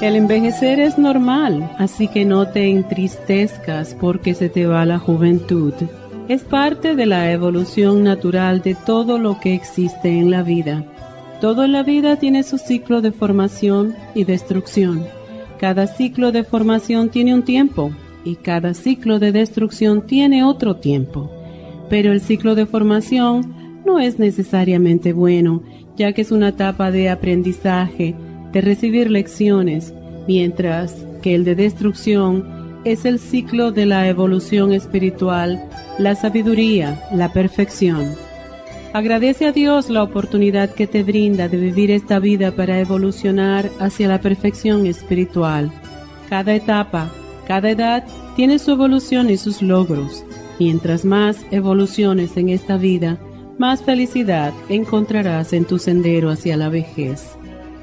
El envejecer es normal, así que no te entristezcas porque se te va la juventud. Es parte de la evolución natural de todo lo que existe en la vida. Todo en la vida tiene su ciclo de formación y destrucción. Cada ciclo de formación tiene un tiempo y cada ciclo de destrucción tiene otro tiempo. Pero el ciclo de formación no es necesariamente bueno, ya que es una etapa de aprendizaje, de recibir lecciones, mientras que el de destrucción es el ciclo de la evolución espiritual, la sabiduría, la perfección. Agradece a Dios la oportunidad que te brinda de vivir esta vida para evolucionar hacia la perfección espiritual. Cada etapa, cada edad tiene su evolución y sus logros. Mientras más evoluciones en esta vida, más felicidad encontrarás en tu sendero hacia la vejez.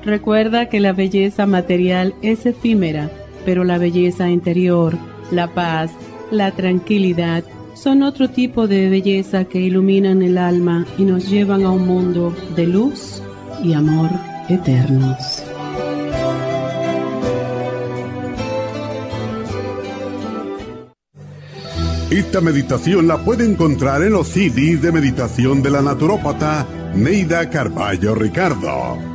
Recuerda que la belleza material es efímera, pero la belleza interior, la paz, la tranquilidad, son otro tipo de belleza que iluminan el alma y nos llevan a un mundo de luz y amor eternos. Esta meditación la puede encontrar en los CDs de meditación de la naturópata Neida Carballo Ricardo.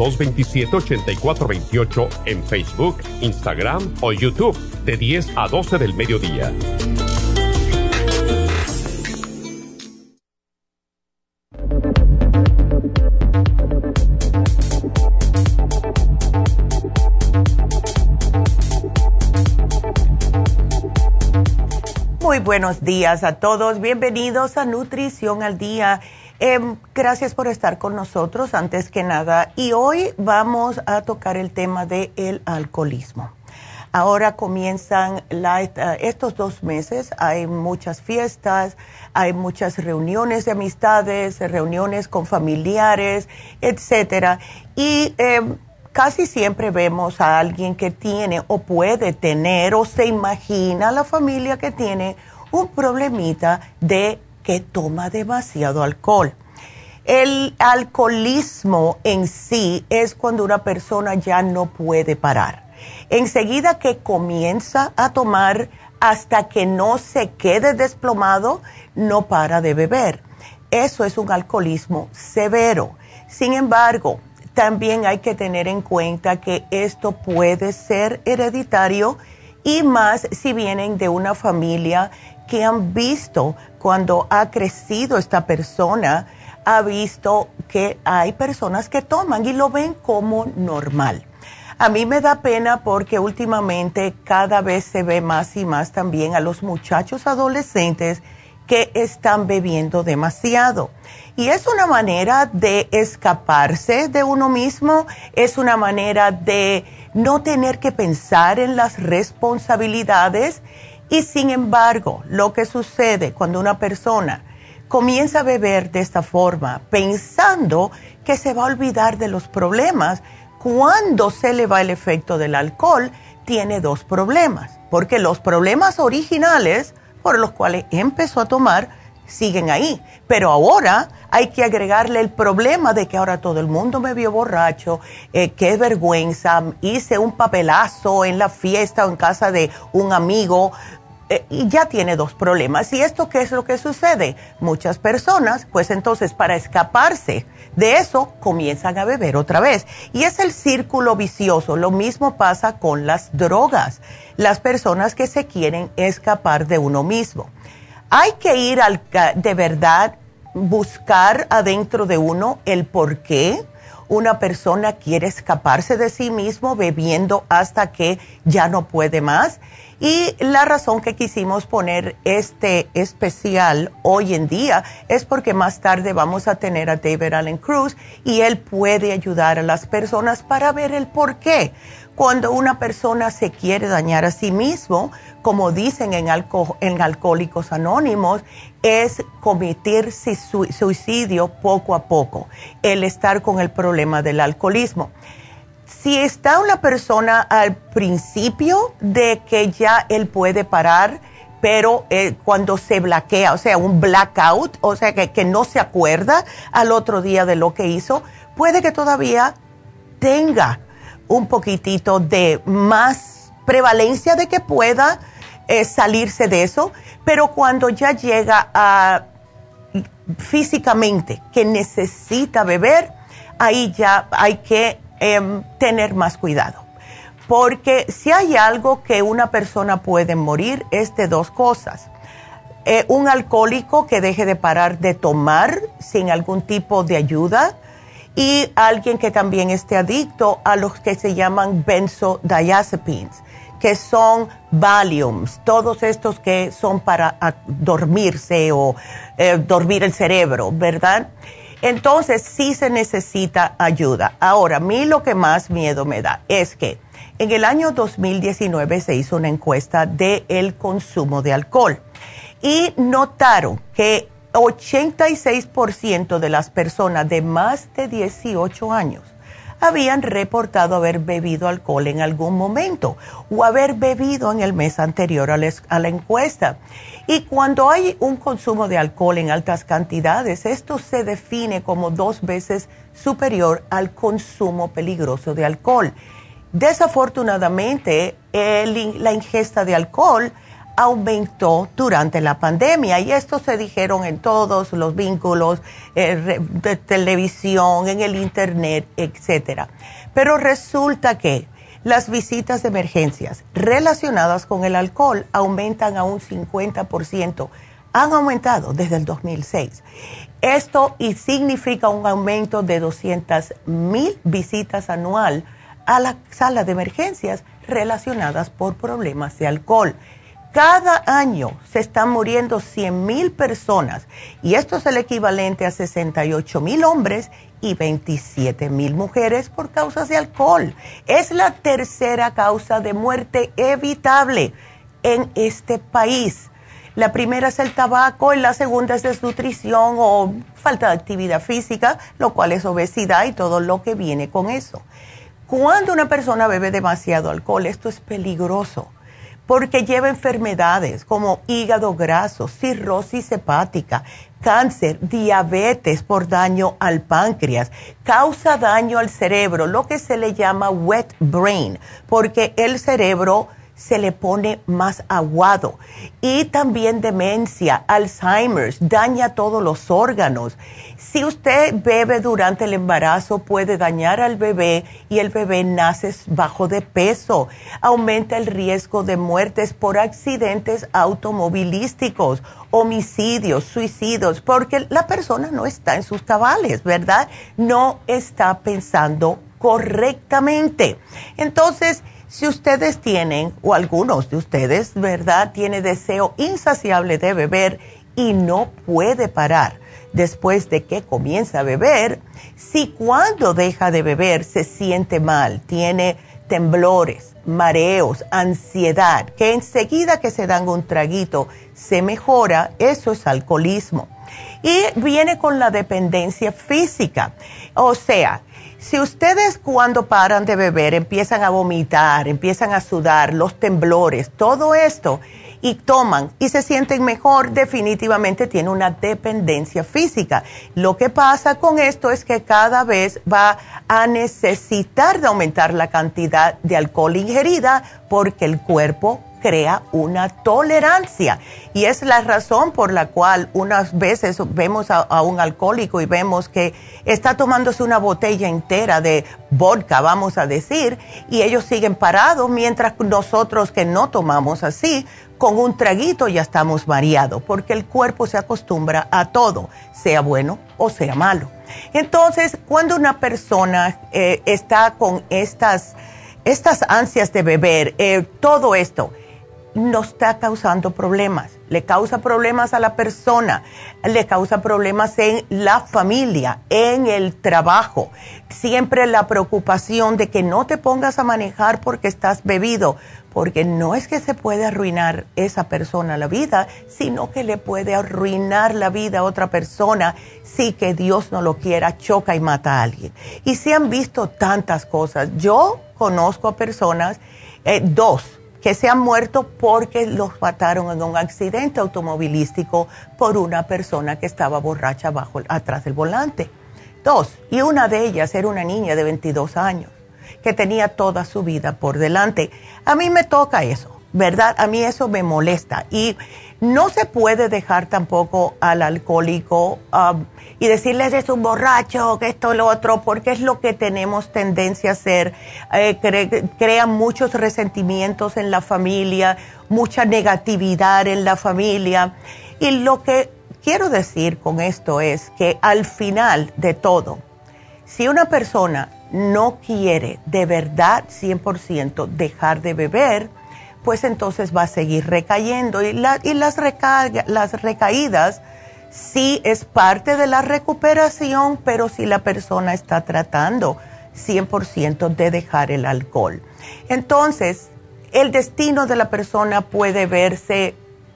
1-800-227-8428 en Facebook, Instagram o YouTube de 10 a 12 del mediodía. Muy buenos días a todos, bienvenidos a Nutrición al Día. Em, gracias por estar con nosotros antes que nada. Y hoy vamos a tocar el tema del el alcoholismo. Ahora comienzan estos dos meses, hay muchas fiestas, hay muchas reuniones de amistades, reuniones con familiares, etcétera. Y em, casi siempre vemos a alguien que tiene o puede tener o se imagina la familia que tiene un problemita de que toma demasiado alcohol. El alcoholismo en sí es cuando una persona ya no puede parar. Enseguida que comienza a tomar hasta que no se quede desplomado, no para de beber. Eso es un alcoholismo severo. Sin embargo, también hay que tener en cuenta que esto puede ser hereditario y más si vienen de una familia que han visto cuando ha crecido esta persona, ha visto que hay personas que toman y lo ven como normal. A mí me da pena porque últimamente cada vez se ve más y más también a los muchachos adolescentes que están bebiendo demasiado. Y es una manera de escaparse de uno mismo, es una manera de no tener que pensar en las responsabilidades y sin embargo, lo que sucede cuando una persona comienza a beber de esta forma, pensando que se va a olvidar de los problemas, cuando se le va el efecto del alcohol, tiene dos problemas, porque los problemas originales por los cuales empezó a tomar siguen ahí, pero ahora hay que agregarle el problema de que ahora todo el mundo me vio borracho, eh, qué vergüenza, hice un papelazo en la fiesta o en casa de un amigo, eh, y ya tiene dos problemas. ¿Y esto qué es lo que sucede? Muchas personas, pues entonces para escaparse de eso, comienzan a beber otra vez. Y es el círculo vicioso. Lo mismo pasa con las drogas. Las personas que se quieren escapar de uno mismo. Hay que ir al, de verdad, buscar adentro de uno el por qué una persona quiere escaparse de sí mismo bebiendo hasta que ya no puede más y la razón que quisimos poner este especial hoy en día es porque más tarde vamos a tener a David Allen Cruz y él puede ayudar a las personas para ver el por qué. Cuando una persona se quiere dañar a sí mismo, como dicen en, en Alcohólicos Anónimos, es cometer suicidio poco a poco, el estar con el problema del alcoholismo si está una persona al principio de que ya él puede parar, pero eh, cuando se blaquea, o sea, un blackout, o sea, que, no se acuerda al otro día de lo que hizo, puede que todavía tenga un poquitito de más prevalencia de que pueda eh, salirse de eso, pero cuando ya llega a físicamente que necesita beber, ahí ya hay que Em, tener más cuidado. Porque si hay algo que una persona puede morir es de dos cosas. Eh, un alcohólico que deje de parar de tomar sin algún tipo de ayuda y alguien que también esté adicto a los que se llaman benzodiazepines, que son Valiums, todos estos que son para dormirse o eh, dormir el cerebro, ¿verdad? Entonces sí se necesita ayuda. Ahora, a mí lo que más miedo me da es que en el año 2019 se hizo una encuesta del el consumo de alcohol y notaron que 86% de las personas de más de 18 años habían reportado haber bebido alcohol en algún momento o haber bebido en el mes anterior a la, encuesta. Y cuando hay un consumo de alcohol en altas cantidades, esto se define como dos veces superior al consumo peligroso de alcohol. Desafortunadamente, la ingesta de alcohol aumentó durante la pandemia y esto se dijeron en todos los vínculos eh, de televisión, en el internet, etcétera. Pero resulta que las visitas de emergencias relacionadas con el alcohol aumentan a un 50%. Han aumentado desde el 2006. Esto y significa un aumento de 200 mil visitas anual a la sala de emergencias relacionadas por problemas de alcohol. Cada año se están muriendo 100 mil personas y esto es el equivalente a 68 mil hombres y 27 mil mujeres por causas de alcohol. Es la tercera causa de muerte evitable en este país. La primera es el tabaco y la segunda es desnutrición o falta de actividad física, lo cual es obesidad y todo lo que viene con eso. Cuando una persona bebe demasiado alcohol, esto es peligroso porque lleva enfermedades como hígado graso, cirrosis hepática, cáncer, diabetes por daño al páncreas, causa daño al cerebro, lo que se le llama wet brain, porque el cerebro se le pone más aguado. Y también demencia, Alzheimer's, daña todos los órganos. Si usted bebe durante el embarazo puede dañar al bebé y el bebé nace bajo de peso. Aumenta el riesgo de muertes por accidentes automovilísticos, homicidios, suicidios, porque la persona no está en sus cabales, ¿verdad? No está pensando correctamente. Entonces, si ustedes tienen, o algunos de ustedes, ¿verdad?, tiene deseo insaciable de beber y no puede parar después de que comienza a beber, si cuando deja de beber se siente mal, tiene temblores, mareos, ansiedad, que enseguida que se dan un traguito se mejora, eso es alcoholismo. Y viene con la dependencia física. O sea, si ustedes cuando paran de beber empiezan a vomitar, empiezan a sudar, los temblores, todo esto, y toman y se sienten mejor, definitivamente tiene una dependencia física. Lo que pasa con esto es que cada vez va a necesitar de aumentar la cantidad de alcohol ingerida porque el cuerpo crea una tolerancia. Y es la razón por la cual unas veces vemos a, un alcohólico y vemos que está tomándose una botella entera de vodka, vamos a decir, y ellos siguen parados, mientras nosotros que no tomamos así, con un traguito ya estamos mareados, porque el cuerpo se acostumbra a todo, sea bueno o sea malo. Entonces, cuando una persona eh, está con estas, estas ansias de beber, eh, todo esto, nos está causando problemas. Le causa problemas a la persona, le causa problemas en la familia, en el trabajo. Siempre la preocupación de que no te pongas a manejar porque estás bebido, porque no es que se puede arruinar esa persona la vida, sino que le puede arruinar la vida a otra persona si que Dios no lo quiera, choca y mata a alguien. Y se han visto tantas cosas. Yo conozco a personas, eh, dos, que se han muerto porque los mataron en un accidente automovilístico por una persona que estaba borracha bajo, atrás del volante. Dos, y una de ellas era una niña de 22 años que tenía toda su vida por delante. A mí me toca eso, ¿verdad? A mí eso me molesta y no se puede dejar tampoco al alcohólico y decirles es un borracho, que esto, lo otro, porque es lo que tenemos tendencia a hacer. Eh, crean muchos resentimientos en la familia, mucha negatividad en la familia. Y lo que quiero decir con esto es que al final de todo, si una persona no quiere de verdad 100% dejar de beber, pues entonces va a seguir recayendo. Y, las, las recaídas sí es parte de la recuperación, pero si la persona está tratando 100% de dejar el alcohol. Entonces, el destino de la persona puede verse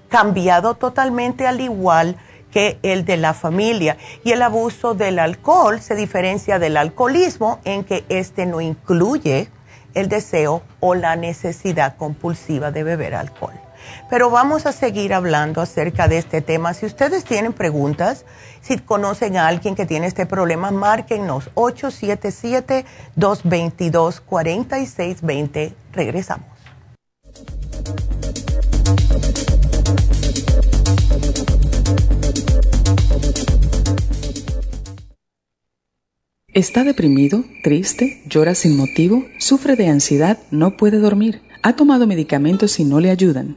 cambiado totalmente al igual que el de la familia. Y el abuso del alcohol se diferencia del alcoholismo en que este no incluye el deseo o la necesidad compulsiva de beber alcohol. Pero vamos a seguir hablando acerca de este tema. Si ustedes tienen preguntas, si conocen a alguien que tiene este problema, márquennos 877-222-4620. Regresamos. ¿Está deprimido, triste, llora sin motivo, sufre de ansiedad, no puede dormir? ¿Ha tomado medicamentos y no le ayudan?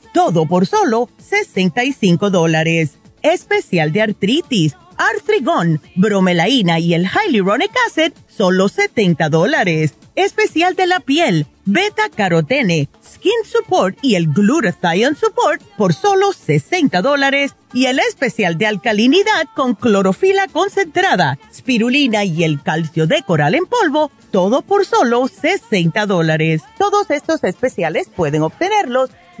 todo por solo 65 dólares. Especial de artritis, artrigón, bromelaína y el hyaluronic acid, solo 70 dólares especial de la piel, beta carotene, skin support y el glutathione support por solo 60 dólares y el especial de alcalinidad con clorofila concentrada, spirulina y el calcio de coral en polvo, todo por solo 60 dólares. Todos estos especiales pueden obtenerlos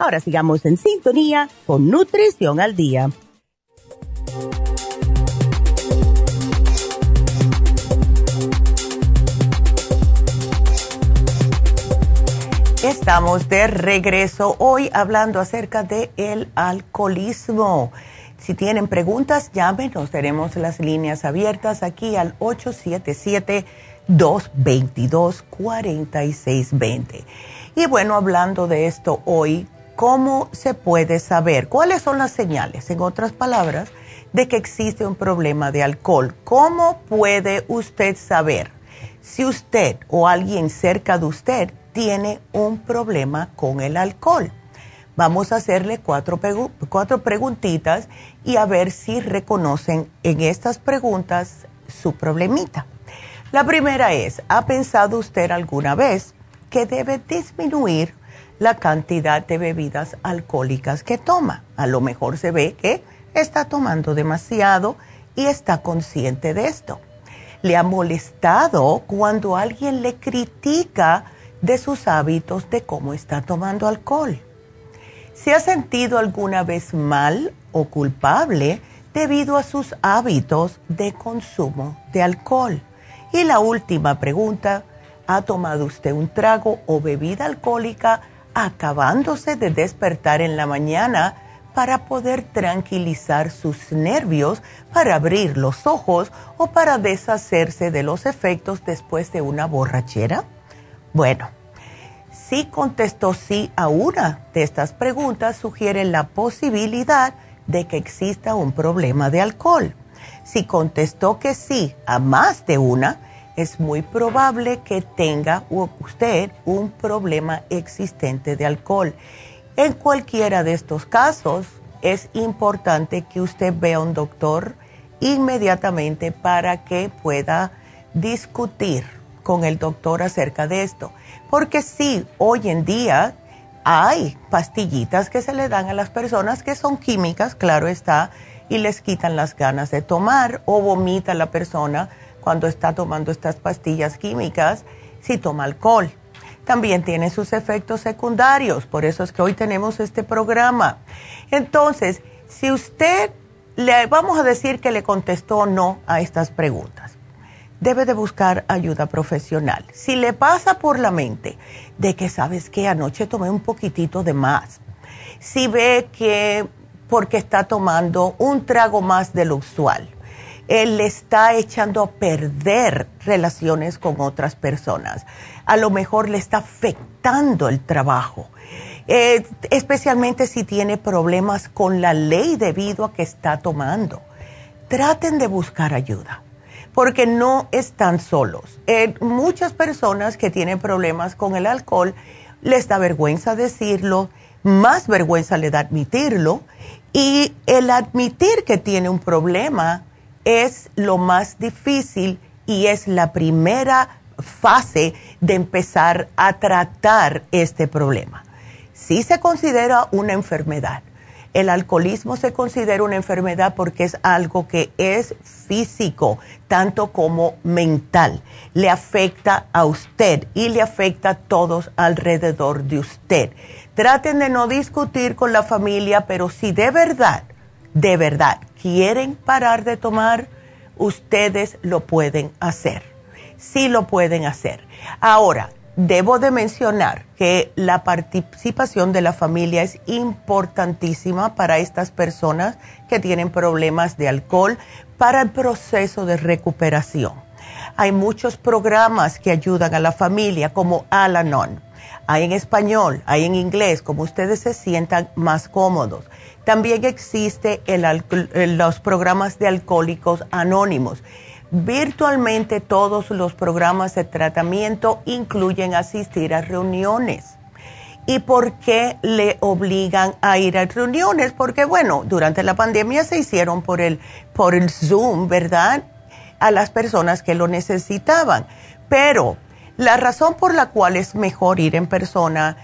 Ahora sigamos en sintonía con Nutrición al Día. Estamos de regreso hoy hablando acerca de alcoholismo. Si tienen preguntas, llámenos. Tenemos las líneas abiertas aquí al 877-222-4620. Y bueno, hablando de esto hoy, ¿cómo se puede saber? ¿Cuáles son las señales, en otras palabras, de que existe un problema de alcohol? ¿Cómo puede usted saber si usted o alguien cerca de usted tiene un problema con el alcohol. Vamos a hacerle cuatro, cuatro preguntitas y a ver si reconocen en estas preguntas su problemita. La primera es, ¿ha pensado usted alguna vez que debe disminuir la cantidad de bebidas alcohólicas que toma? A lo mejor se ve que está tomando demasiado y está consciente de esto. ¿Le ha molestado cuando alguien le critica de sus hábitos de cómo está tomando alcohol. ¿Se ha sentido alguna vez mal o culpable debido a sus hábitos de consumo de alcohol? Y la última pregunta, ¿ha tomado usted un trago o bebida alcohólica acabándose de despertar en la mañana para poder tranquilizar sus nervios, para abrir los ojos o para deshacerse de los efectos después de una borrachera? Bueno, si contestó sí a una de estas preguntas, sugiere la posibilidad de que exista un problema de alcohol. Si contestó que sí a más de una, es muy probable que tenga usted un problema existente de alcohol. En cualquiera de estos casos, es importante que usted vea a un doctor inmediatamente para que pueda discutir con el doctor acerca de esto. Porque sí, hoy en día hay pastillitas que se le dan a las personas que son químicas, claro está, y les quitan las ganas de tomar o vomita la persona cuando está tomando estas pastillas químicas si toma alcohol. También tiene sus efectos secundarios, por eso es que hoy tenemos este programa. Entonces, si usted le vamos a decir que le contestó no a estas preguntas debe de buscar ayuda profesional. Si le pasa por la mente de que sabes que anoche tomé un poquitito de más, si ve que porque está tomando un trago más de lo usual, él le está echando a perder relaciones con otras personas, a lo mejor le está afectando el trabajo. Eh, especialmente si tiene problemas con la ley debido a que está tomando. Traten de buscar ayuda porque no están solos. Eh, muchas personas que tienen problemas con el alcohol les da vergüenza decirlo, más vergüenza le da admitirlo y el admitir que tiene un problema es lo más difícil y es la primera fase de empezar a tratar este problema. Si se considera una enfermedad, el alcoholismo se considera una enfermedad porque es algo que es físico, tanto como mental. Le afecta a usted y le afecta a todos alrededor de usted. Traten de no discutir con la familia, pero si de verdad, de verdad quieren parar de tomar, ustedes lo pueden hacer. Sí lo pueden hacer. Ahora, Debo de mencionar que la participación de la familia es importantísima para estas personas que tienen problemas de alcohol para el proceso de recuperación. Hay muchos programas que ayudan a la familia como Alanon. Hay en español, hay en inglés, como ustedes se sientan más cómodos. También existe los programas de alcohólicos anónimos. Virtualmente todos los programas de tratamiento incluyen asistir a reuniones. ¿Y por qué le obligan a ir a reuniones? Porque bueno, durante la pandemia se hicieron por el, por el Zoom, ¿verdad? A las personas que lo necesitaban. Pero la razón por la cual es mejor ir en persona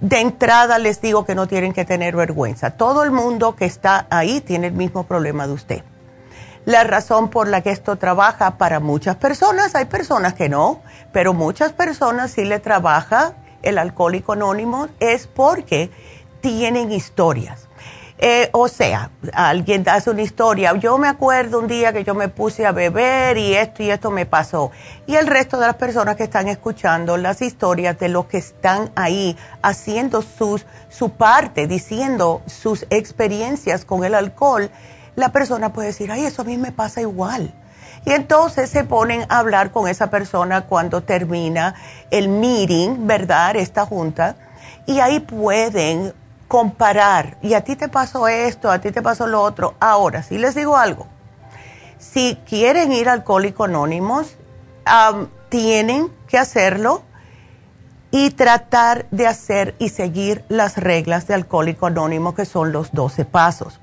de entrada les digo que no tienen que tener vergüenza. Todo el mundo que está ahí tiene el mismo problema de usted. La razón por la que esto trabaja para muchas personas, hay personas que no, pero muchas personas sí le trabaja el alcohólico anónimo, es porque tienen historias. Eh, o sea, alguien hace una historia. Yo me acuerdo un día que yo me puse a beber y esto y esto me pasó. Y el resto de las personas que están escuchando las historias de los que están ahí haciendo sus, su parte, diciendo sus experiencias con el alcohol, la persona puede decir, ay, eso a mí me pasa igual. Y entonces se ponen a hablar con esa persona cuando termina el meeting, ¿verdad? Esta junta. Y ahí pueden comparar, y a ti te pasó esto, a ti te pasó lo otro. Ahora, si les digo algo, si quieren ir a Alcohólicos Anónimos, tienen que hacerlo y tratar de hacer y seguir las reglas de Alcohólico Anónimo, que son los 12 pasos.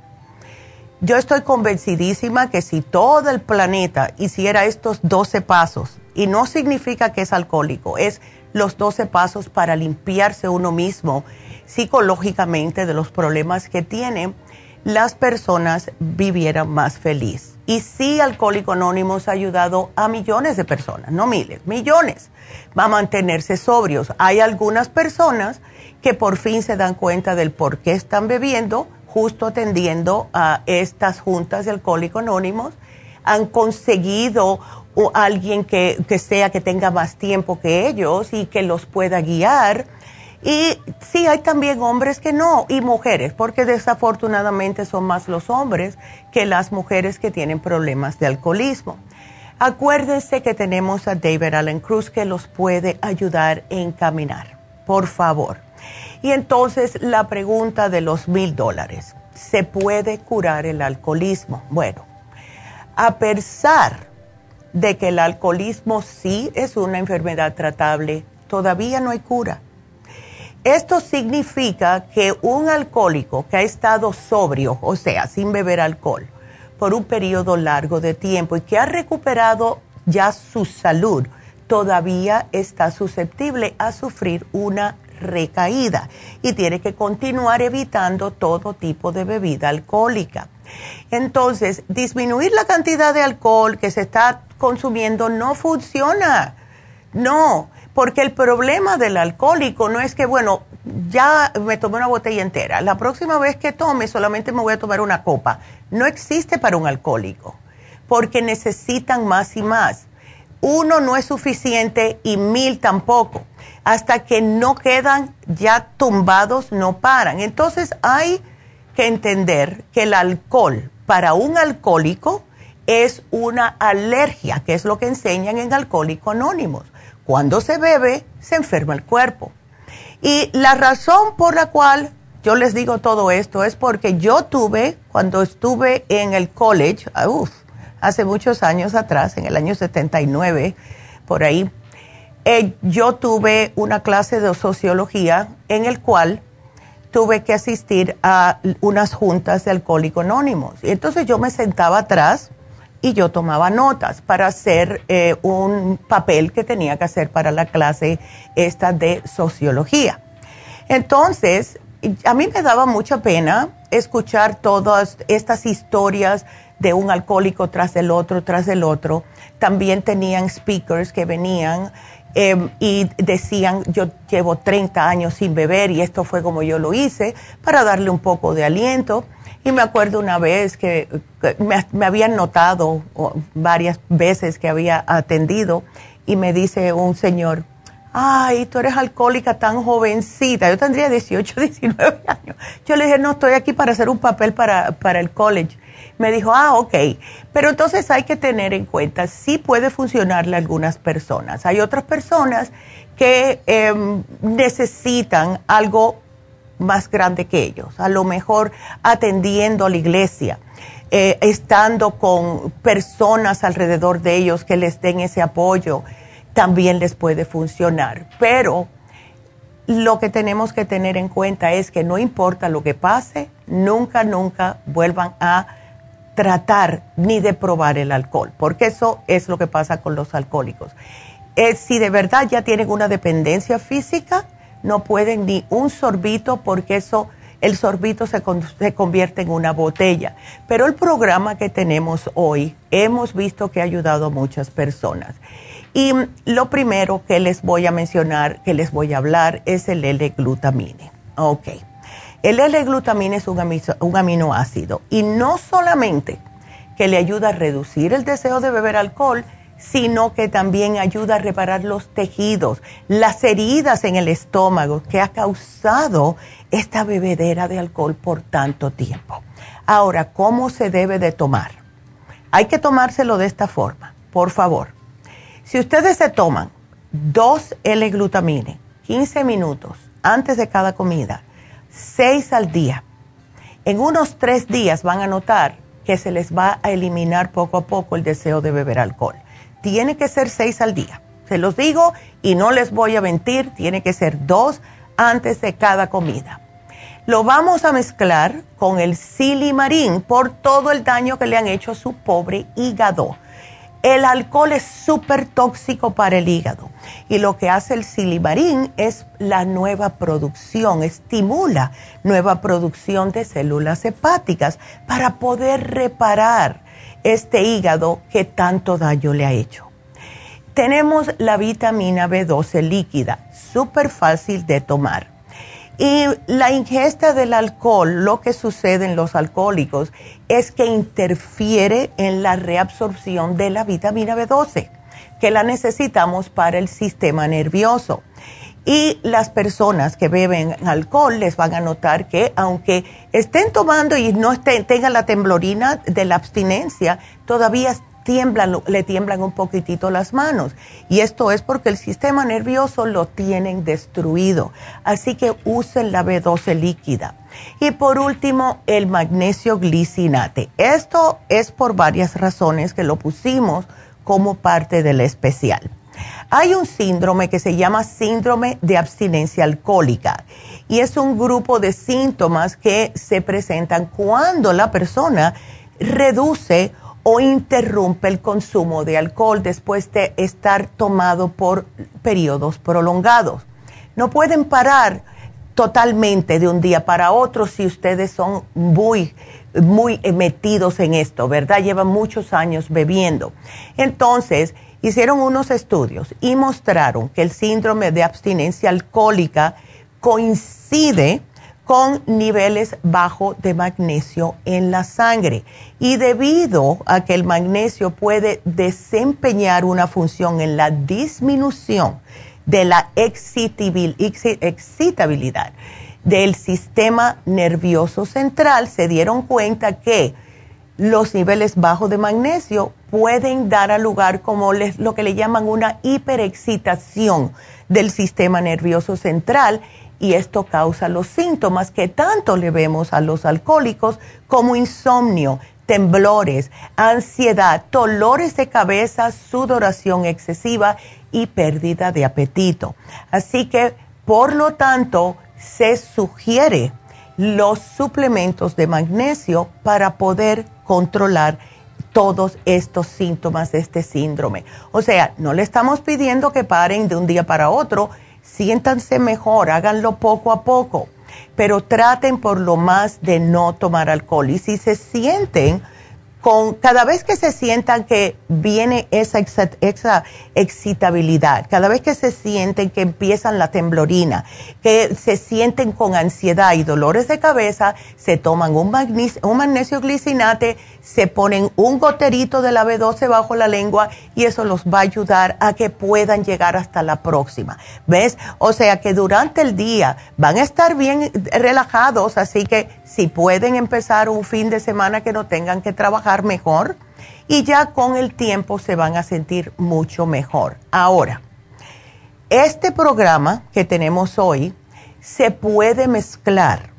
Yo estoy convencidísima que si todo el planeta hiciera estos 12 pasos, y no significa que es alcohólico, es los 12 pasos para limpiarse uno mismo psicológicamente de los problemas que tienen, las personas vivieran más feliz. Y sí, Alcohólico Anónimos ha ayudado a millones de personas, no miles, millones, a mantenerse sobrios. Hay algunas personas que por fin se dan cuenta del por qué están bebiendo, justo atendiendo a estas juntas de Alcohólico Anónimos. Han conseguido alguien que, que sea que tenga más tiempo que ellos y que los pueda guiar y sí, hay también hombres que no, y mujeres, porque desafortunadamente son más los hombres que las mujeres que tienen problemas de alcoholismo. Acuérdense que tenemos a David Allen Cruz que los puede ayudar en caminar, por favor. Y entonces la pregunta de los mil dólares, ¿se puede curar el alcoholismo? Bueno, a pesar de que el alcoholismo sí es una enfermedad tratable, todavía no hay cura esto significa que un alcohólico que ha estado sobrio, o sea, sin beber alcohol, por un periodo largo de tiempo y que ha recuperado ya su salud, todavía está susceptible a sufrir una recaída y tiene que continuar evitando todo tipo de bebida alcohólica. Entonces, disminuir la cantidad de alcohol que se está consumiendo no funciona. No, porque el problema del alcohólico no es que, bueno, ya me tomé una botella entera, la próxima vez que tome solamente me voy a tomar una copa. No existe para un alcohólico, porque necesitan más y más. Uno no es suficiente y mil tampoco. Hasta que no quedan ya tumbados, no paran. Entonces hay que entender que el alcohol para un alcohólico es una alergia, que es lo que enseñan en Alcohólico Anónimos cuando se bebe, se enferma el cuerpo. Y la razón por la cual yo les digo todo esto es porque yo tuve, cuando estuve en el college, ah, hace muchos años atrás, en el año 79, por ahí, eh, yo tuve una clase de sociología en el cual tuve que asistir a unas juntas de alcohólicos anónimos. Y entonces yo me sentaba atrás y yo tomaba notas para hacer eh, un papel que tenía que hacer para la clase esta de sociología. Entonces, a mí me daba mucha pena escuchar todas estas historias de un alcohólico tras el otro, tras el otro. También tenían speakers que venían em, y decían, yo llevo 30 años sin beber y esto fue como yo lo hice, para darle un poco de aliento. Y me acuerdo una vez que, me, habían notado varias veces que había atendido y me dice un señor, ay, tú eres alcohólica tan jovencita. Yo tendría 18, 19 años. Yo le dije, no, estoy aquí para hacer un papel para, para el college. Me dijo, ah, ok. Pero entonces hay que tener en cuenta, sí puede funcionarle a algunas personas. Hay otras personas que em, necesitan algo más grande que ellos, a lo mejor atendiendo a la iglesia, eh, estando con personas alrededor de ellos que les den ese apoyo, también les puede funcionar. Pero lo que tenemos que tener en cuenta es que no importa lo que pase, nunca, nunca vuelvan a tratar ni de probar el alcohol, porque eso es lo que pasa con los alcohólicos. Eh, si de verdad ya tienen una dependencia física, no pueden ni un sorbito porque eso, el sorbito se, se convierte en una botella. Pero el programa que tenemos hoy hemos visto que ha ayudado a muchas personas. Y lo primero que les voy a mencionar, que les voy a hablar, es el L-glutamine. Ok. El L-glutamina es un, aminoácido y no solamente que le ayuda a reducir el deseo de beber alcohol, sino que también ayuda a reparar los tejidos, las heridas en el estómago que ha causado esta bebedera de alcohol por tanto tiempo. Ahora, ¿cómo se debe de tomar? Hay que tomárselo de esta forma, por favor. Si ustedes se toman dos L-glutamine, 15 minutos antes de cada comida, seis al día. En unos tres días van a notar que se les va a eliminar poco a poco el deseo de beber alcohol. Tiene que ser seis al día. Se los digo y no les voy a mentir, tiene que ser dos antes de cada comida. Lo vamos a mezclar con el silimarín por todo el daño que le han hecho a su pobre hígado el alcohol es súper tóxico para el hígado y lo que hace el silimarín es la nueva producción, estimula nueva producción de células hepáticas para poder reparar este hígado que tanto daño le ha hecho. Tenemos la vitamina B12 líquida, súper fácil de tomar y la ingesta del alcohol, lo que sucede en los alcohólicos es que interfiere en la reabsorción de la vitamina B12, que la necesitamos para el sistema nervioso. Y las personas que beben alcohol les van a notar que aunque estén tomando y no estén, tengan la temblorina de la abstinencia, todavía tiemblan, le tiemblan un poquitito las manos. Y esto es porque el sistema nervioso lo tienen destruido. Así que usen la B12 líquida. Y por último, el magnesio glicinate. Esto es por varias razones que lo pusimos como parte del especial. Hay un síndrome que se llama síndrome de abstinencia alcohólica y es un grupo de síntomas que se presentan cuando la persona reduce o interrumpe el consumo de alcohol después de estar tomado por periodos prolongados. No pueden parar totalmente de un día para otro si ustedes son muy, muy metidos en esto, ¿verdad? Llevan muchos años bebiendo. Entonces, hicieron unos estudios y mostraron que el síndrome de abstinencia alcohólica coincide con niveles bajos de magnesio en la sangre. Y debido a que el magnesio puede desempeñar una función en la disminución de la excitabilidad del sistema nervioso central, se dieron cuenta que los niveles bajos de magnesio pueden dar a lugar como lo que le llaman una hiperexcitación del sistema nervioso central y esto causa los síntomas que tanto le vemos a los alcohólicos como insomnio, temblores, ansiedad, dolores de cabeza, sudoración excesiva y pérdida de apetito. Así que, por lo tanto, se sugiere los suplementos de magnesio para poder controlar todos estos síntomas de este síndrome. O sea, no le estamos pidiendo que paren de un día para otro, siéntanse mejor, háganlo poco a poco, pero traten por lo más de no tomar alcohol. Y si se sienten con cada vez que se sientan que viene esa, esa, excitabilidad, cada vez que se sienten que empiezan la temblorina, que se sienten con ansiedad y dolores de cabeza, se toman un, magnesio, un magnesio glicinate, se ponen un goterito de la B12 bajo la lengua y eso los va a ayudar a que puedan llegar hasta la próxima. ¿Ves? O sea que durante el día van a estar bien relajados, así que si pueden empezar un fin de semana que no tengan que trabajar mejor y ya con el tiempo se van a sentir mucho mejor. Ahora, este programa que tenemos hoy se puede mezclar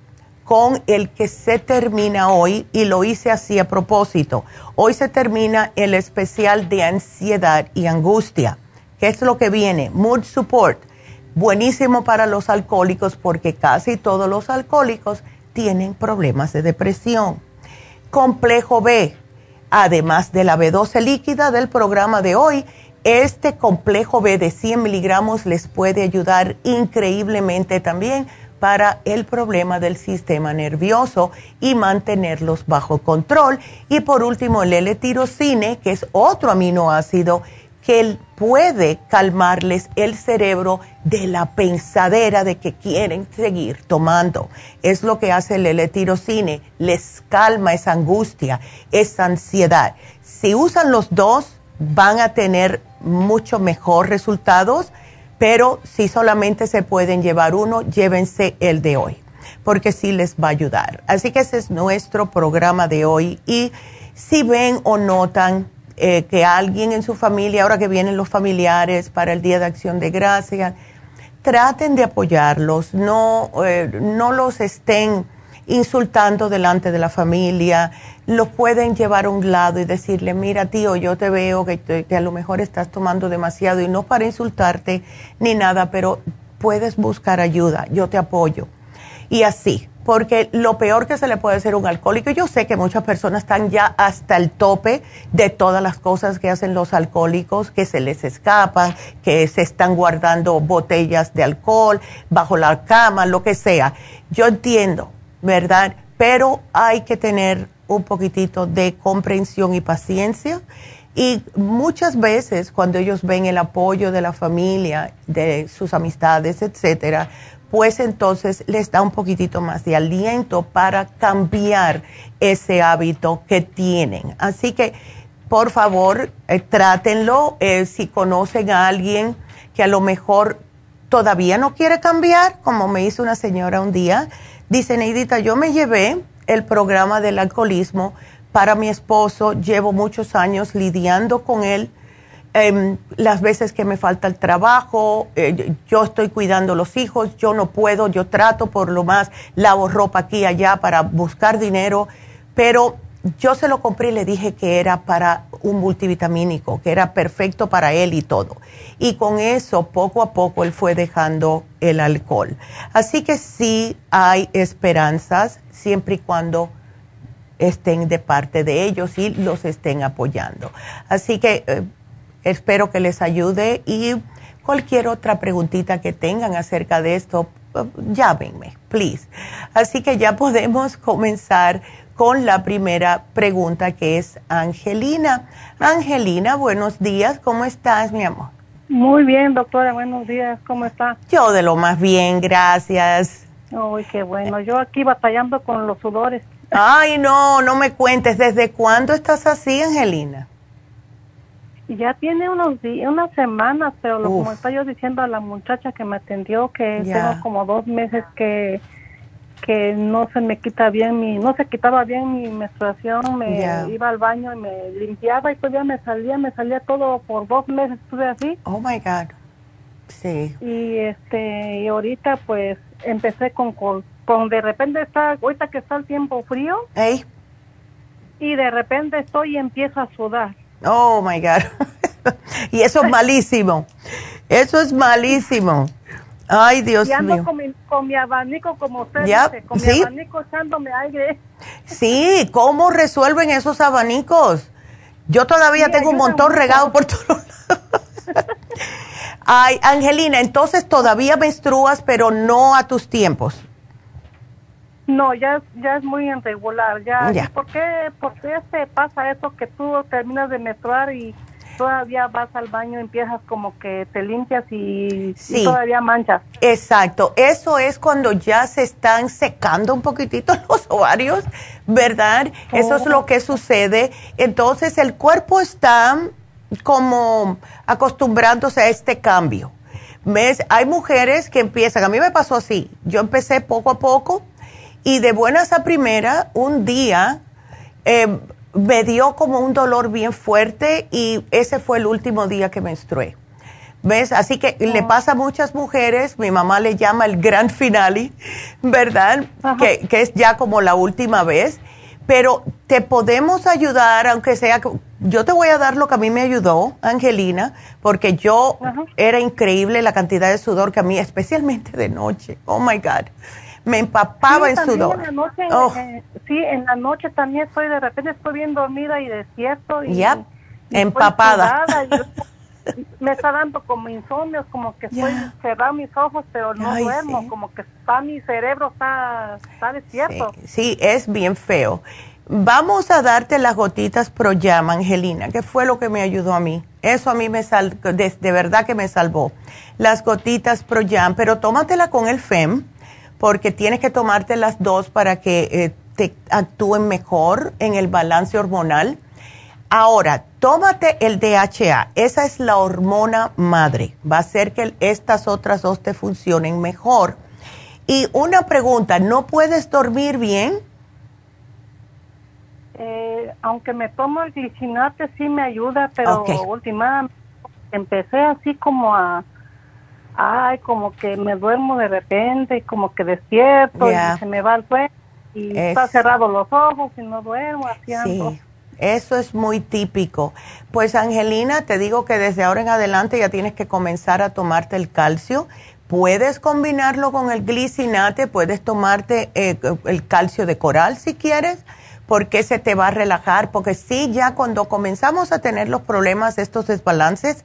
con el que se termina hoy y lo hice así a propósito. Hoy se termina el especial de ansiedad y angustia, que es lo que viene, Mood Support. Buenísimo para los alcohólicos porque casi todos los alcohólicos tienen problemas de depresión. Complejo B, además de la B12 líquida del programa de hoy, este complejo B de 100 miligramos les puede ayudar increíblemente también para el problema del sistema nervioso y mantenerlos bajo control. Y por último, el L-tirocine, que es otro aminoácido que puede calmarles el cerebro de la pensadera de que quieren seguir tomando. Es lo que hace el L-tirocine, les calma esa angustia, esa ansiedad. Si usan los dos, van a tener mucho mejor resultados pero si solamente se pueden llevar uno, llévense el de hoy, porque sí les va a ayudar. Así que ese es nuestro programa de hoy y si ven o notan eh, que alguien en su familia, ahora que vienen los familiares para el Día de Acción de Gracia, traten de apoyarlos, no, eh, no los estén insultando delante de la familia, lo pueden llevar a un lado y decirle, mira tío, yo te veo que, a lo mejor estás tomando demasiado y no para insultarte ni nada, pero puedes buscar ayuda, yo te apoyo. Y así, porque lo peor que se le puede hacer a un alcohólico, yo sé que muchas personas están ya hasta el tope de todas las cosas que hacen los alcohólicos, que se les escapan, que se están guardando botellas de alcohol bajo la cama, lo que sea. Yo entiendo ¿verdad? Pero hay que tener un poquitito de comprensión y paciencia. Y muchas veces cuando ellos ven el apoyo de la familia, de sus amistades, etcétera, pues entonces les da un poquitito más de aliento para cambiar ese hábito que tienen. Así que, por favor, eh, trátenlo. Eh, si conocen a alguien que a lo mejor todavía no quiere cambiar, como me hizo una señora un día, Dice Neidita, yo me llevé el programa del alcoholismo para mi esposo, llevo muchos años lidiando con él. Em, las veces que me falta el trabajo, eh, yo estoy cuidando los hijos, yo no puedo, yo trato por lo más, lavo ropa aquí y allá para buscar dinero, pero yo se lo compré y le dije que era para un multivitamínico, que era perfecto para él y todo. Y con eso, poco a poco, él fue dejando el alcohol. Así que sí hay esperanzas, siempre y cuando estén de parte de ellos y los estén apoyando. Así que eh, espero que les ayude y cualquier otra preguntita que tengan acerca de esto, eh, llámenme, please. Así que ya podemos comenzar con la primera pregunta que es Angelina. Angelina, buenos días, ¿cómo estás, mi amor? Muy bien, doctora, buenos días, ¿cómo está? Yo de lo más bien, gracias. Uy, qué bueno, yo aquí batallando con los sudores. Ay, no, no me cuentes, ¿desde cuándo estás así, Angelina? Ya tiene unos días, unas semanas, pero lo, como está yo diciendo a la muchacha que me atendió, que tengo como dos meses que que no se me quita bien mi, no se quitaba bien mi menstruación, me iba al baño y me limpiaba y todavía me salía, me salía todo por dos meses, estuve así. Oh my God. Sí. Y este, y ahorita pues empecé con, con, de repente está, ahorita que está el tiempo frío. Y de repente estoy y empiezo a sudar. Oh my God. y eso es malísimo. Eso es malísimo. Ay, Dios y ando mío. Con mi, con mi abanico, como usted dice, con mi abanico echándome aire. Sí, ¿cómo resuelven esos abanicos? Yo todavía tengo un montón regado por todos lados. Ay, Angelina, entonces todavía menstruas, pero no a tus tiempos. No, ya, ya es muy irregular. Ya. ¿Por, qué, ¿Por qué se pasa eso que tú terminas de menstruar y todavía vas al baño, empiezas como que te limpias y, todavía manchas. Exacto, eso es cuando ya se están secando un poquitito los ovarios, ¿verdad? Eso es lo que sucede. Entonces el cuerpo está como acostumbrándose a este cambio. ¿Ves? Hay mujeres que empiezan, a mí me pasó así, yo empecé poco a poco y de buenas a primera, un día... Eh, me dio como un dolor bien fuerte y ese fue el último día que menstrué. ¿Ves? Así que le pasa a muchas mujeres, mi mamá le llama el gran finale, ¿verdad? Que, que, es ya como la última vez, pero te podemos ayudar, aunque sea, yo te voy a dar lo que a mí me ayudó, Angelina, porque yo era increíble la cantidad de sudor que a mí, especialmente de noche, oh my God me empapaba en sudor. En noche, oh. eh, sí, en la noche también estoy, de repente estoy bien dormida y despierto. Y, empapada. me está dando como insomnio, como que estoy cerrando mis ojos, pero no duermo, como que está mi cerebro está, está despierto. Sí, es bien feo. Vamos a darte las gotitas Pro Llama, Angelina, que fue lo que me ayudó a mí. Eso a mí me sal, de, de verdad que me salvó. Las gotitas Pro Jam, pero tómatela con el FEM porque tienes que tomarte las dos para que eh, te actúen mejor en el balance hormonal. Ahora, tómate el DHA, esa es la hormona madre, va a hacer que estas otras dos te funcionen mejor. Y una pregunta, ¿no puedes dormir bien? Eh, aunque me tomo el glicinate sí me ayuda, pero últimamente empecé así como a ay, como que me duermo de repente y como que despierto y se me va el sueño y está cerrado los ojos y no duermo, así sí. Eso es muy típico. Pues Angelina, te digo que desde ahora en adelante ya tienes que comenzar a tomarte el calcio. Puedes combinarlo con el glicinate, puedes tomarte eh, el calcio de coral si quieres, porque se te va a relajar, porque sí, ya cuando comenzamos a tener los problemas, estos desbalances,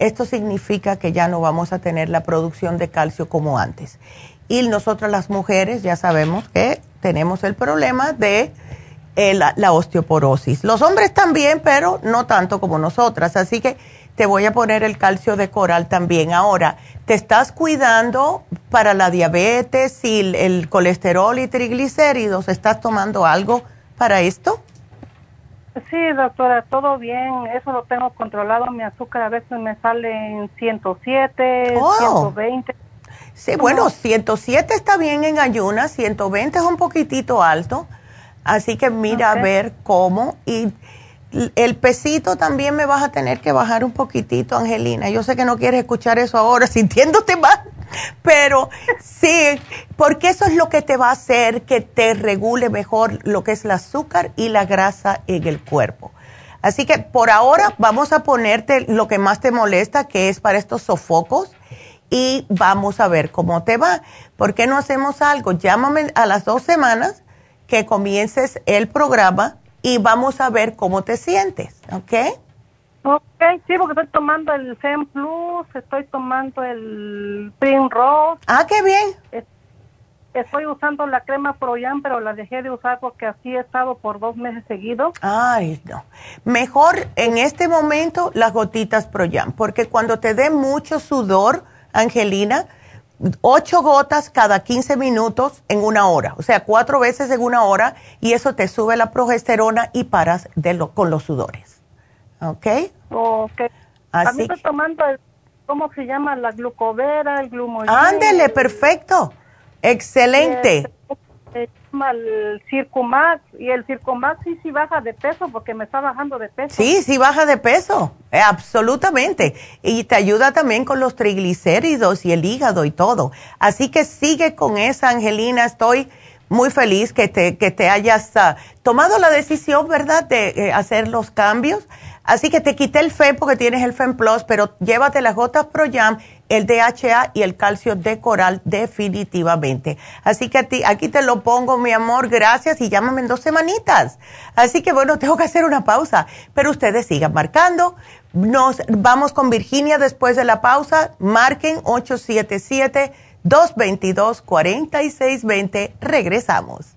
esto significa que ya no vamos a tener la producción de calcio como antes. Y nosotras las mujeres ya sabemos que tenemos el problema de eh, la, osteoporosis. Los hombres también, pero no tanto como nosotras. Así que te voy a poner el calcio de coral también. Ahora, ¿te estás cuidando para la diabetes y el colesterol y triglicéridos? ¿Estás tomando algo para esto? Sí, doctora, todo bien. Eso lo tengo controlado. Mi azúcar a veces me sale en 107, 120. Sí, bueno, 107 está bien en ayunas, 120 es un poquitito alto. Así que mira a ver cómo. Y el pesito también me vas a tener que bajar un poquitito, Angelina. Yo sé que no quieres escuchar eso ahora, sintiéndote mal. Pero sí, porque eso es lo que te va a hacer que te regule mejor lo que es el azúcar y la grasa en el cuerpo. Así que por ahora vamos a ponerte lo que más te molesta, que es para estos sofocos, y vamos a ver cómo te va. ¿Por qué no hacemos algo? Llámame a las dos semanas que comiences el programa y vamos a ver cómo te sientes, ¿ok? Ok, sí, porque estoy tomando el Zen Plus, estoy tomando el Rose. Ah, qué bien. Estoy usando la crema Proyan, pero la dejé de usar porque así he estado por dos meses seguidos. Ay, no. Mejor en este momento las gotitas Proyan, porque cuando te dé mucho sudor, Angelina, ocho gotas cada 15 minutos en una hora, o sea, cuatro veces en una hora, y eso te sube la progesterona y paras de lo, con los sudores. ¿Ok? Ok. Así estoy tomando, el, ¿cómo se llama? La glucovera, el glumogen. Ándele, perfecto. Excelente. Se llama el Circumax y el Circumax sí, sí baja de peso porque me está bajando de peso. Sí, sí baja de peso, eh, absolutamente. Y te ayuda también con los triglicéridos y el hígado y todo. Así que sigue con esa, Angelina. Estoy muy feliz que te, que te hayas ah, tomado la decisión, ¿verdad?, de eh, hacer los cambios. Así que te quité el FEM porque tienes el FEM Plus, pero llévate las gotas Pro Jam, el DHA y el calcio de coral definitivamente. Así que a ti, aquí te lo pongo, mi amor, gracias y llámame en dos semanitas. Así que bueno, tengo que hacer una pausa, pero ustedes sigan marcando. Nos vamos con Virginia después de la pausa. Marquen 877 222-4620. Regresamos.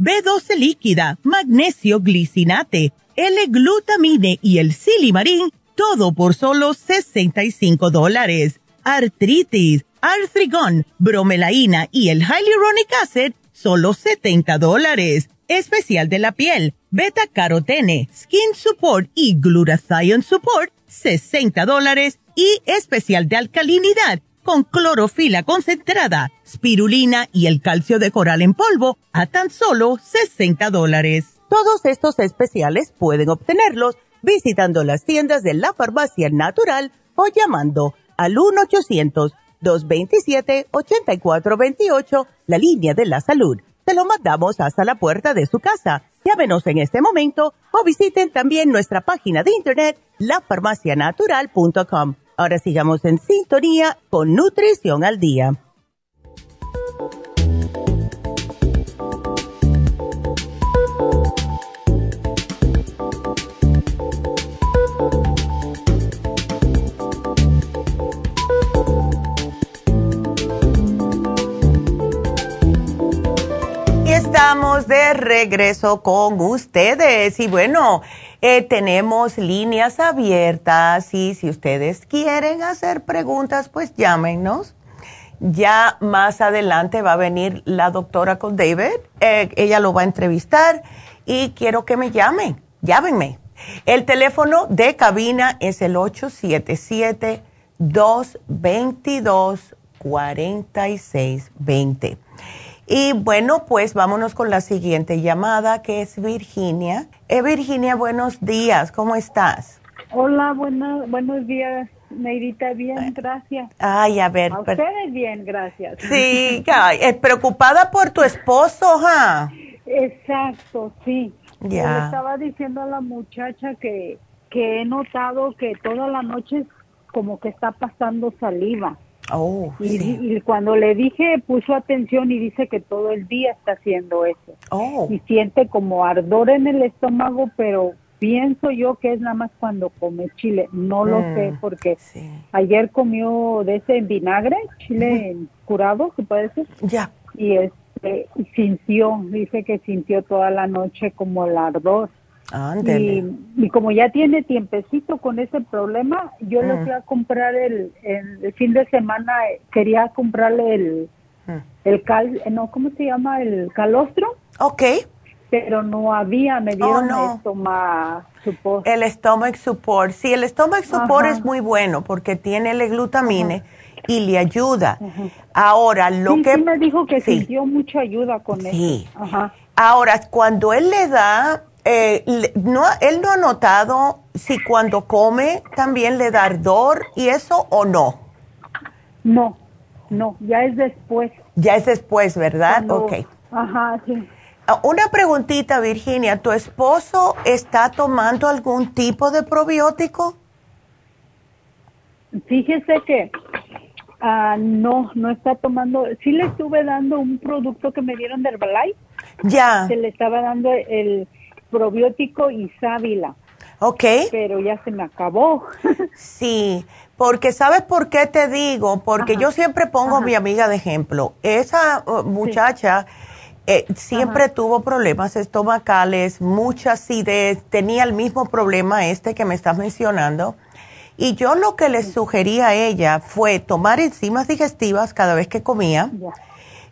B12 líquida, magnesio glicinate, L-glutamine y el silimarín, todo por solo 65 dólares. Artritis, artrigón, bromelaína y el hyaluronic acid, solo 70 dólares. Especial de la piel, beta carotene, skin support y glutathione support, 60 dólares. Y especial de alcalinidad, con clorofila concentrada, spirulina y el calcio de coral en polvo, a tan solo 60 dólares. Todos estos especiales pueden obtenerlos visitando las tiendas de la farmacia natural o llamando al 1 800 227-8428, la línea de la salud. Se lo mandamos hasta la puerta de su casa. Llámenos en este momento o visiten también nuestra página de internet, lafarmacianatural.com. Ahora sigamos en sintonía con Nutrición al Día. estamos de regreso con ustedes y bueno, eh, tenemos líneas abiertas y si ustedes quieren hacer preguntas, pues llámenos. Ya más adelante va a venir la doctora con David, eh, ella lo va a entrevistar y quiero que me llamen, llámenme. El teléfono de cabina es el 877 222 4620 y bueno, pues vámonos con la siguiente llamada, que es Virginia. Eh, Virginia, buenos días, ¿cómo estás? Hola, buenos días, Neidita, bien, gracias. Ay, a ver. A ustedes bien, gracias. Sí, es preocupada por tu esposo, ¿ja? Exacto, sí. Ya. Le estaba diciendo a la muchacha que, que he notado que toda la noche como que está pasando saliva. Oh, y, cuando le dije, puso atención y dice que todo el día está haciendo eso. Oh. Y siente como ardor en el estómago, pero pienso yo que es nada más cuando come chile. No lo mm, sé porque ayer comió de ese vinagre, chile curado, ¿se puede decir? Ya. Y este sintió, dice que sintió toda la noche como el ardor. Y, como ya tiene tiempecito con ese problema, yo le mm. fui a comprar el, el, fin de semana, quería comprarle el, mm. el cal, no, ¿cómo se llama? El calostro. Ok. Pero no había, me dieron oh, el estómago support. El stomach support, sí, el stomach support es muy bueno porque tiene el glutamine y le ayuda. Ahora, lo que... Sí me dijo que sintió mucha ayuda con sí. Ahora, cuando él le da eh, no, él no ha notado si cuando come también le da ardor y eso o no. No, no, ya es después. Ya es después, ¿verdad? ok. Ajá, sí. ah, una preguntita, Virginia. ¿Tu esposo está tomando algún tipo de probiótico? Fíjese que uh, no, no está tomando. Sí le estuve dando un producto que me dieron de Herbalife. Ya. Se le estaba dando el probiótico y sábila. Ok. Pero ya se me acabó. sí, porque ¿sabes por qué te digo? Porque yo siempre pongo a mi amiga de ejemplo. Esa uh, muchacha eh, siempre tuvo problemas estomacales, mucha acidez, tenía el mismo problema este que me estás mencionando. Y yo lo que le sugerí a ella fue tomar enzimas digestivas cada vez que comía.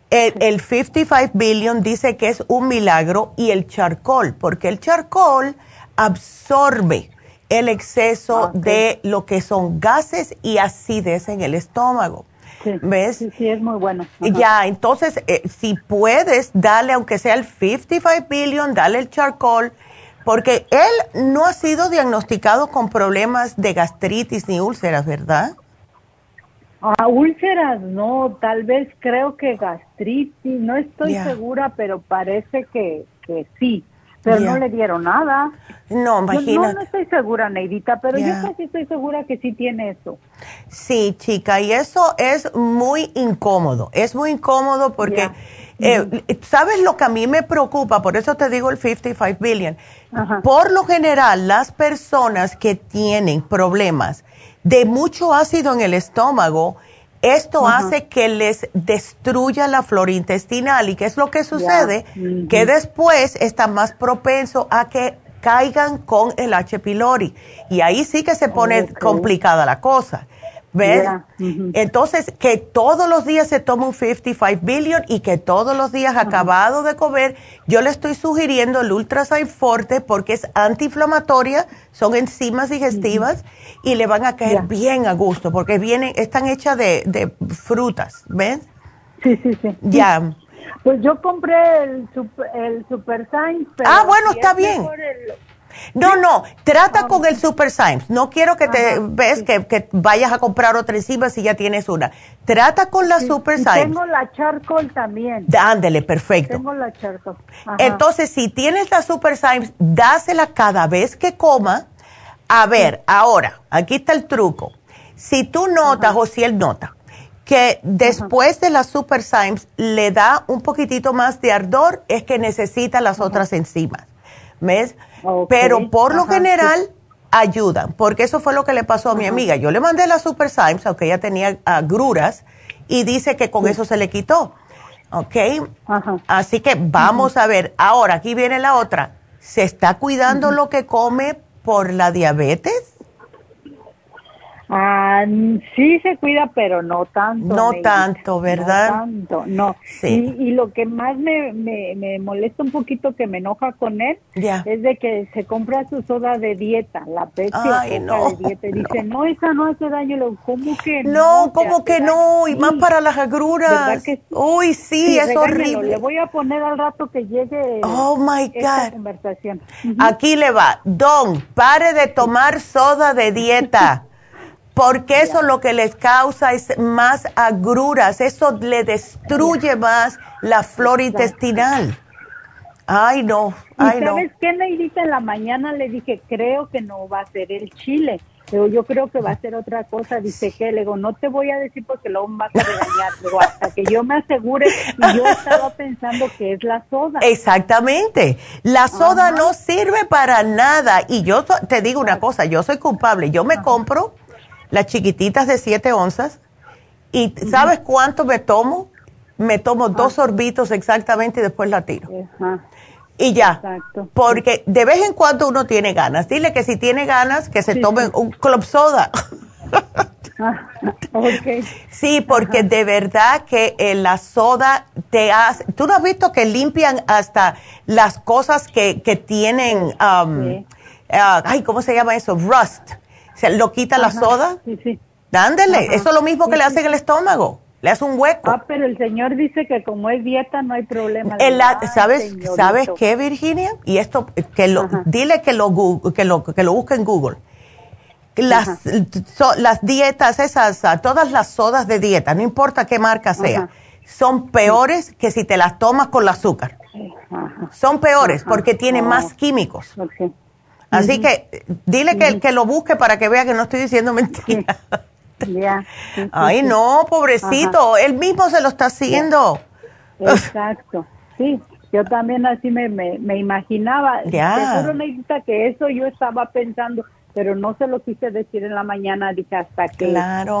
El, el, 55 billion dice que es un milagro y el charcoal, porque el charcoal absorbe el exceso de lo que son gases y acidez en el estómago. ¿Ves? Sí, sí, es muy bueno. Ya, entonces, eh, si puedes, dale, aunque sea el 55 billion, dale el charcoal, porque él no ha sido diagnosticado con problemas de gastritis ni úlceras, ¿verdad? Ah, úlceras, no, tal vez creo que gastritis, no estoy segura, pero parece que, que sí pero no le dieron nada. No, imagínate. No, estoy segura, Neidita, pero yo casi estoy segura que sí tiene eso. Sí, chica, y eso es muy incómodo. Es muy incómodo porque, eh, ¿sabes lo que a mí me preocupa? Por eso te digo el 55 billion. Por lo general, las personas que tienen problemas de mucho ácido en el estómago, esto hace que les destruya la flora intestinal y ¿qué es lo que sucede? Que después está más propenso a que caigan con el H. pylori y ahí sí que se pone complicada la cosa. ¿Ves? Entonces, que todos los días se toma un 55 billion y que todos los días acabado de comer, yo le estoy sugiriendo el Ultrasign Forte porque es antiinflamatoria, son enzimas digestivas y le van a caer bien a gusto porque vienen, están hechas de, de frutas, ¿ves? Sí, sí, sí. Ya. Pues yo compré el Super, el super ah, bueno, está bien. No, no, trata con el Super Symes. No quiero que te ves que, vayas a comprar otra encima si ya tienes una. Trata con la Super Symes. Tengo la charcoal también. Ándele, perfecto. Tengo la charcoal. Entonces, si tienes la Super Symes, dásela cada vez que coma. A ver, ahora, aquí está el truco. Si tú notas o si él nota que después de la Super Symes le da un poquitito más de ardor, es que necesita las otras enzimas. ¿Ves? Pero por lo general ayudan, porque eso fue lo que le pasó a mi amiga. Yo le mandé la Super Symes, aunque ella tenía agruras, y dice que con eso se le quitó. ¿Ok? Así que vamos a ver. Ahora, aquí viene la otra. ¿Se está cuidando lo que come por la diabetes? Ah, sí se cuida, pero no tanto. No tanto, ¿verdad? No tanto, no. Sí. Y, lo que más me, me, molesta un poquito, que me enoja con él, es de que se compra su soda de dieta, la Pepsi Ay, no, de dieta. Y dice, no, esa no hace daño. ¿Cómo que no? No, ¿cómo que no? Y más para las agruras. Uy, sí, es horrible. Le voy a poner al rato que llegue oh, my esta conversación. Aquí le va. Don, pare de tomar soda de dieta porque eso lo que les causa es más agruras, eso le destruye más la flora intestinal. Ay, no, ay, ¿Y ¿Sabes qué, Neidita? En la mañana le dije, creo que no va a ser el chile. Pero yo creo que va a ser otra cosa. Dice que le digo, no te voy a decir porque luego vas a regañar. Digo, hasta que yo me asegure. Y yo estaba pensando que es la soda. Exactamente. La soda no sirve para nada. Y yo te digo una cosa, yo soy culpable. Yo me compro las chiquititas de 7 onzas. ¿Y sabes cuánto me tomo? Me tomo dos sorbitos exactamente y después la tiro. Y ya. Porque de vez en cuando uno tiene ganas. Dile que si tiene ganas, que se tome un club soda. Ah, sí, porque de verdad que eh, la soda te hace... ¿Tú no has visto que limpian hasta las cosas que, que tienen... Um, ah, ay, ¿cómo se llama eso? Rust lo quita la soda. Sí, sí. Dándele, eso es lo mismo que le hace en el estómago. Le hace un hueco. Ah, pero el señor dice que como es dieta no hay problema. ¿Sabes, ¿sabes qué, Virginia? Y esto, que lo, dile que lo, que lo, que lo busque en Google. Las, las dietas esas, todas las sodas de dieta, no importa qué marca sea, son peores que si te las tomas con el azúcar. Son peores porque tienen más químicos. Así que dile que, que lo busque para que vea que no estoy diciendo mentira. Ay, no, pobrecito, él mismo se lo está haciendo. Exacto, sí. Yo también así me, me, imaginaba. Ya. Que eso yo estaba pensando, pero no se lo quise decir en la mañana, dije hasta que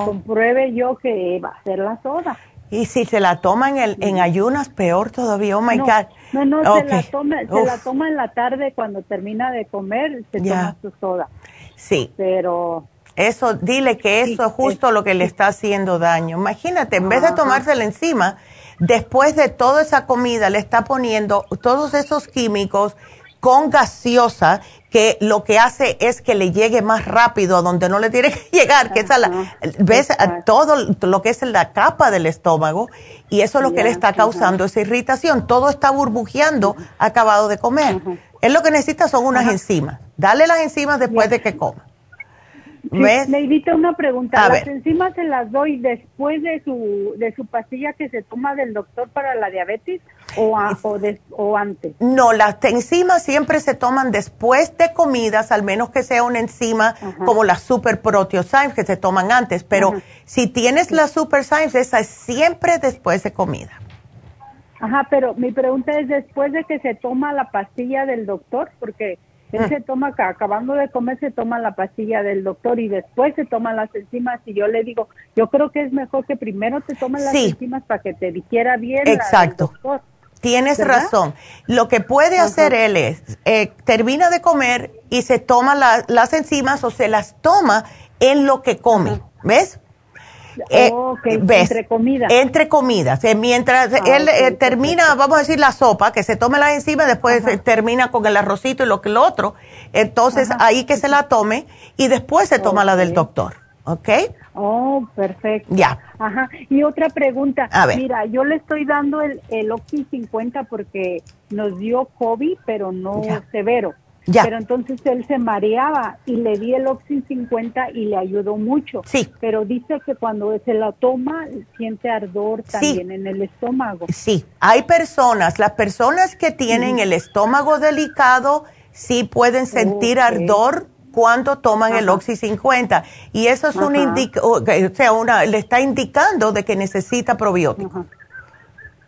compruebe yo que va a ser la soda. Y si se la toma en, el, en ayunas, peor todavía, oh my no, God. No, no, se, la toma, se la toma en la tarde cuando termina de comer, se toma su soda. Sí. Pero... Eso, dile que eso es justo lo que le está haciendo daño. Imagínate, en vez de tomársela encima, después de toda esa comida le está poniendo todos esos químicos con gaseosa que lo que hace es que le llegue más rápido a donde no le tiene que llegar, que es a la, ves todo lo que es la capa del estómago y eso es lo que le está causando esa irritación. Todo está burbujeando acabado de comer. Es lo que necesita son unas enzimas. Dale las enzimas después de que coma. Sí, una pregunta. ¿Las enzimas se las doy después de su, de su pastilla que se toma del doctor para la diabetes o, o, antes? No, las enzimas siempre se toman después de comidas, al menos que sea una enzima como la Super Proteosymes que se toman antes. Pero si tienes la Super Symes, esa es siempre después de comida. Ajá, pero mi pregunta es después de que se toma la pastilla del doctor, porque él se toma, acabando de comer, se toma la pastilla del doctor y después se toman las enzimas. Y yo le digo, yo creo que es mejor que primero te tomen las enzimas para que te dijera bien. Exacto. Tienes razón. Lo que puede hacer él es, eh, termina de comer y se toma las enzimas o se las toma en lo que come. ¿Ves? Eh, entre comidas. Entre comidas. Eh, mientras ah, él eh, termina, vamos a decir, la sopa, que se tome la encima, después termina con el arrocito y lo que lo otro. Entonces, ahí que se la tome y después se toma la del doctor. ¿Ok? Oh, perfecto. Ya. Ajá. Y otra pregunta. Mira, yo le estoy dando el, el Oxy 50 porque nos dio COVID, pero no severo. Pero entonces él se mareaba y le di el Oxy 50 y le ayudó mucho. Sí. Pero dice que cuando se la toma siente ardor también en el estómago. Sí, hay personas, las personas que tienen el estómago delicado sí pueden sentir ardor cuando toman el Oxy 50 y eso es un indica, o sea, una, le está indicando de que necesita probiótico.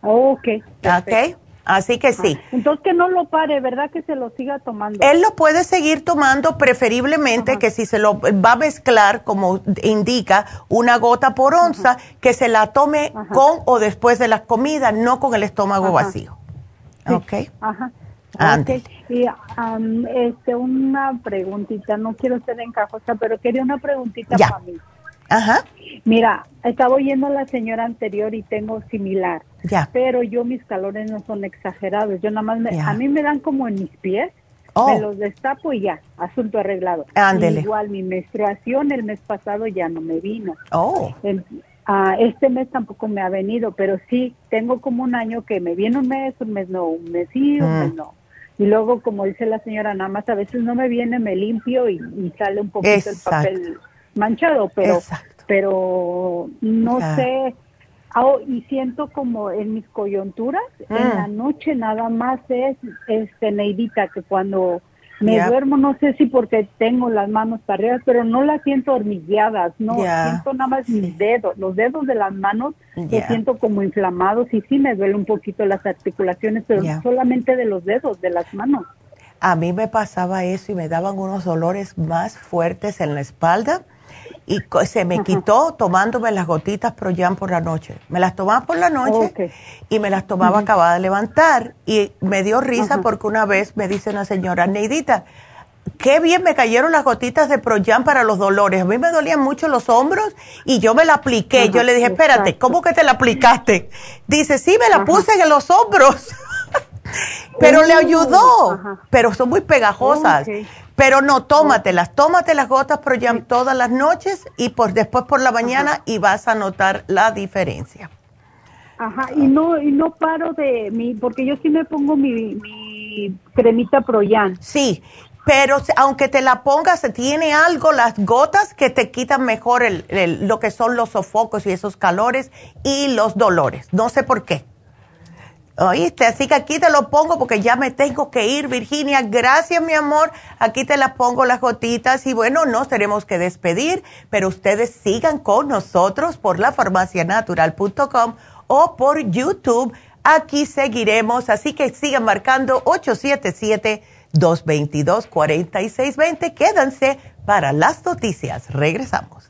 Ok. Ok. Así que sí. Entonces que no lo pare, ¿verdad? Que se lo siga tomando. Él lo puede seguir tomando, preferiblemente que si se lo va a mezclar, como indica, una gota por onza, que se la tome con o después de las comidas, no con el estómago vacío. ¿Ok? Ajá. Okay. Y este, una preguntita, no quiero ser encajosa, pero quería una preguntita para mí. Ajá. Mira, estaba oyendo a la señora anterior y tengo similar. Ya. Pero yo mis calores no son exagerados. Yo nada más, a mí me dan como en mis pies. Oh. Me los destapo y ya, asunto arreglado. Ándele. Igual mi menstruación el mes pasado ya no me vino. Oh. este mes tampoco me ha venido, pero sí tengo como un año que me viene un mes, un mes no, un mes sí, un mes mm. no. Y luego, como dice la señora, nada más a veces no me viene, me limpio y, sale un poquito el papel manchado, pero, pero no sé. Ah, y siento como en mis coyunturas, en mm. la noche nada más es, este, Neidita, que cuando me duermo, no sé si porque tengo las manos para arriba, pero no las siento hormigueadas, no, siento nada más mis dedos, los dedos de las manos que siento como inflamados y sí me duele un poquito las articulaciones, pero solamente de los dedos, de las manos. A mí me pasaba eso y me daban unos dolores más fuertes en la espalda y se me quitó tomándome las gotitas Proyan por la noche. Me las tomaba por la noche y me las tomaba acabada de levantar. Y me dio risa porque una vez me dice una señora, Neidita, qué bien me cayeron las gotitas de Proyan para los dolores. A mí me dolían mucho los hombros y yo me la apliqué. yo le dije, espérate, ¿cómo que te la aplicaste? Dice, sí, me la puse en los hombros. pero le ayudó, pero son muy pegajosas. Pero no, tómatelas, tómate las gotas Proyam todas las noches y por, después por la mañana y vas a notar la diferencia. Ajá, y no, y no paro de mi, porque yo sí me pongo mi, mi cremita Proyan. Sí, pero aunque te la pongas, tiene algo, las gotas que te quitan mejor lo que son los sofocos y esos calores y los dolores. No sé por qué. Oíste, así que aquí te lo pongo porque ya me tengo que ir, Virginia. Gracias, mi amor. Aquí te las pongo las gotitas y bueno, nos tenemos que despedir, pero ustedes sigan con nosotros por lafarmacianatural.com o por YouTube. Aquí seguiremos, así que sigan marcando 877-222-4620. Quédense para las noticias. Regresamos.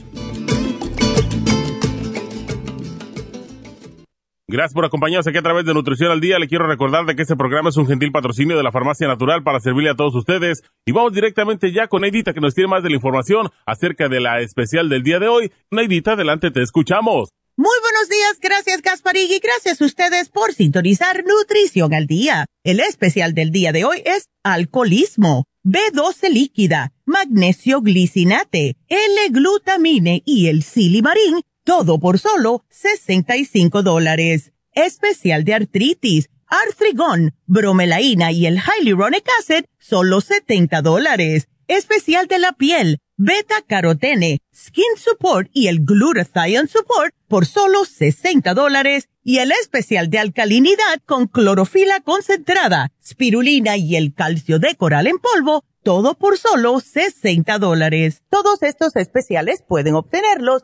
Gracias por acompañarnos aquí a través de Nutrición al Día. Le quiero recordar de que este programa es un gentil patrocinio de la Farmacia Natural para servirle a todos ustedes. Y vamos directamente ya con Neidita que nos tiene más de la información acerca de la especial del día de hoy. Neidita, adelante, te escuchamos. Muy buenos días, gracias Gasparig y gracias a ustedes por sintonizar Nutrición al Día. El especial del día de hoy es alcoholismo, B12 líquida, magnesio glicinate, L-glutamine y el silimarín todo por solo 65 dólares. Especial de artritis, artrigón, bromelaína y el hyaluronic acid, solo 70 dólares. Especial de la piel, beta carotene, skin support y el glutathione support por solo 60 dólares. Y el especial de alcalinidad con clorofila concentrada, spirulina y el calcio de coral en polvo, todo por solo 60 dólares. Todos estos especiales pueden obtenerlos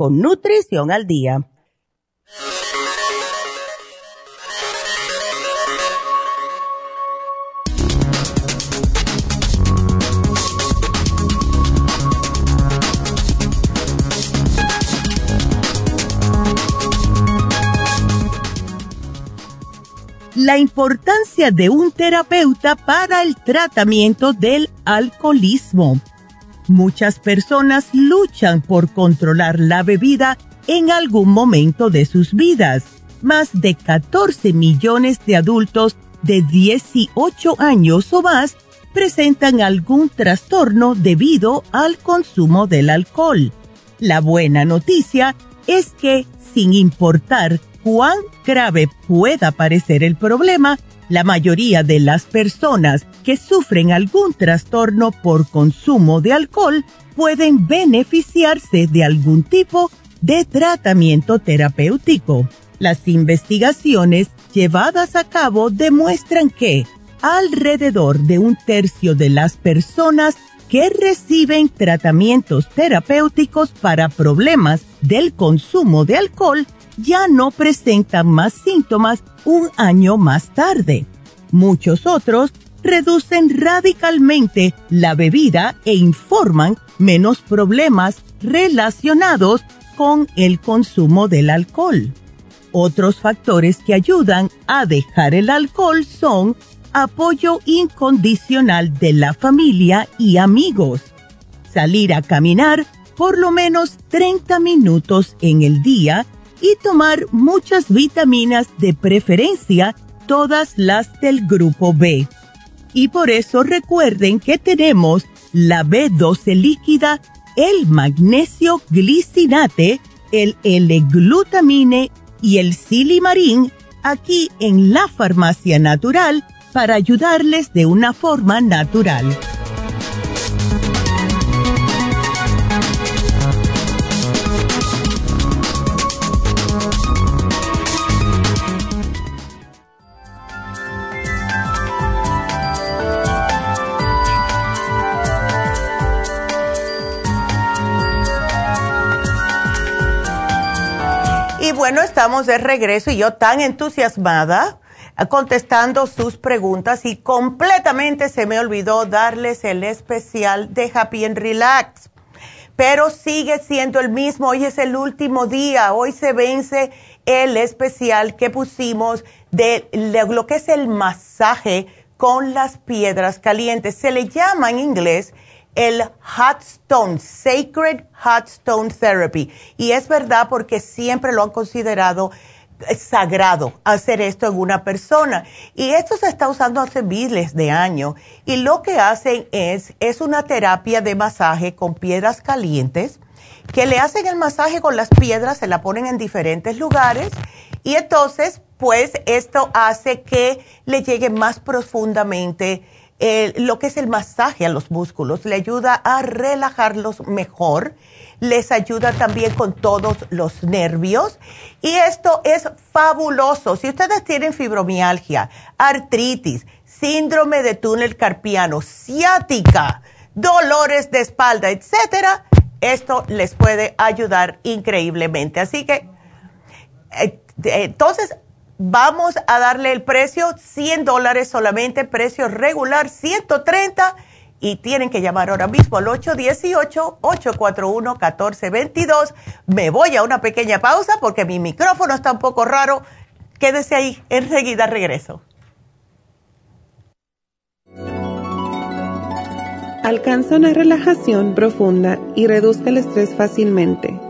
con Nutrición al Día. La importancia de un terapeuta para el tratamiento del alcoholismo. Muchas personas luchan por controlar la bebida en algún momento de sus vidas. Más de 14 millones de adultos de 18 años o más presentan algún trastorno debido al consumo del alcohol. La buena noticia es que, sin importar cuán grave pueda parecer el problema, la mayoría de las personas que sufren algún trastorno por consumo de alcohol pueden beneficiarse de algún tipo de tratamiento terapéutico. Las investigaciones llevadas a cabo demuestran que alrededor de un tercio de las personas que reciben tratamientos terapéuticos para problemas del consumo de alcohol ya no presentan más síntomas un año más tarde. Muchos otros reducen radicalmente la bebida e informan menos problemas relacionados con el consumo del alcohol. Otros factores que ayudan a dejar el alcohol son apoyo incondicional de la familia y amigos, salir a caminar por lo menos 30 minutos en el día y tomar muchas vitaminas de preferencia, todas las del grupo B. Y por eso recuerden que tenemos la B12 líquida, el magnesio glicinate, el L-glutamine y el silimarín aquí en la farmacia natural para ayudarles de una forma natural. Bueno, estamos de regreso y yo tan entusiasmada eh, contestando sus preguntas y completamente se me olvidó darles el especial de Happy and Relax. Pero sigue siendo el mismo, hoy es el último día, hoy se vence el especial que pusimos de lo que es el masaje con las piedras calientes. Se le llama en inglés el Hot Stone, Sacred Hot Stone Therapy. Y es verdad porque siempre lo han considerado sagrado hacer esto en una persona. Y esto se está usando hace miles de años. Y lo que hacen es, es una terapia de masaje con piedras calientes, que le hacen el masaje con las piedras, se la ponen en diferentes lugares. Y entonces, pues esto hace que le llegue más profundamente lo que es el masaje a los músculos, le ayuda a relajarlos mejor, les ayuda también con todos los nervios y esto es fabuloso. Si ustedes tienen fibromialgia, artritis, síndrome de túnel carpiano, ciática, dolores de espalda, etcétera, esto les puede ayudar increíblemente. Así que, eh, entonces, vamos a darle el precio 100 dólares solamente, precio regular 130 y tienen que llamar ahora mismo al 818-841-1422. Me voy a una pequeña pausa porque mi micrófono está un poco raro. Quédese ahí, enseguida regreso. Alcanza una relajación profunda y reduzca el estrés fácilmente.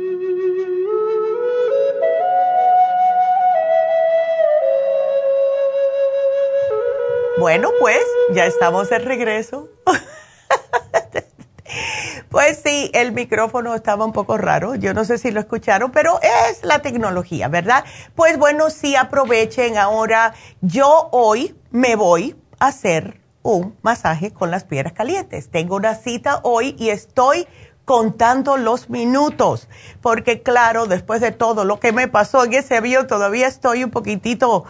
Bueno, pues ya estamos de regreso. pues sí, el micrófono estaba un poco raro. Yo no sé si lo escucharon, pero es la tecnología, ¿verdad? Pues bueno, sí aprovechen ahora. Yo hoy me voy a hacer un masaje con las piedras calientes. Tengo una cita hoy y estoy contando los minutos, porque claro, después de todo lo que me pasó en ese avión, todavía estoy un poquitito,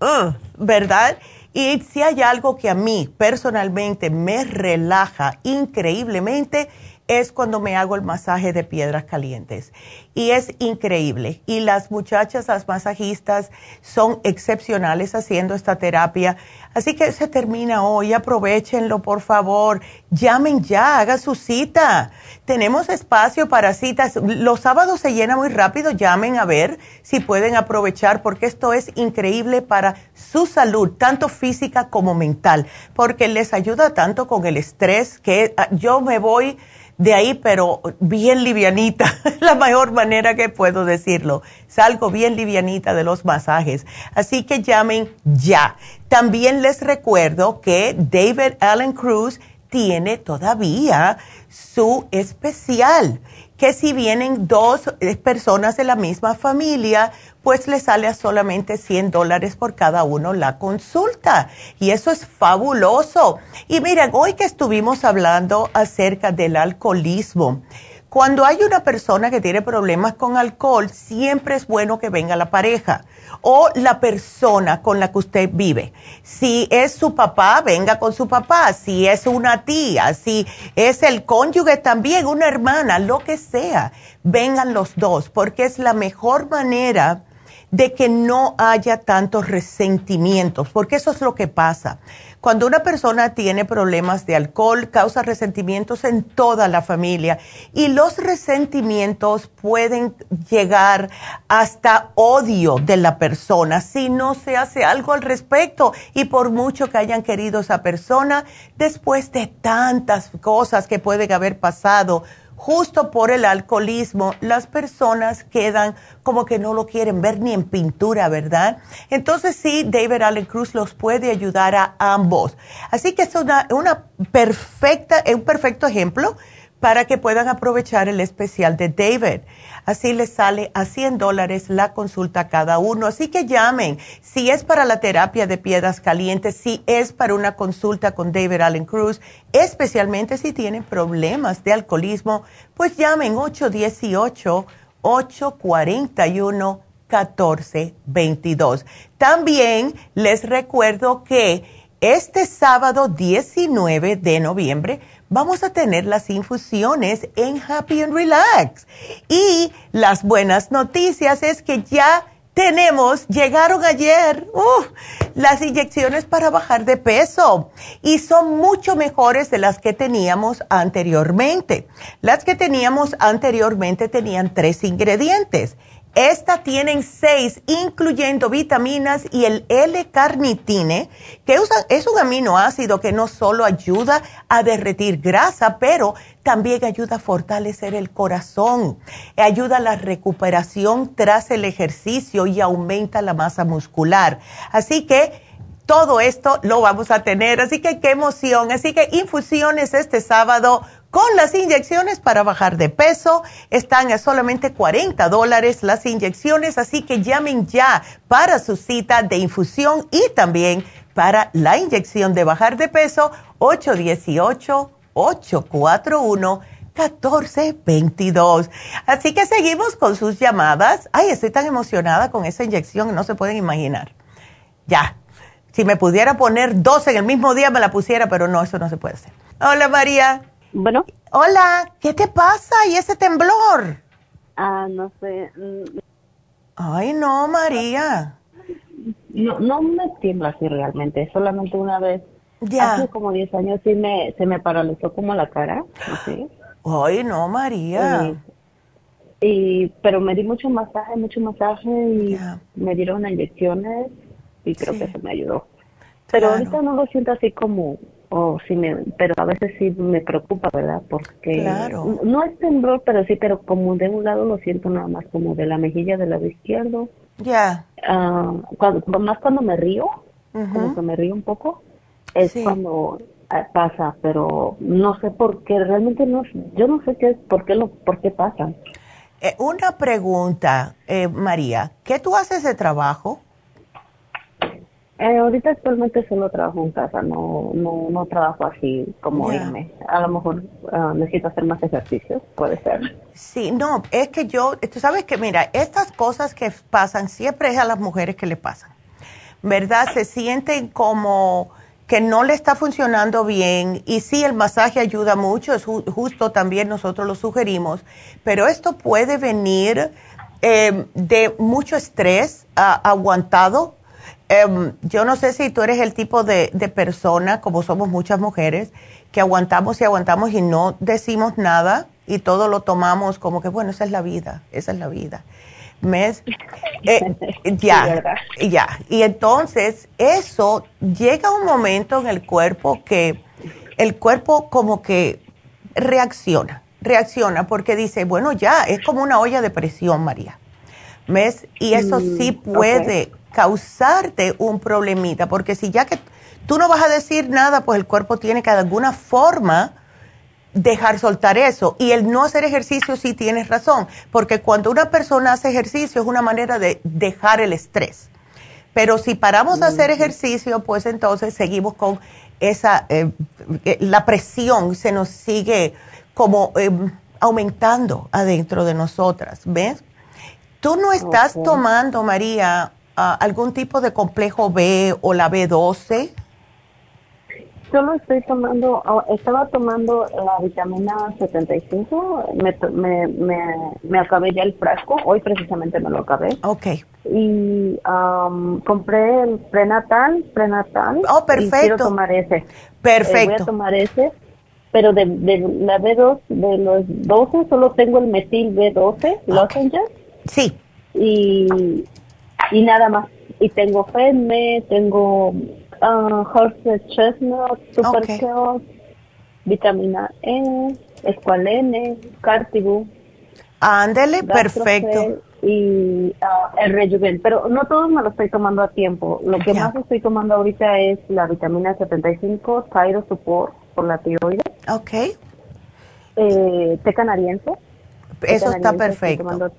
uh, ¿verdad? Y si hay algo que a mí personalmente me relaja increíblemente, es cuando me hago el masaje de piedras calientes. Y es increíble. Y las muchachas, las masajistas, son excepcionales haciendo esta terapia. Así que se termina hoy, aprovechenlo por favor. llamen ya, haga su cita. Tenemos espacio para citas. Los sábados se llena muy rápido. Llamen a ver si pueden aprovechar porque esto es increíble para su salud, tanto física como mental, porque les ayuda tanto con el estrés que ah, yo me voy de ahí, pero bien livianita, la mejor manera que puedo decirlo. Salgo bien livianita de los masajes. Así que llamen ya. También les recuerdo que David Allen Cruz tiene todavía su especial, que si vienen dos eh, personas de la misma familia, pues le sale a solamente 100 dólares por cada uno la consulta. Y eso es fabuloso. Y miren, hoy que estuvimos hablando acerca del alcoholismo, cuando hay una persona que tiene problemas con alcohol, siempre es bueno que venga la pareja o la persona con la que usted vive. Si es su papá, venga con su papá. Si es una tía, si es el cónyuge también, una hermana, lo que sea, vengan los dos, porque es la mejor manera de que no haya tantos resentimientos, porque eso es lo que pasa. Cuando una persona tiene problemas de alcohol, causa resentimientos en toda la familia y los resentimientos pueden llegar hasta odio de la persona si no se hace algo al respecto y por mucho que hayan querido esa persona, después de tantas cosas que pueden haber pasado, justo por el alcoholismo, las personas quedan como que no lo quieren ver ni en pintura, ¿verdad? Entonces sí, David Allen Cruz los puede ayudar a ambos. Así que es una, una perfecta, un perfecto ejemplo para que puedan aprovechar el especial de David. Así les sale a 100 dólares la consulta cada uno. Así que llamen. Si es para la terapia de piedras calientes, si es para una consulta con David Allen Cruz, especialmente si tienen problemas de alcoholismo, pues llamen 818-841-1422. También les recuerdo que este sábado 19 de noviembre, vamos a tener las infusiones en Happy and Relax. Y las buenas noticias es que ya tenemos, llegaron ayer, uh, las inyecciones para bajar de peso y son mucho mejores de las que teníamos anteriormente. Las que teníamos anteriormente tenían tres ingredientes esta tienen seis, incluyendo vitaminas y el L-carnitine, que es un aminoácido que no solo ayuda a derretir grasa, pero también ayuda a fortalecer el corazón, ayuda a la recuperación tras el ejercicio y aumenta la masa muscular. Así que todo esto lo vamos a tener, así que qué emoción. Así que infusiones este sábado con las inyecciones para bajar de peso. Están a solamente 40 dólares las inyecciones, así que llamen ya para su cita de infusión y también para la inyección de bajar de peso 818-841-1422. Así que seguimos con sus llamadas. Ay, estoy tan emocionada con esa inyección, no se pueden imaginar. Ya, si me pudiera poner dos en el mismo día me la pusiera, pero no, eso no se puede hacer. Hola María. Bueno. Hola, ¿qué te pasa? ¿Y ese temblor? Ah, no sé. Mm. Ay, no, María. No, no me tiembla así realmente, solamente una vez. Ya. Hace como 10 años sí me, se me paralizó como la cara. Ay, no, María. Y, pero me di mucho masaje, mucho masaje y me dieron inyecciones y creo que eso me ayudó. Pero ahorita no lo siento así como o si me, pero a veces sí me preocupa, ¿verdad? Porque no es temblor, pero sí, pero como de un lado lo siento nada más como de la mejilla del lado izquierdo. Ya. Ah, cuando, más cuando me río, como que me río un poco, es cuando ah, pasa, pero no sé por qué, realmente no, yo no sé qué, por qué lo, por qué pasa. Eh, una pregunta, eh, María, ¿qué tú haces de trabajo? Eh, ahorita actualmente solo trabajo en casa, no, no, no trabajo así como irme. A lo mejor ah, necesito hacer más ejercicios, puede ser. Sí, no, es que yo, tú sabes que mira, estas cosas que pasan siempre es a las mujeres que le pasan, ¿verdad? Se sienten como que no le está funcionando bien y sí, el masaje ayuda mucho, es justo también nosotros lo sugerimos, pero esto puede venir eh, de mucho estrés ah, aguantado em, yo no sé si tú eres el tipo de, de persona, como somos muchas mujeres, que aguantamos y aguantamos y no decimos nada y todo lo tomamos como que, bueno, esa es la vida, esa es la vida. ¿Ves? Eh, ya, ya. Y entonces eso llega un momento en el cuerpo que el cuerpo como que reacciona, reacciona porque dice, bueno, ya, es como una olla de presión, María. ¿Ves? Y eso mm, sí puede causarte un problemita, porque si ya que tú no vas a decir nada, pues el cuerpo tiene que de alguna forma dejar soltar eso. Y el no hacer ejercicio sí tienes razón, porque cuando una persona hace ejercicio es una manera de dejar el estrés. Pero si paramos de hacer ejercicio, pues entonces seguimos con esa, eh, eh, la presión se nos sigue como eh, aumentando adentro de nosotras, ¿ves? ¿Tú no estás tomando, María, algún tipo de complejo B o la B12? Solo estoy tomando, ah, estaba tomando la vitamina 75, me, me, me, me, acabé ya el frasco, hoy precisamente me lo acabé. Ok. Y compré el prenatal, prenatal. Oh, perfecto. Y quiero tomar ese. Perfecto. Eh, voy a tomar ese, pero de, de la B2, de los 12, solo tengo el metil B12, okay. Sí. Y, y nada más. Y tengo FEDME, tengo uh, horse chestnut, super vitamina E, escualene, cartibu. Ándele, perfecto. Y uh, el rejuven, pero no todos me lo estoy tomando a tiempo. Lo que más estoy tomando ahorita es la vitamina 75, Thyro Support por la tiroides. Ok. Eh, té canadiense. Eso está perfecto.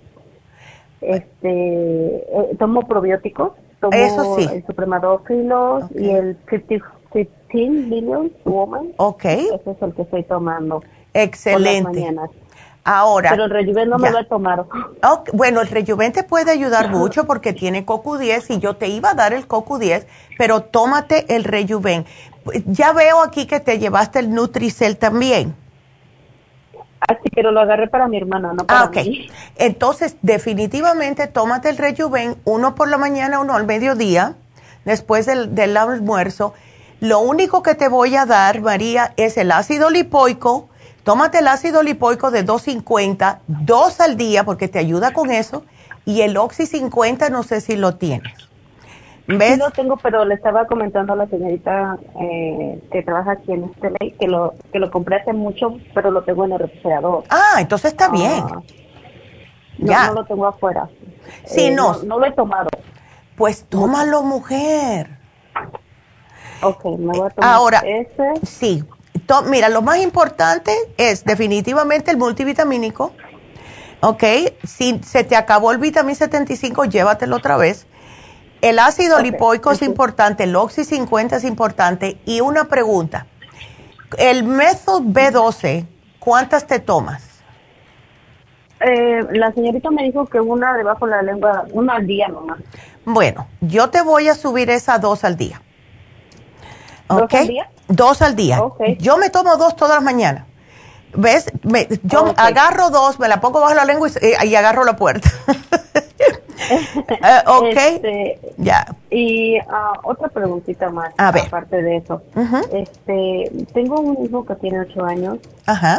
Este, eh, tomo probióticos Tomo Eso sí. el supremadófilos y el 15 Billion Woman. Ok. Ese es el que estoy tomando. Excelente. Ahora. Pero el rejuven no me lo he tomado. bueno, el rejuven te puede ayudar mucho porque tiene CoQ10 y yo te iba a dar el CoQ10, pero tómate el rejuven. Ya veo aquí que te llevaste el Nutricel también. Así, pero lo agarré para mi hermana, no para ah, ok. Entonces, definitivamente tómate el rejuven, uno por la mañana, uno al mediodía, después del, del almuerzo. Lo único que te voy a dar, María, es el ácido lipoico. Tómate el ácido lipoico de 250, dos al día, porque te ayuda con eso. Y el Oxy 50, no sé si lo tienes. ¿Ves? Sí lo tengo, pero le estaba comentando a la señorita eh, que trabaja aquí en este ley que lo que lo compré hace mucho, pero lo tengo en el refrigerador. Ah, entonces está bien. Ah. ya. No lo tengo afuera. Sí, eh, no. no. lo he tomado. Pues tómalo, mujer. Ok, me voy a tomar Ahora, ese. Sí. mira, lo más importante es definitivamente el multivitamínico. Ok, si se te acabó el vitamín 75, llévatelo otra vez el ácido lipoico es importante, el Oxy 50 es importante. Y una pregunta, el método B12, ¿cuántas te tomas? Eh, la señorita me dijo que una debajo de la lengua, una al día nomás. Bueno, yo te voy a subir esa dos al día. ¿Dos al día? Dos al día. Yo me tomo dos todas las mañanas. ¿Ves? yo agarro dos, me la pongo bajo la lengua y agarro la puerta. Eh, ok. Este, ya. Y ah, otra preguntita más, aparte de eso. este Tengo un hijo que tiene ocho años,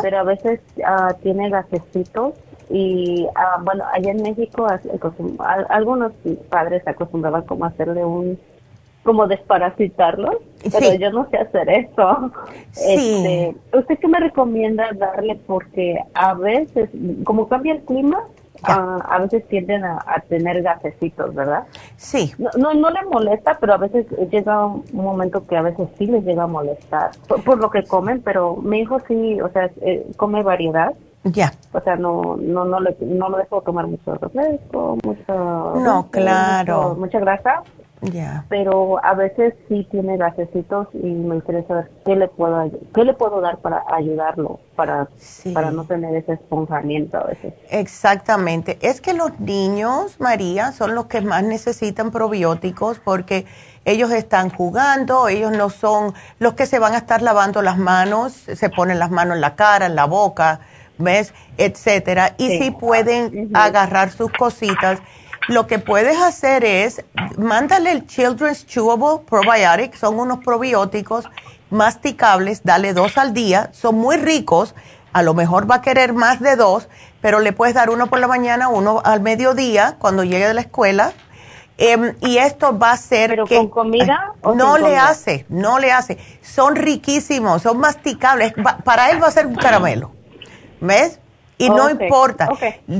pero a veces uh, tiene gasecitos y ah, bueno, allá en México algunos padres se acostumbraban como a hacerle un como desparasitarlo, pero yo no sé hacer eso. Este, ¿Usted qué me recomienda darle? Porque a veces, como cambia el clima, a, veces tienden a, tener gasecitos, ¿verdad? Sí. No, no, le molesta, pero a veces llega un momento que a veces sí les llega a molestar por, lo que comen, pero mi hijo sí, o sea, eh, come variedad. Ya. O sea, no, no, no, le, no lo dejo tomar mucho refresco, mucho... No, claro. mucha grasa, pero a veces sí tiene gasecitos y me gustaría saber qué le puedo qué le puedo dar para ayudarlo para para no tener ese esponjamiento a veces. Exactamente. Es que los niños, María, son los que más necesitan probióticos porque ellos están jugando, ellos no son los que se van a estar lavando las manos, se ponen las manos en la cara, en la boca, ¿ves? etcétera, y sí, pueden agarrar sus cositas lo que puedes hacer es, mándale el Children's Chewable Probiotic, son unos probióticos masticables, dale dos al día, son muy ricos, a lo mejor va a querer más de dos, pero le puedes dar uno por la mañana, uno al mediodía, cuando llegue de la escuela. Em, y esto va a ser ¿Pero con comida? no le hace, no le hace. Son riquísimos, son masticables. para él va a ser un caramelo. ¿Ves? Y no importa.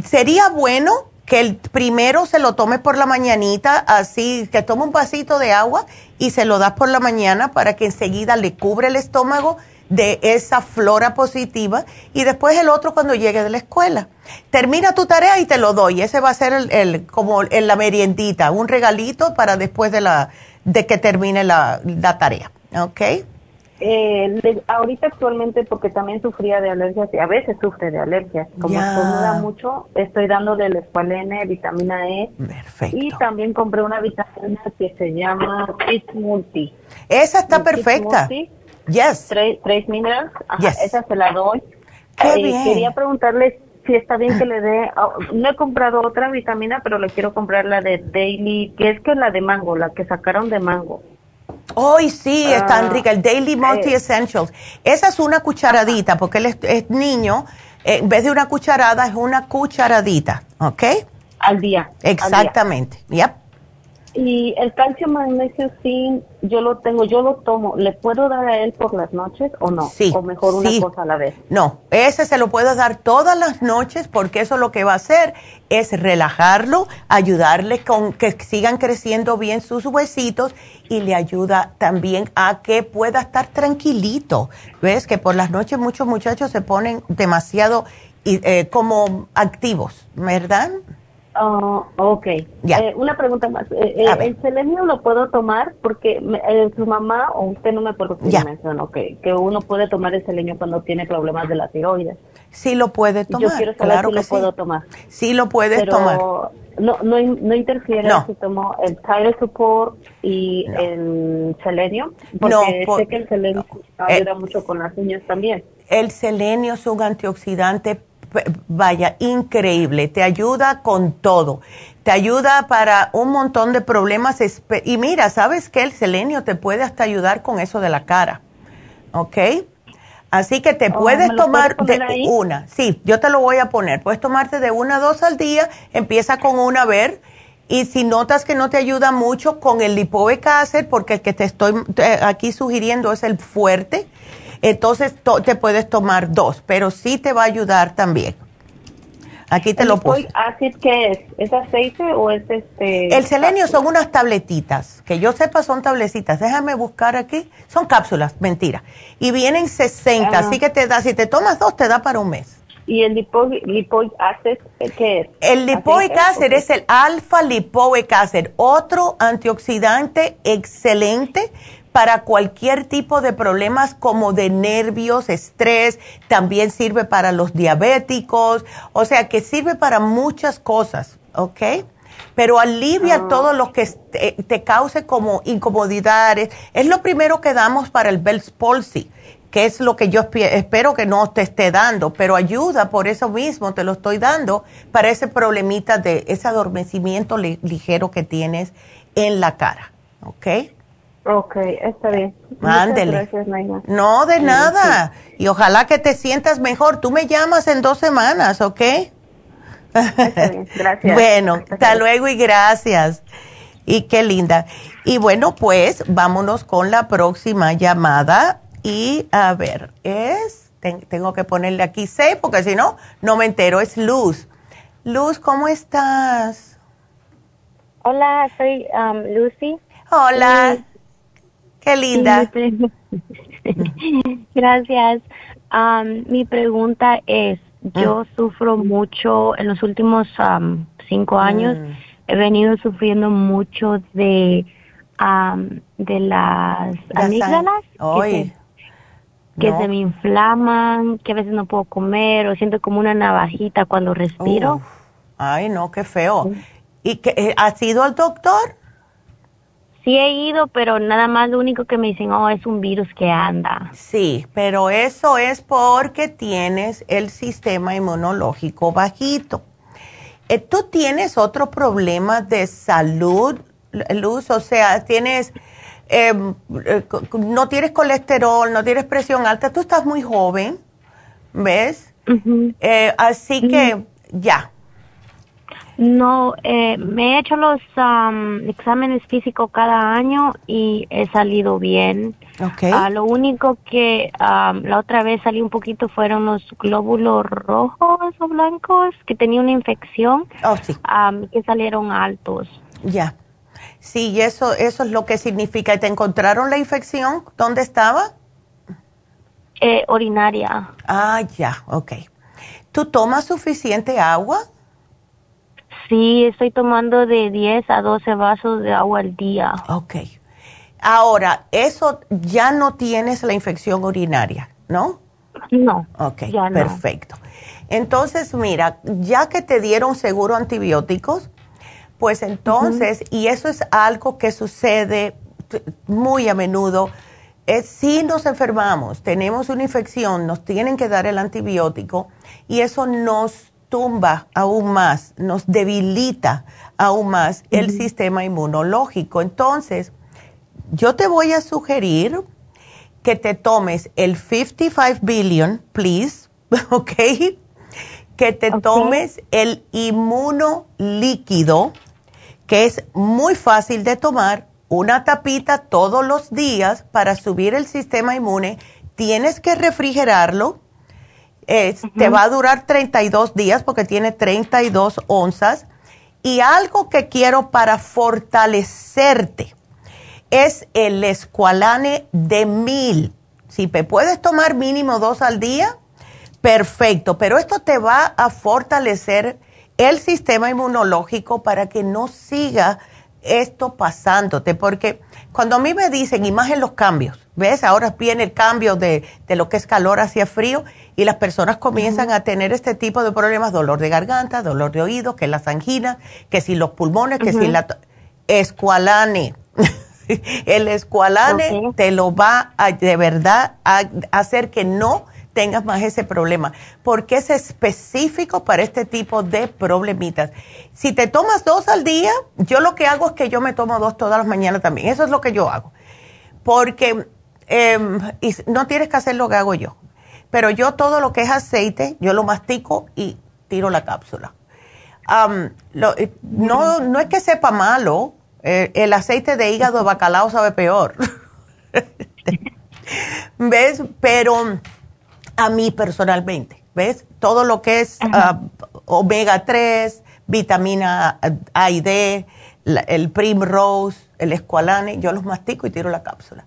Sería bueno que el primero se lo tome por la mañanita, así que tome un vasito de agua y se lo das por la mañana para que enseguida le cubre el estómago de esa flora positiva y después el otro cuando llegue de la escuela. Termina tu tarea y te lo doy. Ese va a ser el, como en la meriendita, un regalito para después de la de que termine la, la tarea, ¿ok? Eh, ahorita actualmente porque también sufría de alergias y a veces sufre de alergias. Como yeah. mucho, estoy dando del escualene, vitamina E. Perfecto. Y también compré una vitamina que se llama Fit Multi. Esa está perfecta. Yes. Tres, minerals. Esa se la doy. Qué eh, bien. Quería preguntarle si está bien que le dé. Oh, no he comprado otra vitamina, pero le quiero comprar la de Daily, que es que la de mango, la que sacaron de mango. Hoy sí, es tan ah, rica, el Daily Multi Essentials. Esa es una cucharadita, porque él es, niño, eh, en vez de una cucharada, es una cucharadita, ¿ok? Al día. Exactamente, ya. Y el calcio magnesio sí, yo lo tengo, yo lo tomo. ¿Le puedo dar a él por las noches o no? Sí. O mejor una cosa a la vez. No, ese se lo puedo dar todas las noches porque eso lo que va a hacer es relajarlo, ayudarle con que sigan creciendo bien sus huesitos y le ayuda también a que pueda estar tranquilito. ¿Ves? Que por las noches muchos muchachos se ponen demasiado eh, como activos, ¿verdad? Oh, ok. Eh, una pregunta más. Eh, eh, ¿El selenio lo puedo tomar? Porque su mamá, o usted no me acuerdo si mencionó que, que uno puede tomar el selenio cuando tiene problemas de la tiroides. Sí lo puede tomar. Yo quiero saber si lo puedo tomar. Sí lo puedes tomar. No, no, no interfiere si tomo el Thyroid Support y el selenio, porque sé que el selenio ayuda mucho con las uñas también. El selenio es un antioxidante vaya, increíble, te ayuda con todo, te ayuda para un montón de problemas. Y mira, ¿sabes qué? El selenio te puede hasta ayudar con eso de la cara, ¿ok? Así que te oh, puedes tomar de una, sí, yo te lo voy a poner, puedes tomarte de una a dos al día, empieza con una a ver, y si notas que no te ayuda mucho con el acid, porque el que te estoy aquí sugiriendo es el fuerte, entonces te puedes tomar dos, pero sí te va a ayudar también. Aquí te lo puse. acid qué es? ¿Es aceite o es este? El selenio son unas tabletitas, que yo sepa son tablecitas. Déjame buscar aquí. Son cápsulas, mentira. Y vienen 60, así que te da, si te tomas dos, te da para un mes. ¿Y el lipoic acid qué es? El lipoic acid es el alfa lipoic acid, otro antioxidante excelente para cualquier tipo de problemas como de nervios, estrés, también sirve para los diabéticos, o sea que sirve para muchas cosas, ¿ok? Pero alivia ah. todo lo que te, cause como incomodidades. Es lo primero que damos para el Bell's Palsy, que es lo que yo espero que no te esté dando, pero ayuda por eso mismo, te lo estoy dando para ese problemita de ese adormecimiento ligero que tienes en la cara, ¿ok? Ok, está bien. Mándele. No, de nada. Y ojalá que te sientas mejor. Tú me llamas en dos semanas, ¿ok? Gracias. bueno, hasta luego y gracias. Y qué linda. Y bueno, pues vámonos con la próxima llamada. Y a ver, es, tengo que ponerle aquí C porque si no, no me entero. Es Luz. Luz, ¿cómo estás? Hola, soy um, Lucy. Hola. Qué linda. Gracias. mi pregunta es, yo ah. sufro mucho, en los últimos cinco años, mm. he venido sufriendo mucho de, de las amígdalas. Que, se, me inflaman, que a veces no puedo comer o siento como una navajita cuando respiro. Ay, no, qué feo. ¿Y que, eh, has ido al doctor? Sí he ido, pero nada más lo único que me dicen, oh, es un virus que anda. Sí, pero eso es porque tienes el sistema inmunológico bajito. eh, ¿tú tienes otro problema de salud, Luz? O sea, tienes, em, eh, no tienes colesterol, no tieres presión alta, tú estás muy joven, ¿ves? Eh, así que ya, no, eh, me he hecho los exámenes físicos cada año y he salido bien. Okay. Ah, lo único que la otra vez salí un poquito fueron los glóbulos rojos o blancos que tenía una infección oh, sí. que salieron altos. Ya. Sí, y eso, eso es lo que significa. ¿Te encontraron la infección? ¿Dónde estaba? Eh, orinaria. Ah, ya, ok. ¿Tú tomas suficiente agua? Sí, estoy tomando de 10 a 12 vasos de agua al día. Ok. Ahora, eso ya no tienes la infección urinaria, ¿no? No. Ok, perfecto. Entonces, mira, ya que te dieron seguro antibióticos, pues entonces, y eso es algo que sucede muy a menudo, es si nos enfermamos, tenemos una infección, nos tienen que dar el antibiótico y eso nos tumba aún más, nos debilita aún más el sistema inmunológico. Entonces, yo te voy a sugerir que te tomes el 55 billion, please, ¿ok? Que te tomes el inmuno líquido, que es muy fácil de tomar, una tapita todos los días para subir el sistema inmune. Tienes que refrigerarlo te va a durar 32 días porque tiene 32 onzas. Y algo que quiero para fortalecerte es el escualane de mil. Si te puedes tomar mínimo dos al día, perfecto. Pero esto te va a fortalecer el sistema inmunológico para que no siga esto pasándote. Porque cuando a mí me dicen, y más en los cambios, ¿ves? Ahora viene el cambio de, de lo que es calor hacia frío y las personas comienzan a tener este tipo de problemas, dolor de garganta, dolor de oído, que las anginas, que si los pulmones, que si la... Escualane. el escualane te lo va a, de verdad a hacer que no tengas más ese problema, porque es específico para este tipo de problemitas. Si te tomas dos al día, yo lo que hago es que yo me tomo dos todas las mañanas también. Eso es lo que yo hago. Porque em, no tienes que hacer lo que hago yo. Pero yo todo lo que es aceite, yo lo mastico y tiro la cápsula. Eh, no, no es que sepa malo, eh, el aceite de hígado de bacalao sabe peor. ¿Ves? Pero a mí personalmente, ¿ves? Todo lo que es ah, omega 3, vitamina A y D, el Primrose, el Esqualane, yo los mastico y tiro la cápsula.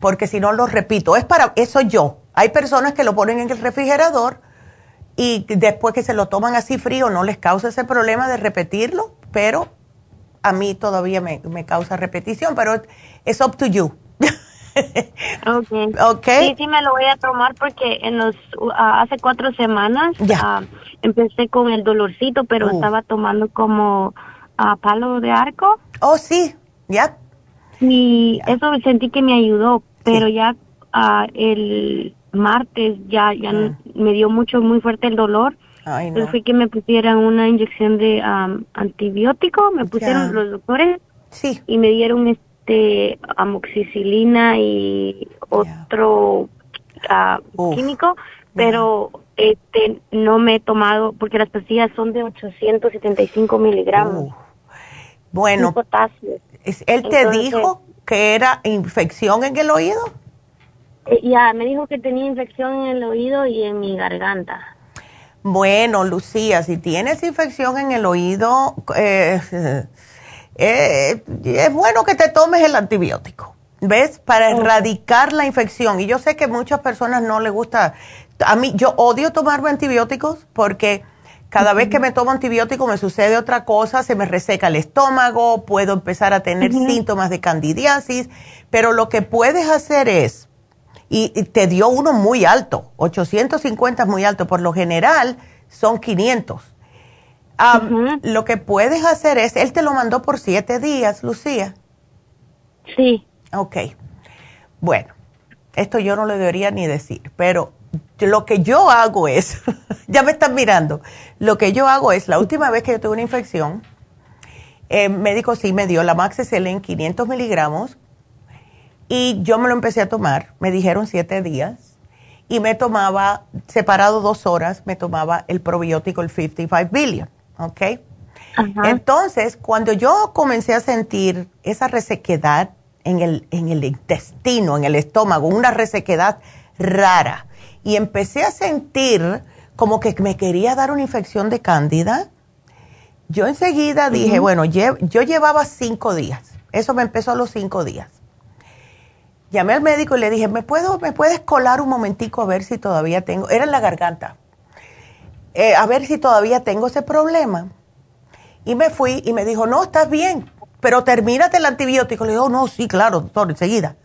Porque si no, los repito. Es para eso yo. Hay personas que lo ponen en el refrigerador y después que se lo toman así frío no les causa ese problema de repetirlo, pero a mí todavía me, causa repetición, pero es up to you. okay. okay. Sí, sí me lo voy a tomar porque en los hace cuatro semanas ah, empecé con el dolorcito, pero uh. estaba tomando como a palo de arco. Oh, sí, ya. Y eso sentí que me ayudó, pero ya uh, el martes ya, ya ah. me dio mucho, muy fuerte el dolor. Entonces fui que me pusieran una inyección de antibiótico, me pusieron los doctores sí. y me dieron este amoxicilina y otro ah, químico, pero este no me he tomado porque las pastillas son de 875 miligramos. Bueno, ¿él te dijo que era infección en el oído? Eh, ya, me dijo que tenía infección en el oído y en mi garganta. Bueno, Lucía, si tienes infección en el oído, eh, eh, es bueno que te tomes el antibiótico, ¿ves? Para erradicar la infección. Y yo sé que muchas personas no les gusta, a mí yo odio tomarme antibióticos porque cada vez que me tomo antibiótico me sucede otra cosa, se me reseca el estómago, puedo empezar a tener síntomas de candidiasis, pero lo que puedes hacer es y, te dio uno muy alto, 850 es muy alto, por lo general son 500. Lo que puedes hacer es, él te lo mandó por siete días, Lucía. Sí. Ok. Bueno, esto yo no le debería ni decir, pero lo que yo hago es, ya me están mirando, lo que yo hago es, la última vez que yo tuve una infección, el médico sí me dio la en 500 miligramos y yo me lo empecé a tomar, me dijeron siete días y me tomaba, separado dos horas, me tomaba el probiótico, el 55 billion, ¿ok? Entonces, cuando yo comencé a sentir esa resequedad en el, en el intestino, en el estómago, una resequedad rara, y empecé a sentir como que me quería dar una infección de cándida, yo enseguida dije, bueno, yo llevaba cinco días, eso me empezó a los cinco días. Llamé al médico y le dije, ¿me, puedo, ¿me puedes colar un momentico a ver si todavía tengo? Era en la garganta. Eh, a ver si todavía tengo ese problema. Y me fui y me dijo, no, estás bien, pero termínate el antibiótico. Le digo, no, sí, claro, doctor, enseguida.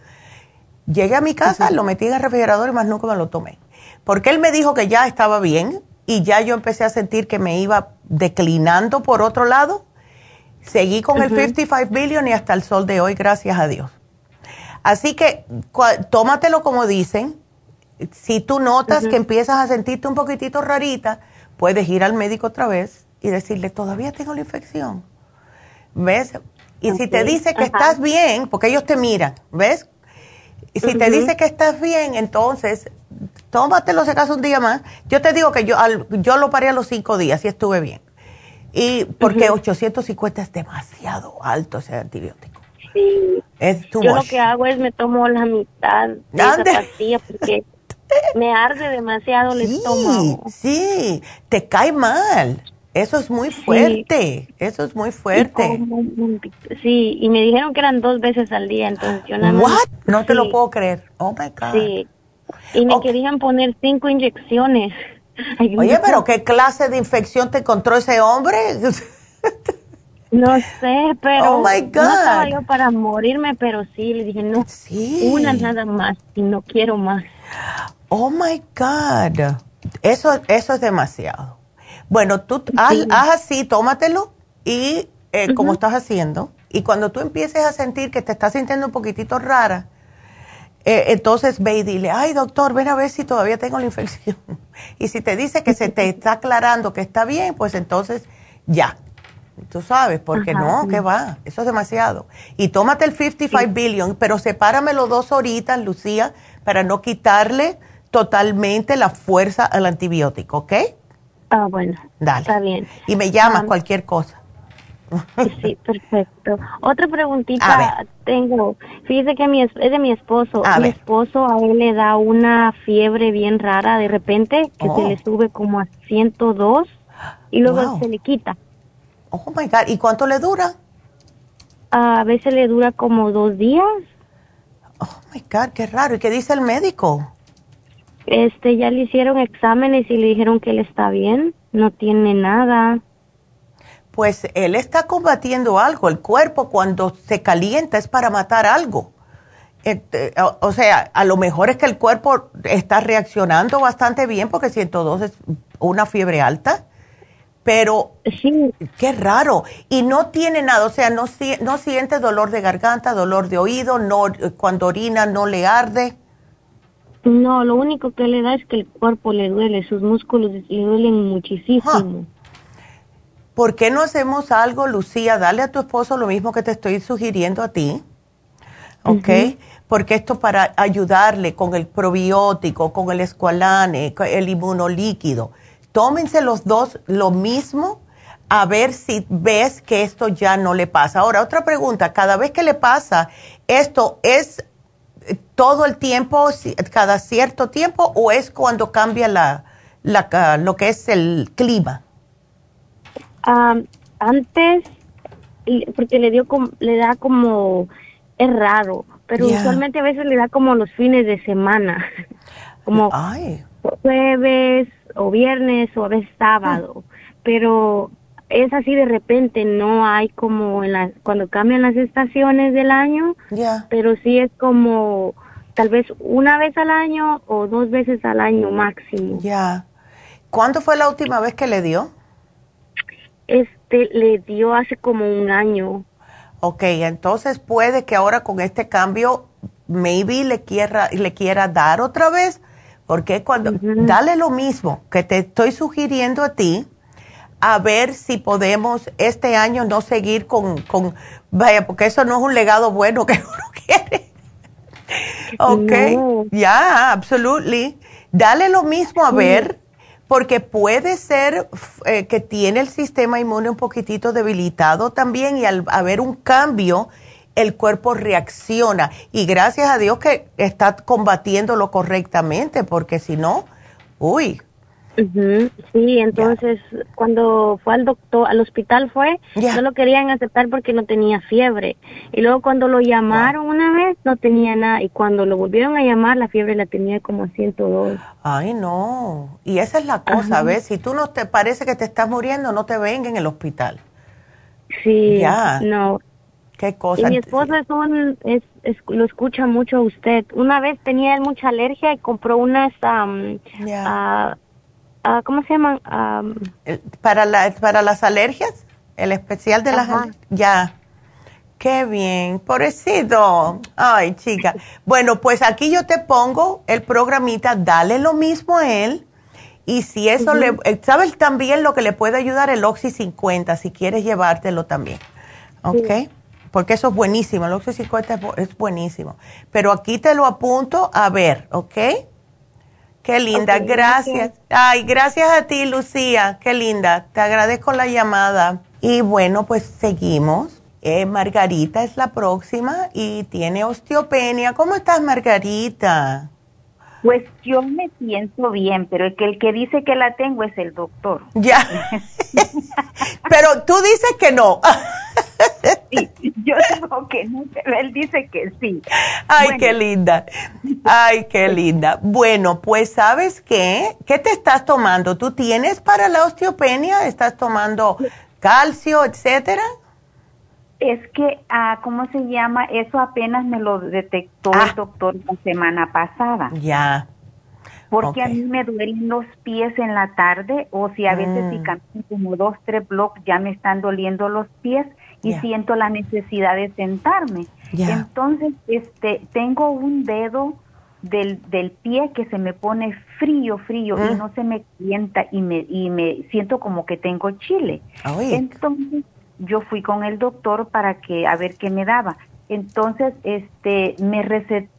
Llegué a mi casa, lo metí en el refrigerador y más nunca me lo tomé. Porque él me dijo que ya estaba bien y ya yo empecé a sentir que me iba declinando por otro lado. Seguí con el 55 billion y hasta el sol de hoy, gracias a Dios. Así que tómatelo como dicen. Si tú notas que empiezas a sentirte un poquitito rarita, puedes ir al médico otra vez y decirle, todavía tengo la infección. ¿Ves? Y si te dice que estás bien, porque ellos te miran, ¿ves? Y si te dice que estás bien, entonces tómatelo si acaso un día más. Yo te digo que yo, yo lo paré a los cinco días y estuve bien. Y porque 850 es demasiado alto ese antibiótico. Sí. Es yo lo que hago es me tomo la mitad de esa pastilla porque me arde demasiado el estómago. Sí, te cae mal. Eso es muy fuerte, eso es muy fuerte. sí, y me dijeron que eran dos veces al día, entonces yo nada más... No te lo puedo creer. Oh, my God. Sí, y me querían poner cinco inyecciones. Oye, pero ¿qué clase de infección te encontró ese hombre? No sé, pero oh my God. no estaba yo para morirme, pero sí, le dije, no, sí. una nada más y no quiero más. Oh my God, eso, eso es demasiado. Bueno, tú haz, así, tómatelo y eh, como estás haciendo. Y cuando tú empieces a sentir que te estás sintiendo un poquitito rara, eh, entonces ve y dile, ay doctor, ven a ver si todavía tengo la infección. y si te dice que se te está aclarando que está bien, pues entonces ya. Tú sabes, porque no, que va, eso es demasiado. Y tómate el 55 billion, pero sepáramelo dos horitas, Lucía, para no quitarle totalmente la fuerza al antibiótico, ¿ok? Ah, bueno. Dale. Está bien. Y me llamas ah, cualquier cosa. Sí, perfecto. Otra preguntita tengo. Fíjese que mi, es de mi esposo. mi esposo a él le da una fiebre bien rara de repente que se le oh. sube como a 102 y luego se le quita. Oh my God. ¿Y cuánto le dura? A veces le dura como dos días. Oh my God, qué raro. ¿Y qué dice el médico? Este, ya le hicieron exámenes y le dijeron que él está bien, no tiene nada. Pues él está combatiendo algo. El cuerpo cuando se calienta es para matar algo. Este, o, sea, a lo mejor es que el cuerpo está reaccionando bastante bien porque 102 es una fiebre alta, pero sí. qué raro. Y no tiene nada, o sea, no, no siente dolor de garganta, dolor de oído, no cuando orina no le arde. No, lo único que le da es que el cuerpo le duele, sus músculos le duelen muchísimo. ¿Por qué no hacemos algo, Lucía? Dale a tu esposo lo mismo que te estoy sugiriendo a ti, ¿ok? Porque esto para ayudarle con el probiótico, con el escualane, el inmunolíquido. Tómense los dos lo mismo a ver si ves que esto ya no le pasa. Ahora, otra pregunta, cada vez que le pasa, ¿esto es todo el tiempo, cada cierto tiempo, o es cuando cambia la, la lo que es el clima? antes, porque le dio le da como, es raro, pero usualmente a veces le da como los fines de semana, como jueves o viernes o a veces sábado, pero es así de repente, no hay como en la, cuando cambian las estaciones del año, pero sí es como tal vez una vez al año o dos veces al año máximo. Ya. ¿Cuándo fue la última vez que le dio? Este, le dio hace como un año. Ok, entonces puede que ahora con este cambio, maybe le quiera, le quiera dar otra vez, Porque cuando, dale lo mismo que te estoy sugiriendo a ti, a ver si podemos este año no seguir con, con vaya, porque eso no es un legado bueno que uno quiere. ok, ya, absolutely. Dale lo mismo a ver, porque puede ser eh, que tiene el sistema inmune un poquitito debilitado también y al haber un cambio, el cuerpo reacciona. Y gracias a Dios que está combatiéndolo correctamente, porque si no, uy, Sí, entonces cuando fue al doctor, al hospital fue, no lo querían aceptar porque no tenía fiebre. Y luego cuando lo llamaron una vez no tenía nada y cuando lo volvieron a llamar la fiebre la tenía como 102. Ay, no. Y esa es la cosa, ¿ves? Si tú no te parece que te estás muriendo, no te venga en el hospital. Sí, no. Qué cosa. Y mi esposo es, es, lo escucha mucho a usted. Una vez tenía él mucha alergia y compró unas um, Ah, ¿cómo se llaman? para, la, para las alergias, el especial de las Ya. Qué bien, pobrecito. Ay, chica. Bueno, pues aquí yo te pongo el programita, dale lo mismo a él. Y si eso le, eh, ¿sabes también lo que le puede ayudar el Oxy 50 si quieres llevártelo también? ¿Ok? Porque eso es buenísimo, el Oxy 50 es buenísimo. Pero aquí te lo apunto a ver, ¿ok? Qué linda, gracias. Ay, gracias a ti, Lucía. Qué linda. Te agradezco la llamada. Y bueno, pues seguimos. Eh, Margarita es la próxima y tiene osteopenia. ¿Cómo estás, Margarita? Pues yo me siento bien, pero el que, el que dice que la tengo es el doctor. Ya. pero tú dices que no. yo digo que no, pero él dice que sí. Ay, qué linda. Ay, qué linda. Bueno, pues sabes qué, ¿qué te estás tomando? ¿Tú tienes para la osteopenia? ¿Estás tomando calcio, etcétera? Es que, ah, ¿cómo se llama? Eso apenas me lo detectó el ah. doctor la semana pasada. Ya. Porque a mí me duelen los pies en la tarde o si a veces si mm. camino como dos, tres bloques ya me están doliendo los pies y siento la necesidad de sentarme. Entonces, este, tengo un dedo del, del pie que se me pone frío, frío y mm. no se me calienta y me, y me siento como que tengo chile. Entonces, yo fui con el doctor para que a ver qué me daba. Entonces, este, me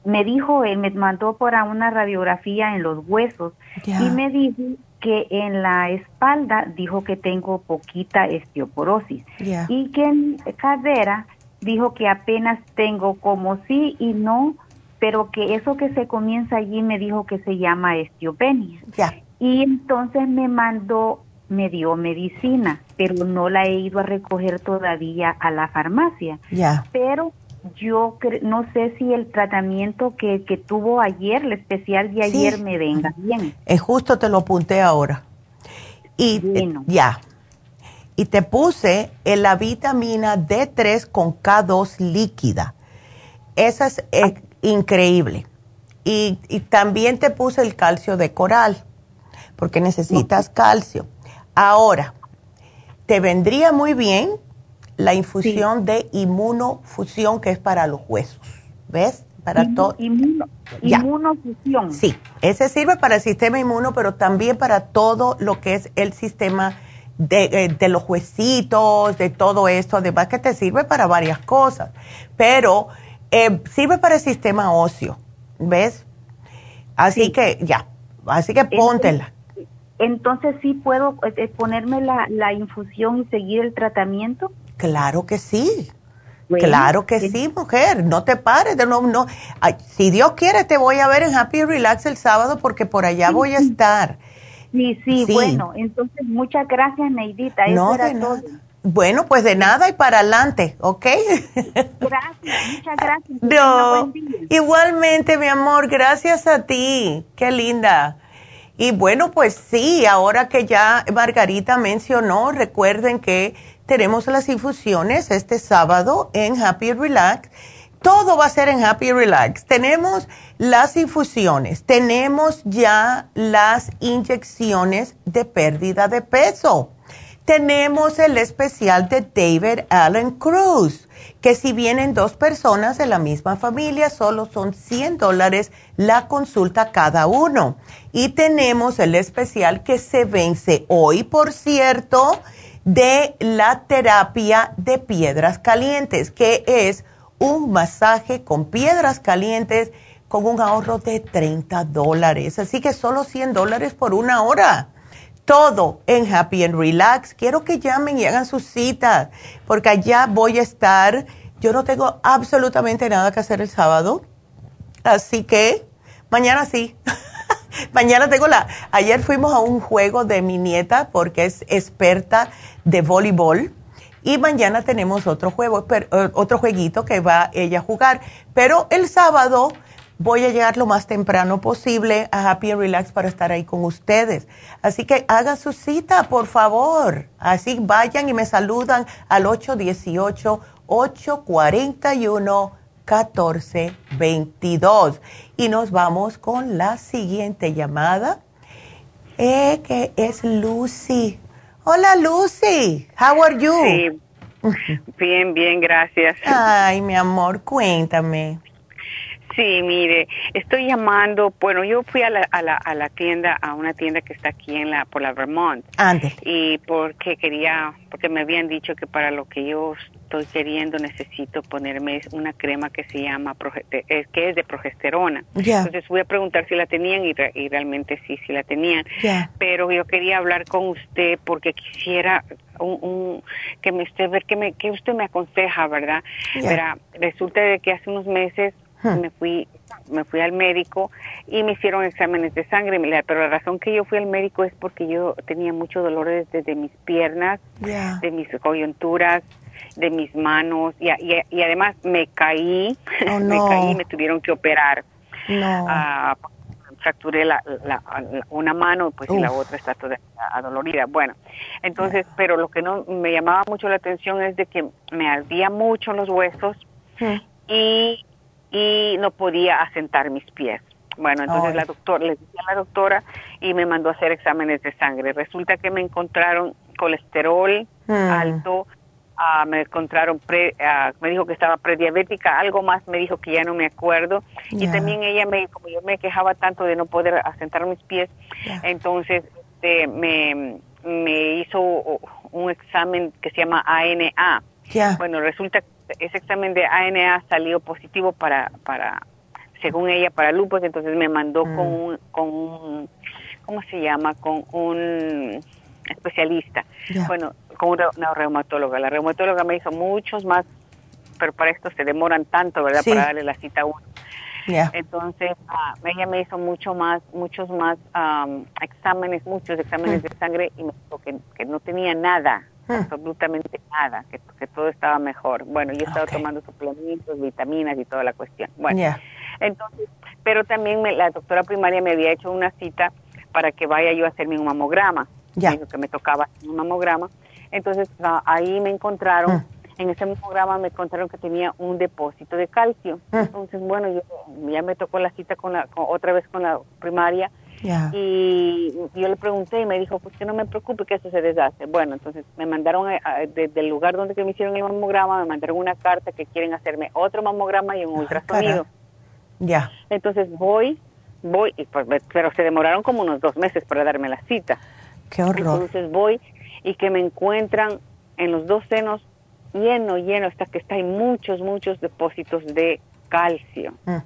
me dijo, él me mandó por una radiografía en los huesos y me dijo que en la espalda dijo que tengo poquita osteoporosis y que en cadera dijo que apenas tengo como sí y no, pero que eso que se comienza allí me dijo que se llama osteopenia. Y entonces me mandó me dio medicina, pero no la he ido a recoger todavía a la farmacia. Ya. Pero yo no sé si el tratamiento que, que tuvo ayer, el especial de ayer, me venga bien. Es justo te lo apunté ahora. Y eh, ya. Y te puse en la vitamina D3 con K2 líquida. Esa es ah. increíble. Y, y, también te puse el calcio de coral, porque necesitas calcio. Ahora, te vendría muy bien la infusión de inmunofusión que es para los huesos. ¿Ves? Para todo. inmunofusión. Sí, ese sirve para el sistema inmuno, pero también para todo lo que es el sistema de, eh, los huesitos, de todo esto. Además que te sirve para varias cosas, pero eh, sirve para el sistema óseo. ¿Ves? Así que ya, así que póntela. Entonces, ¿sí puedo eh, ponerme la, la infusión y seguir el tratamiento? Claro que sí. claro que sí. mujer. No te pares. De no, no. si Dios quiere, te voy a ver en Happy Relax el sábado porque por allá voy a estar. Sí, sí, bueno. Entonces, muchas gracias, Neidita. no, de nada. Bueno, pues de nada y para adelante, ¿ok? Gracias, muchas gracias. No, igualmente, mi amor, gracias a ti. Qué linda. Y bueno, pues sí, ahora que ya Margarita mencionó, recuerden que tenemos las infusiones este sábado en Happy Relax. Todo va a ser en Happy Relax. Tenemos las infusiones, tenemos ya las inyecciones de pérdida de peso. Tenemos el especial de David Allen Cruz, que si vienen dos personas de la misma familia, solo son 100 dólares la consulta cada uno. Y tenemos el especial que se vence hoy, por cierto, de la terapia de piedras calientes, que es un masaje con piedras calientes con un ahorro de 30 dólares. Así que solo 100 dólares por una hora. Todo en Happy and Relax. Quiero que llamen y hagan sus citas, porque allá voy a estar. Yo no tengo absolutamente nada que hacer el sábado. Así que mañana sí. mañana tengo la... Ayer fuimos a un juego de mi nieta porque es experta de voleibol y mañana tenemos otro juego, eh, otro jueguito que va ella a jugar. Pero el sábado voy a llegar lo más temprano posible a Happy and Relax para estar ahí con ustedes. Así que hagan su cita, por favor. Así vayan y me saludan al 818-841-1422. Y nos vamos con la siguiente llamada, eh, que es Lucy. Hola Lucy, how are you? Sí. Bien, bien, gracias. Ay, mi amor, cuéntame. Sí, mire, estoy llamando, bueno, yo fui a la, a la, a la tienda, a una tienda que está aquí en la, por la Vermont. Antes. Y porque quería, porque me habían dicho que para lo que yo estoy queriendo necesito ponerme una crema que se llama, que es de progesterona. Entonces voy a preguntar si la tenían y, y realmente sí, sí la tenían. Pero yo quería hablar con usted porque quisiera un, un, que me usted ver que me que usted me aconseja verdad Verá, resulta de que hace unos meses me fui me fui al médico y me hicieron exámenes de sangre, pero la razón que yo fui al médico es porque yo tenía mucho dolor desde mis piernas, de mis coyunturas, de mis manos. Y, y, además me caí, oh, me caí y me tuvieron que operar. Ah, fracturé la, una mano pues y la otra está toda adolorida. Bueno, entonces, pero lo que no me llamaba mucho la atención es de que me ardía mucho los huesos y y no podía asentar mis pies. Bueno, entonces la doctora, le dije a la doctora y me mandó a hacer exámenes de sangre. Resulta que me encontraron colesterol hmm. alto, ah, me encontraron, pre, ah, me dijo que estaba prediabética, algo más me dijo que ya no me acuerdo. Y también ella me, como yo me quejaba tanto de no poder asentar mis pies, entonces este, me, me hizo un examen que se llama ANA. Bueno, resulta que ese examen de ANA salió positivo para, para según ella, para lupus, entonces me mandó con, mm. un, con un, ¿cómo se llama? Con un especialista. Bueno, con una, reumatóloga. La reumatóloga me dijo muchos más, pero para esto se demoran tanto, ¿verdad? Para darle la cita a uno. Entonces, ah, ella me hizo mucho más, muchos más exámenes, muchos exámenes mm. de sangre y me dijo que, que no tenía nada. Absolutamente nada, que, que, todo estaba mejor. Bueno, yo estaba tomando suplementos, vitaminas y toda la cuestión. Bueno, entonces, pero también la doctora primaria me había hecho una cita para que vaya yo a hacerme un mamograma. Ya. Me dijo que me tocaba un mamograma. Entonces, ah, ahí me encontraron, hmm. en ese mamograma me encontraron que tenía un depósito de calcio. Entonces, bueno, yo ya me tocó la cita con la, otra vez con la primaria y yo le pregunté y me dijo, pues que no me preocupe que eso se deshace. Bueno, entonces me mandaron desde el lugar donde que me hicieron el mamograma, me mandaron una carta que quieren hacerme otro mamograma y un ah, ultrasonido. Ya. Entonces voy, voy, pues, pero se demoraron como unos dos meses para darme la cita. Qué horror. Entonces voy y que me encuentran en los dos senos lleno, lleno, hasta que está hay muchos, muchos depósitos de calcio. Mm.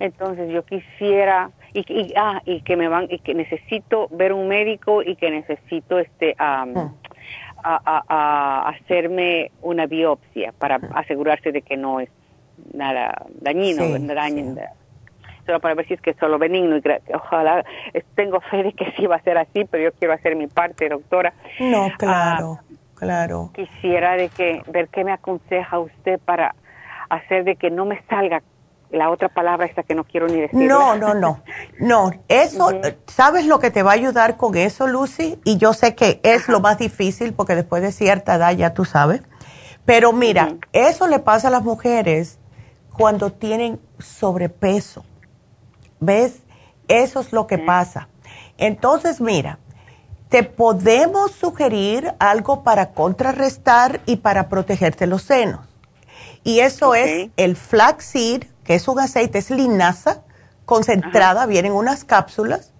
Entonces yo quisiera y, y, ah, y que me van y que necesito ver un médico y que necesito este mm. a, hacerme una biopsia para mm. asegurarse de que no es nada dañino, solo para ver si es que es solo benigno y ojalá tengo fe de que sí va a ser así, pero yo quiero hacer mi parte, doctora. No, ah, claro, claro. Quisiera de que ver qué me aconseja usted para hacer de que no me salga la otra palabra esta que no quiero ni decir. No, no, no. No, eso, ¿sabes lo que te va a ayudar con eso, Lucy? Y yo sé que es lo más difícil porque después de cierta edad ya tú sabes. Pero mira, eso le pasa a las mujeres cuando tienen sobrepeso. ¿Ves? Eso es lo que pasa. Entonces, mira, te podemos sugerir algo para contrarrestar y para protegerte los senos. Y eso es el flaxseed, que es un aceite, es linaza concentrada, vienen unas cápsulas.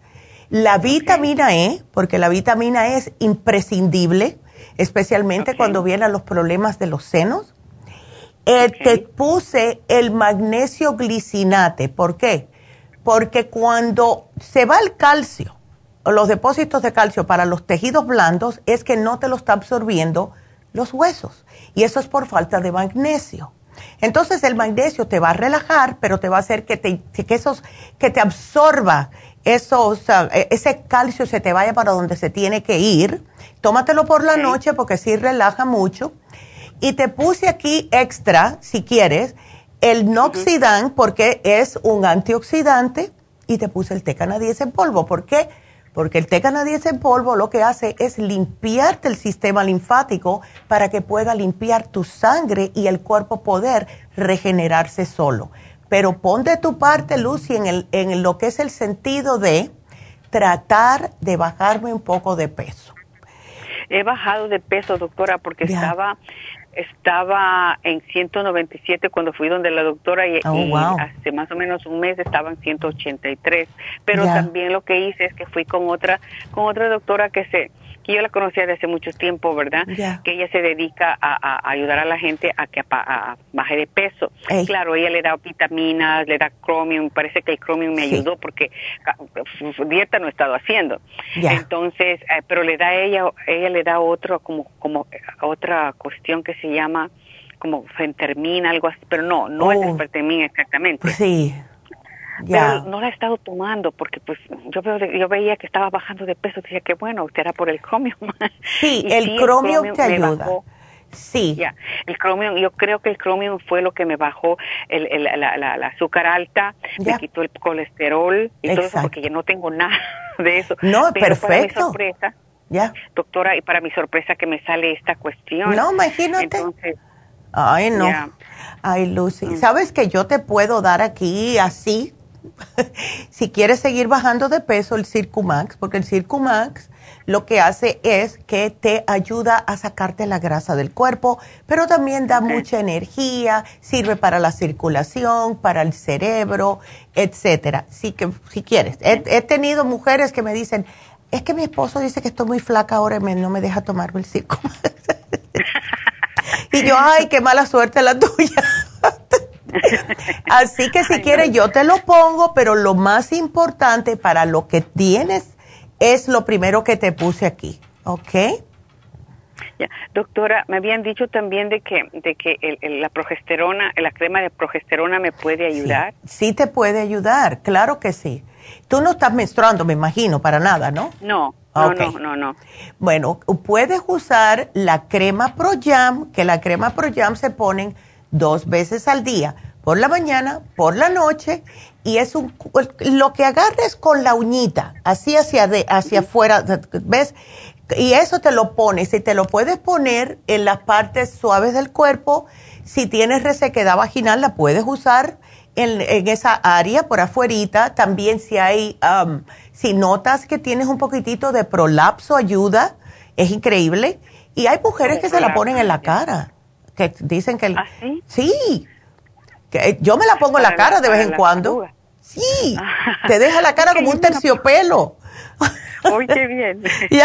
La vitamina E, porque la vitamina E es imprescindible, especialmente cuando vienen los problemas de los senos. Eh, te puse el magnesio glicinate. ¿Por qué? Porque cuando se va el calcio, los depósitos de calcio para los tejidos blandos, es que no te lo está absorbiendo los huesos. Y eso es por falta de magnesio. Entonces el magnesio te va a relajar, pero te va a hacer que te, que esos, que te absorba esos, e, ese calcio se te vaya para donde se tiene que ir. Tómatelo por la noche porque sí relaja mucho. Y te puse aquí extra, si quieres, el Noxidan porque es un antioxidante y te puse el té canadiense en polvo. ¿Por qué? Porque el té canadiense en polvo lo que hace es limpiarte el sistema linfático para que pueda limpiar tu sangre y el cuerpo poder regenerarse solo. Pero pon de tu parte, Lucy, en, el, en lo que es el sentido de tratar de bajarme un poco de peso. He bajado de peso, doctora, porque estaba estaba en 197 cuando fui donde la doctora y, oh, hace más o menos un mes estaba en 183. Pero también lo que hice es que fui con otra con otra doctora que se que yo la conocía desde hace mucho tiempo, ¿verdad? Que ella se dedica a, ayudar a la gente a que baje de peso. Claro, ella le da vitaminas, le da cromium, parece que el cromium me ayudó porque dieta no he estado haciendo. Entonces, eh, pero le da ella, ella le da otro, como, como otra cuestión que se llama como fentermina, algo así, pero no, no es es fentermina exactamente. Sí. Pero no la he estado tomando porque pues yo veo yo veía que estaba bajando de peso, dije que bueno, usted era por el cromio. Sí, el, cromio te ayuda. Sí. El yo creo que el cromio fue lo que me bajó el, el, la, la, azúcar alta, me quitó el colesterol y todo eso porque yo no tengo nada de eso. No, perfecto. Para mi sorpresa. Doctora, y para mi sorpresa que me sale esta cuestión. No, imagínate. Ay, no. Ay, Lucy, mm. ¿sabes que yo te puedo dar aquí así si quieres seguir bajando de peso, el Circumax, porque el Circumax lo que hace es que te ayuda a sacarte la grasa del cuerpo, pero también da mucha energía, sirve para la circulación, para el cerebro, etcétera. Si, que, si quieres. He, tenido mujeres que me dicen, es que mi esposo dice que estoy muy flaca ahora y no me deja tomarme el Circumax. y yo, ay, qué mala suerte la tuya. Así que si quieres yo te lo pongo, pero lo más importante para lo que tienes es lo primero que te puse aquí, ¿ok? Ya. Doctora, me habían dicho también de que, de que la progesterona, la crema de progesterona me puede ayudar. Sí, te puede ayudar, claro que sí. Tú no estás menstruando, me imagino, para nada, ¿no? No, no, no, no, no. Bueno, puedes usar la crema Pro Jam, que la crema Pro Jam se ponen dos veces al día, por la mañana, por la noche, y es un, lo que agarres con la uñita, así hacia, de, hacia afuera, ¿ves? Y eso te lo pones, y te lo puedes poner en las partes suaves del cuerpo, si tienes resequedad vaginal la puedes usar en, esa área por afuerita, también si hay, um, si notas que tienes un poquitito de prolapso ayuda, es increíble, y hay mujeres que se la ponen en la cara que dicen que... ¿Ah, sí? Que yo me la pongo en la cara de vez en cuando. Sí, te deja la cara como un terciopelo. Uy, qué bien.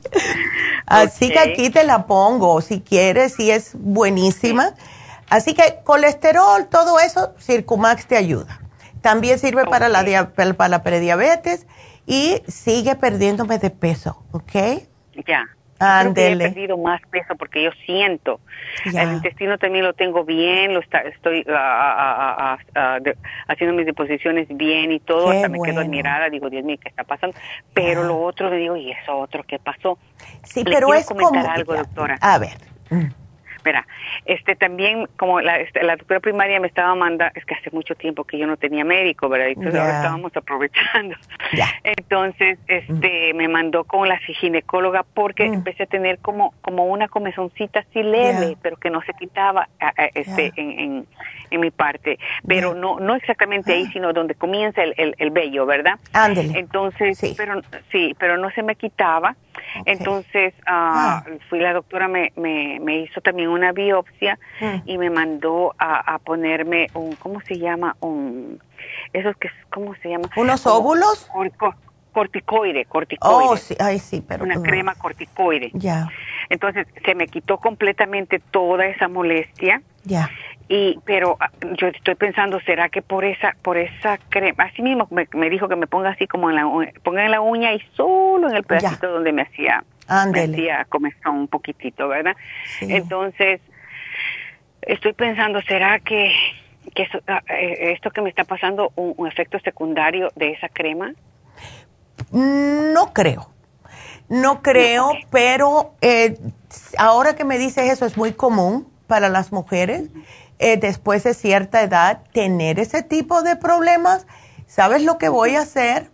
Así que aquí te la pongo, si quieres, si es buenísima. Así que colesterol, todo eso, Circumax te ayuda. También sirve para, la para la prediabetes y sigue perdiéndome de peso, ¿ok? Ya. Creo que he perdido más peso porque yo siento. El intestino también lo tengo bien, lo está, estoy ah, ah, ah, haciendo mis deposiciones bien y todo. hasta me quedo admirada, digo, Dios mío, ¿qué está pasando? Pero lo otro, me digo, ¿y eso otro qué pasó? Sí, pero es comentar algo, doctora. A ver. Mira, este también como la, este, la doctora primaria me estaba mandando, es que hace mucho tiempo que yo no tenía médico, ¿verdad? Entonces ahora estábamos aprovechando. Entonces, este, me mandó con la ginecóloga porque mm. empecé a tener como como una comezoncita así leve, pero que no se quitaba este en, en mi parte, pero no no exactamente ahí, ah. sino donde comienza el, el, el vello, ¿verdad? Ándele. Entonces, sí. pero sí, pero no se me quitaba. Entonces, uh, fui la doctora, me, me, me, hizo también una biopsia mm. y me mandó a, a, ponerme un, ¿cómo se llama? Un, esos que, ¿cómo se llama? ¿Unos óvulos? corticoide, corticoide. Oh, sí, ay, sí, pero. Una crema corticoide. Ya. Entonces, se me quitó completamente toda esa molestia. Ya y pero ah, yo estoy pensando será que por esa por esa crema así mismo me, me dijo que me ponga así como en la ponga en la uña y solo en el pedacito donde me hacía me hacía comezón un poquitito verdad entonces estoy pensando será que que ah, eh, esto que me está pasando un, efecto secundario de esa crema no creo. No creo pero eh, ahora que me dices eso es muy común para las mujeres eh, después de cierta edad tener ese tipo de problemas, ¿sabes lo que voy a hacer?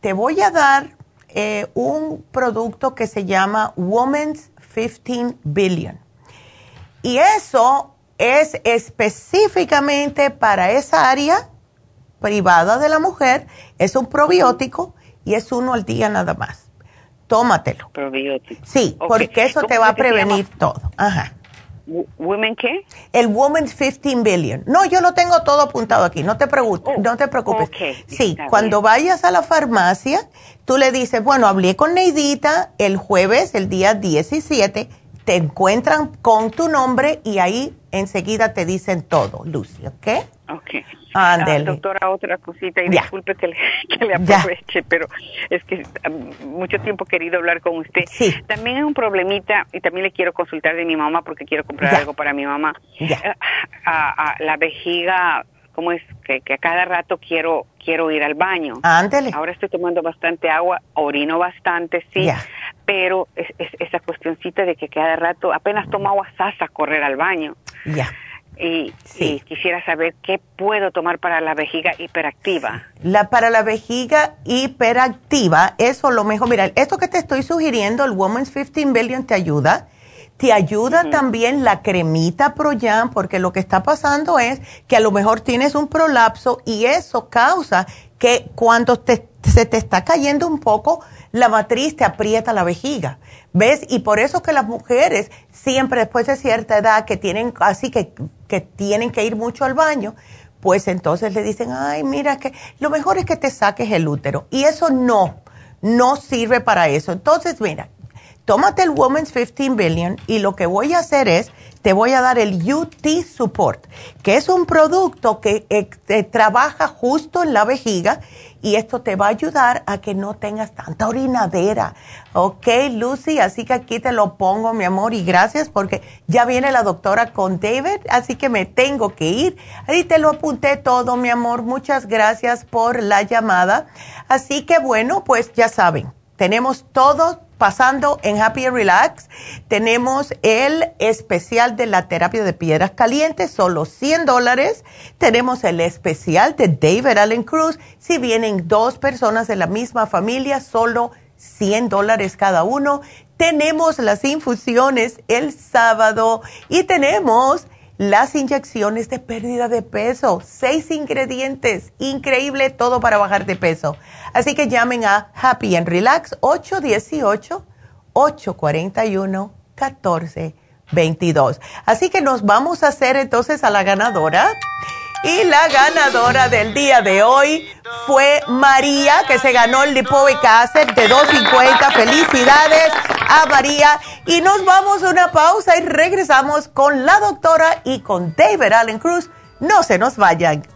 Te voy a dar eh, un producto que se llama Women's 15 Billion. Y eso es específicamente para esa área privada de la mujer. Es un probiótico y es uno al día nada más. Tómatelo. Probiótico. Sí, porque eso te va a prevenir todo. Ajá. ¿Women qué? El Women's 15 Billion. No, yo lo tengo todo apuntado aquí, no te, preocupes. Oh, no te preocupes. sí, cuando vayas a la farmacia, tú le dices, bueno, hablé con Neidita el jueves, el día 17, te encuentran con tu nombre y ahí enseguida te dicen todo, Lucy, ¿ok? Ok. Ah, doctora, otra cosita, y disculpe que le, que le aproveche, pero es que mucho tiempo he querido hablar con usted. Sí. También es un problemita, y también le quiero consultar de mi mamá porque quiero comprar algo para mi mamá. Ya. Eh, a, la vejiga, ¿cómo es? Que, que, a cada rato quiero quiero ir al baño. Ándele. Ahora estoy tomando bastante agua, orino bastante, sí, pero es, esa cuestioncita de que cada rato apenas tomo agua sasa correr al baño. Ya. Y, quisiera saber qué puedo tomar para la vejiga hiperactiva. La para la vejiga hiperactiva, eso lo mejor. Mira, esto que te estoy sugiriendo, el Woman's 15 Billion, te ayuda. Te ayuda también la cremita Proyam, porque lo que está pasando es que a lo mejor tienes un prolapso y eso causa que cuando se te está cayendo un poco, la matriz te aprieta la vejiga. ¿Ves? Y por eso que las mujeres siempre después de cierta edad que tienen así que, que tienen que ir mucho al baño, pues entonces le dicen, ay, mira que lo mejor es que te saques el útero. Y eso no, no sirve para eso. Entonces, mira, tómate el Women's 15 Billion y lo que voy a hacer es, te voy a dar el UT Support, que es un producto que eh, trabaja justo en la vejiga y esto te va a ayudar a que no tengas tanta orinadera. Ok, Lucy, así que aquí te lo pongo, mi amor, y gracias porque ya viene la doctora con David, así que me tengo que ir. Ahí te lo apunté todo, mi amor. Muchas gracias por la llamada. Así que bueno, pues ya saben, tenemos todo pasando en Happy Relax. Tenemos el especial de la terapia de piedras calientes, solo 100 dólares. Tenemos el especial de David Allen Cruz. Si vienen dos personas de la misma familia, solo 100 dólares cada uno. Tenemos las infusiones el sábado y tenemos las inyecciones de pérdida de peso. Seis ingredientes. Increíble todo para bajar de peso. Así que llamen a Happy and Relax 818-841-1422. Así que nos vamos a hacer entonces a la ganadora. Y la ganadora del día de hoy fue María, que se ganó el Lipoic Acid de 250. Felicidades a María. Y nos vamos a una pausa y regresamos con la doctora y con David Allen Cruz. No se nos vayan.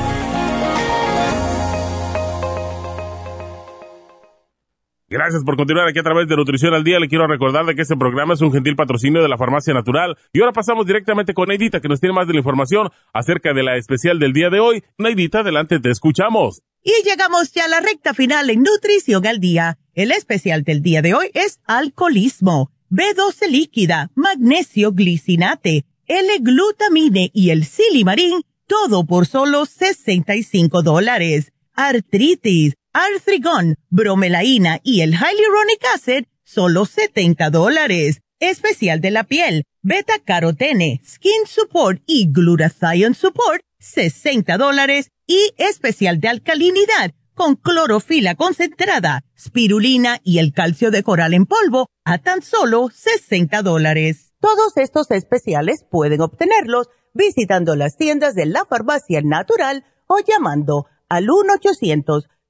Gracias por continuar aquí a través de Nutrición al Día. Le quiero recordar de que este programa es un gentil patrocinio de la Farmacia Natural. Y ahora pasamos directamente con Neidita, que nos tiene más de la información acerca de la especial del día de hoy. Neidita, adelante, te escuchamos. Y llegamos ya a la recta final en Nutrición al Día. El especial del día de hoy es alcoholismo, B12 líquida, magnesio glicinate, L-glutamine y el silimarín, todo por solo 65 dólares. Artritis Arthrigon, bromelaína y el Hyaluronic Acid, solo 70 dólares. Especial de la piel, beta carotene, skin support y glutathione support, 60 dólares. Y especial de alcalinidad, con clorofila concentrada, spirulina y el calcio de coral en polvo, a tan solo 60 dólares. Todos estos especiales pueden obtenerlos visitando las tiendas de la farmacia natural o llamando al 1 800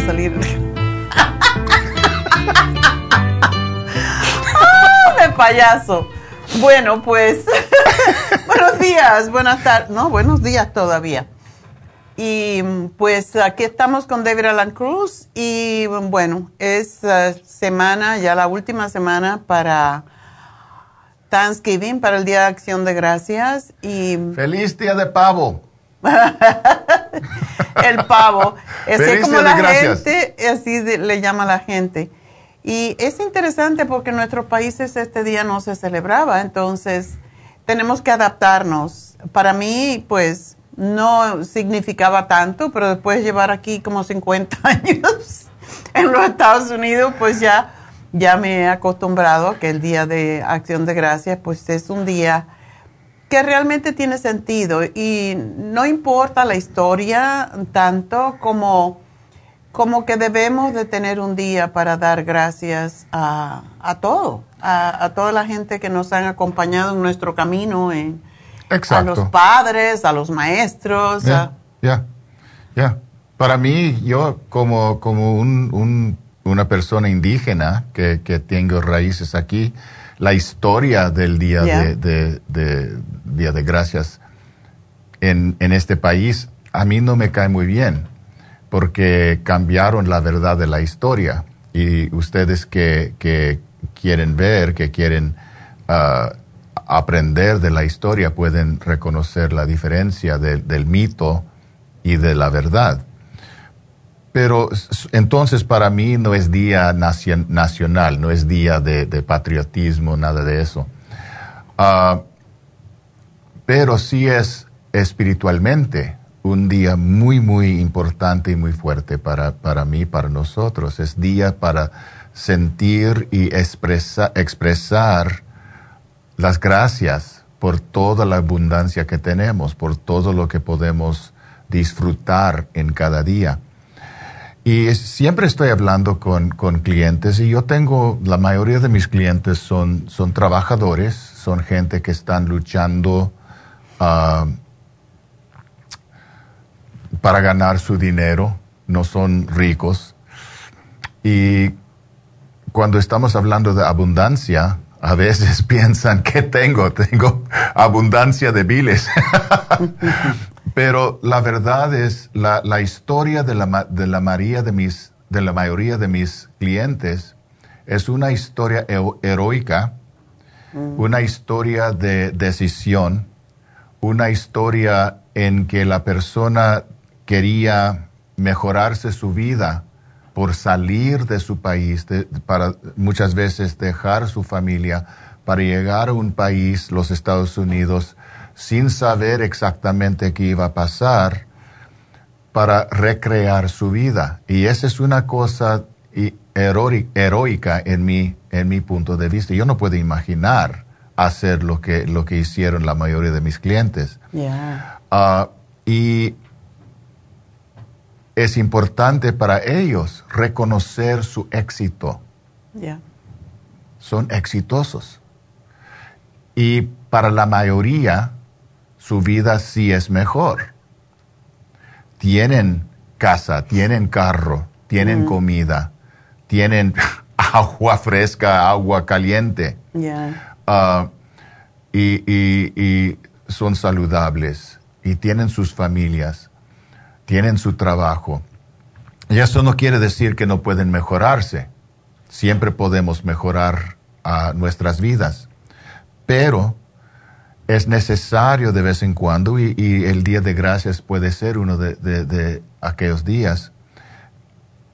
Salir. ¡Ah, de payaso! Bueno, pues, buenos días, buenas tardes, no, buenos días todavía. Y pues aquí estamos con David Alan Cruz y bueno, es eh, semana, ya la última semana para Thanksgiving, para el Día de Acción de Gracias y... Feliz Día de Pavo. el pavo. es como la gente, así le llama la gente. Y es interesante porque en nuestros países este día no se celebraba, entonces tenemos que adaptarnos. Para mí, pues, no significaba tanto, pero después de llevar aquí como 50 años en los Estados Unidos, pues ya, ya me he acostumbrado a que el Día de Acción de Gracias, pues es un día que realmente tiene sentido y no importa la historia tanto como, como que debemos de tener un día para dar gracias a, a todo, a, toda la gente que nos han acompañado en nuestro camino, en, a los padres, a los maestros. Ya, ya, ya. Para mí, yo como, como un, un, una persona indígena que, que tengo raíces aquí, la historia del Día de, Día de Gracias en, en este país a mí no me cae muy bien porque cambiaron la verdad de la historia y ustedes que, que quieren ver, que quieren ah, aprender de la historia pueden reconocer la diferencia del mito y de la verdad. Pero entonces para mí no es día nacional, no es día de, patriotismo, nada de eso. Ah, pero sí es espiritualmente un día muy, muy importante y muy fuerte para, para mí, para nosotros. Es día para sentir y expresar las gracias por toda la abundancia que tenemos, por todo lo que podemos disfrutar en cada día. Y siempre estoy hablando con, clientes y yo tengo, la mayoría de mis clientes son, son trabajadores, son gente que están luchando uh, para ganar su dinero, no son ricos. Y cuando estamos hablando de abundancia, a veces piensan que tengo, tengo abundancia de biles. Pero la verdad es, la, la historia de la, de la, María de, mis, de la mayoría de mis clientes es una historia heroica, mm. una historia de decisión, una historia en que la persona quería mejorarse su vida por salir de su país, para muchas veces dejar su familia, para llegar a un país, los Estados Unidos, sin saber exactamente qué iba a pasar, para recrear su vida. Y esa es una cosa heroica en mi, en mi punto de vista. Yo no puedo imaginar hacer lo que, lo que hicieron la mayoría de mis clientes. Ah, y es importante para ellos reconocer su éxito. Son exitosos. Y para la mayoría, su vida sí es mejor. Tienen casa, tienen carro, tienen comida, tienen agua fresca, agua caliente. Ah, y son saludables y tienen sus familias tienen su trabajo. Y eso no quiere decir que no pueden mejorarse. Siempre podemos mejorar nuestras vidas. Pero es necesario de vez en cuando, y, el Día de Gracias puede ser uno de, aquellos días,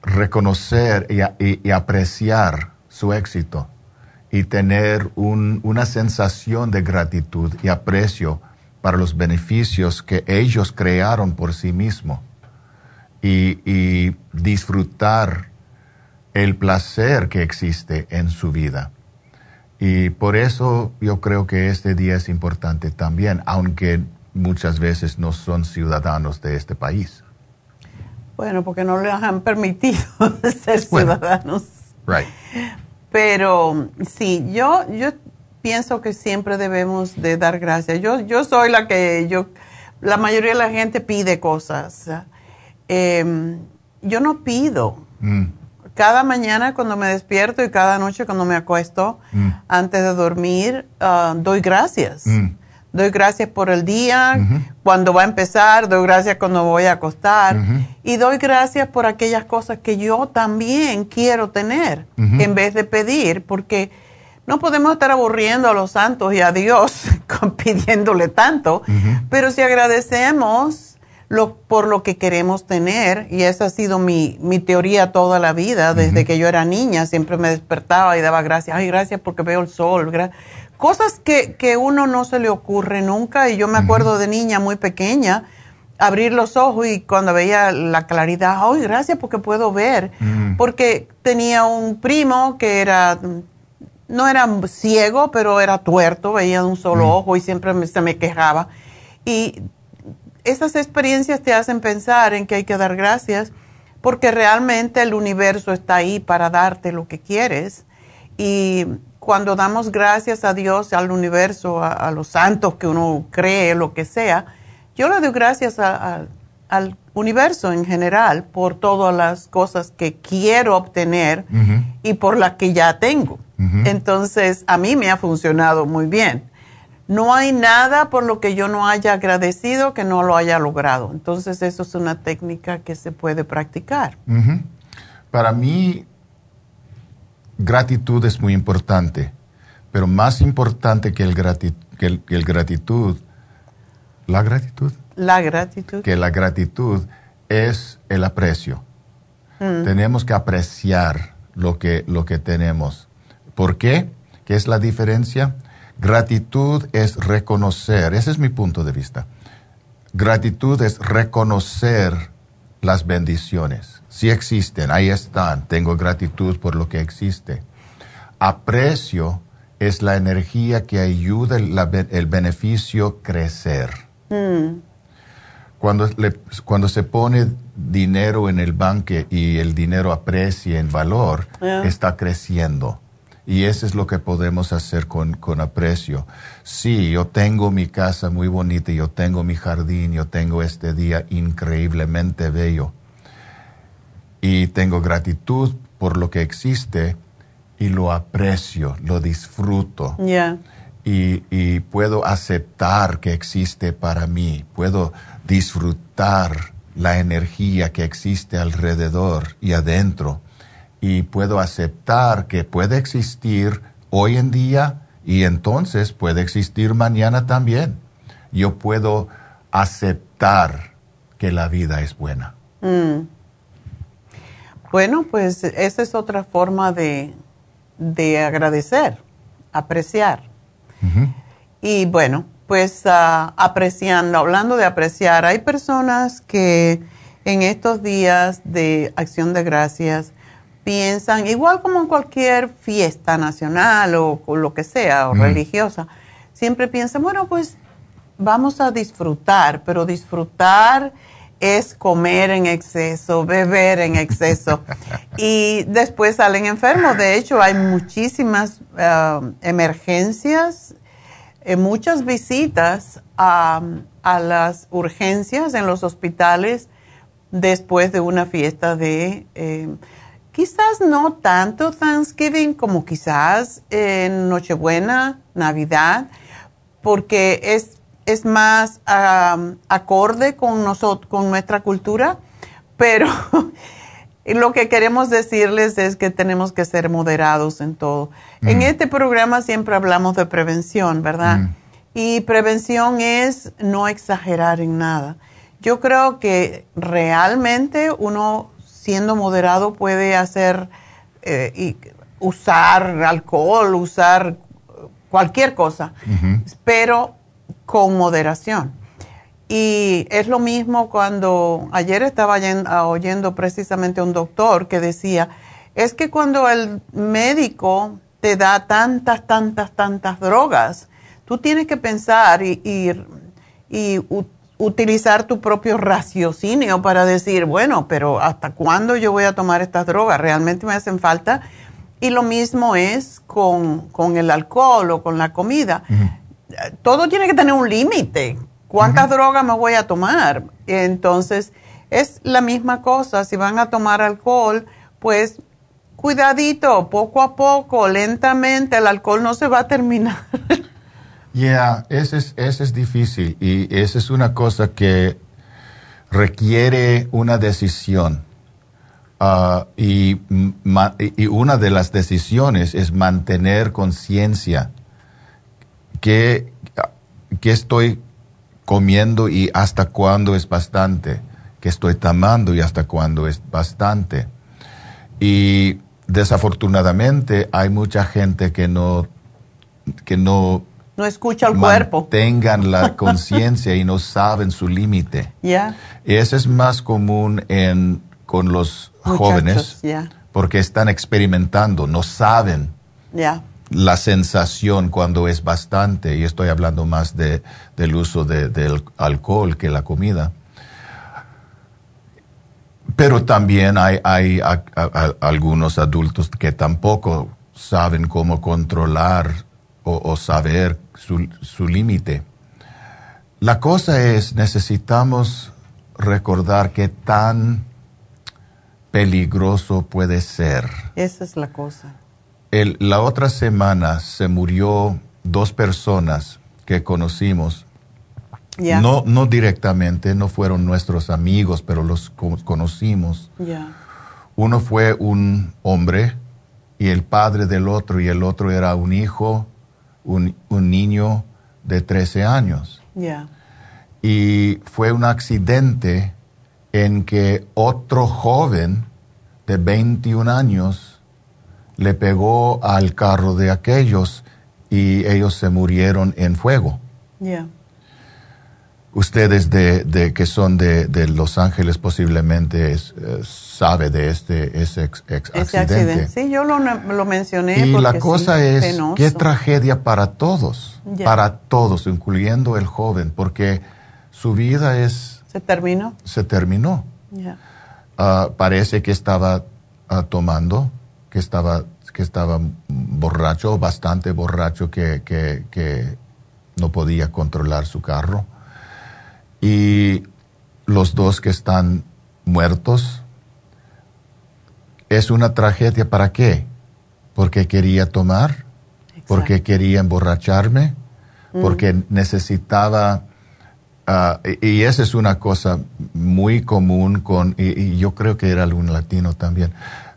reconocer y, apreciar su éxito y tener una sensación de gratitud y aprecio para los beneficios que ellos crearon por sí mismos y, disfrutar el placer que existe en su vida. Y por eso yo creo que este día es importante también, aunque muchas veces no son ciudadanos de este país. Bueno, porque no les han permitido ser ciudadanos. Right. Pero sí, yo, yo pienso que siempre debemos de dar gracias. Yo, yo soy la que, yo, la mayoría de la gente pide cosas. Em, yo no pido. Mm. Cada mañana cuando me despierto y cada noche cuando me acuesto, mm. antes de dormir, ah, doy gracias. Mm. Doy gracias por el día, cuando va a empezar, doy gracias cuando voy a acostar y doy gracias por aquellas cosas que yo también quiero tener en vez de pedir, porque no podemos estar aburriendo a los santos y a Dios pidiéndole tanto, pero si agradecemos lo, por lo que queremos tener, y esa ha sido mi, mi teoría toda la vida, desde que yo era niña, siempre me despertaba y daba gracias, ay, gracias porque veo el sol, cosas que, que uno no se le ocurre nunca, y yo me acuerdo de niña muy pequeña, abrir los ojos y cuando veía la claridad, ay, gracias porque puedo ver, porque tenía un primo que era no era ciego, pero era tuerto, veía de un solo mm. ojo y siempre se me quejaba. Y esas experiencias te hacen pensar en que hay que dar gracias porque realmente el universo está ahí para darte lo que quieres. Y cuando damos gracias a Dios, al universo, a, los santos que uno cree, lo que sea, yo le doy gracias al universo en general por todas las cosas que quiero obtener y por las que ya tengo. Entonces, a mí me ha funcionado muy bien. No hay nada por lo que yo no haya agradecido que no lo haya logrado. Entonces, eso es una técnica que se puede practicar. Para mí, gratitud es muy importante, pero más importante que el, que el, gratitud, la gratitud. La gratitud. Que la gratitud es el aprecio. Mm. Tenemos que apreciar lo que, lo que tenemos ¿Por qué? ¿Qué es la diferencia? Gratitud es reconocer, ese es mi punto de vista. gratitud es reconocer las bendiciones. Si existen, ahí están. Tengo gratitud por lo que existe. Aprecio es la energía que ayuda el, beneficio crecer. Mm. Cuando, cuando se pone dinero en el banco y el dinero aprecia en valor, está creciendo. Y eso es lo que podemos hacer con, con, aprecio. Sí, yo tengo mi casa muy bonita, yo tengo mi jardín, yo tengo este día increíblemente bello. Y tengo gratitud por lo que existe y lo aprecio, lo disfruto. Y, y puedo aceptar que existe para mí, puedo disfrutar la energía que existe alrededor y adentro y puedo aceptar que puede existir hoy en día y entonces puede existir mañana también. Yo puedo aceptar que la vida es buena. Mm. Bueno, pues esa es otra forma de, agradecer, apreciar. Y bueno, pues ah, apreciando, hablando de apreciar, hay personas que en estos días de acción de gracias, piensan, igual como en cualquier fiesta nacional o, lo que sea, o religiosa, siempre piensan, bueno, pues vamos a disfrutar, pero disfrutar es comer en exceso, beber en exceso y después salen enfermos. De hecho, hay muchísimas um, emergencias, eh, muchas visitas a, a las urgencias en los hospitales después de una fiesta de... Eh, Quizás no tanto Thanksgiving como quizás en Nochebuena, Navidad, porque es, es más acorde con, nosotros, con nuestra cultura, pero lo que queremos decirles es que tenemos que ser moderados en todo. En mm. este programa siempre hablamos de prevención, ¿verdad? Mm. Y prevención es no exagerar en nada. Yo creo que realmente uno siendo moderado puede hacer eh, y usar alcohol, usar cualquier cosa, pero con moderación. Y es lo mismo cuando ayer estaba oyendo precisamente a un doctor que decía, es que cuando el médico te da tantas, tantas, tantas drogas, tú tienes que pensar y, y, y utilizar tu propio raciocinio para decir, bueno, pero ¿hasta cuándo yo voy a tomar estas drogas? ¿Realmente me hacen falta? Y lo mismo es con, el alcohol o con la comida. Todo tiene que tener un límite. ¿Cuántas drogas me voy a tomar? Entonces, es la misma cosa. Si van a tomar alcohol, pues cuidadito, poco a poco, lentamente, el alcohol no se va a terminar. Yeah, ese es, ese es difícil y esa es una cosa que requiere una decisión. Uh, y, y, una de las decisiones es mantener conciencia que, que estoy comiendo y hasta cuándo es bastante, que estoy tomando y hasta cuándo es bastante. Y desafortunadamente hay mucha gente que no, que no no escucha el cuerpo. Tengan la conciencia y no saben su límite. Ya. Ese es más común en, con los jóvenes porque están experimentando, no saben la sensación cuando es bastante, y estoy hablando más de, del uso de, del alcohol que la comida. Pero también hay, hay algunos adultos que tampoco saben cómo controlar o, saber su, su límite. La cosa es, necesitamos recordar qué tan peligroso puede ser. Esa es la cosa. El, la otra semana se murió dos personas que conocimos. No, no directamente, no fueron nuestros amigos, pero los conocimos. Uno fue un hombre y el padre del otro, y el otro era un hijo un, niño de 13 años. Y fue un accidente en que otro joven de 21 años le pegó al carro de aquellos y ellos se murieron en fuego. Ustedes de, que son de, Los Ángeles posiblemente eh, sabe de este ese accidente. Sí, yo lo, mencioné. Y la cosa es, qué tragedia para todos, para todos, incluyendo el joven, porque su vida es... Se terminó. Se terminó. Ah, parece que estaba ah, tomando, que estaba, que estaba borracho, bastante borracho, que, que no podía controlar su carro y los dos que están muertos. Es una tragedia para qué? Porque quería tomar, porque quería emborracharme, porque necesitaba... Ah, y, esa es una cosa muy común con, y, yo creo que era algún latino también,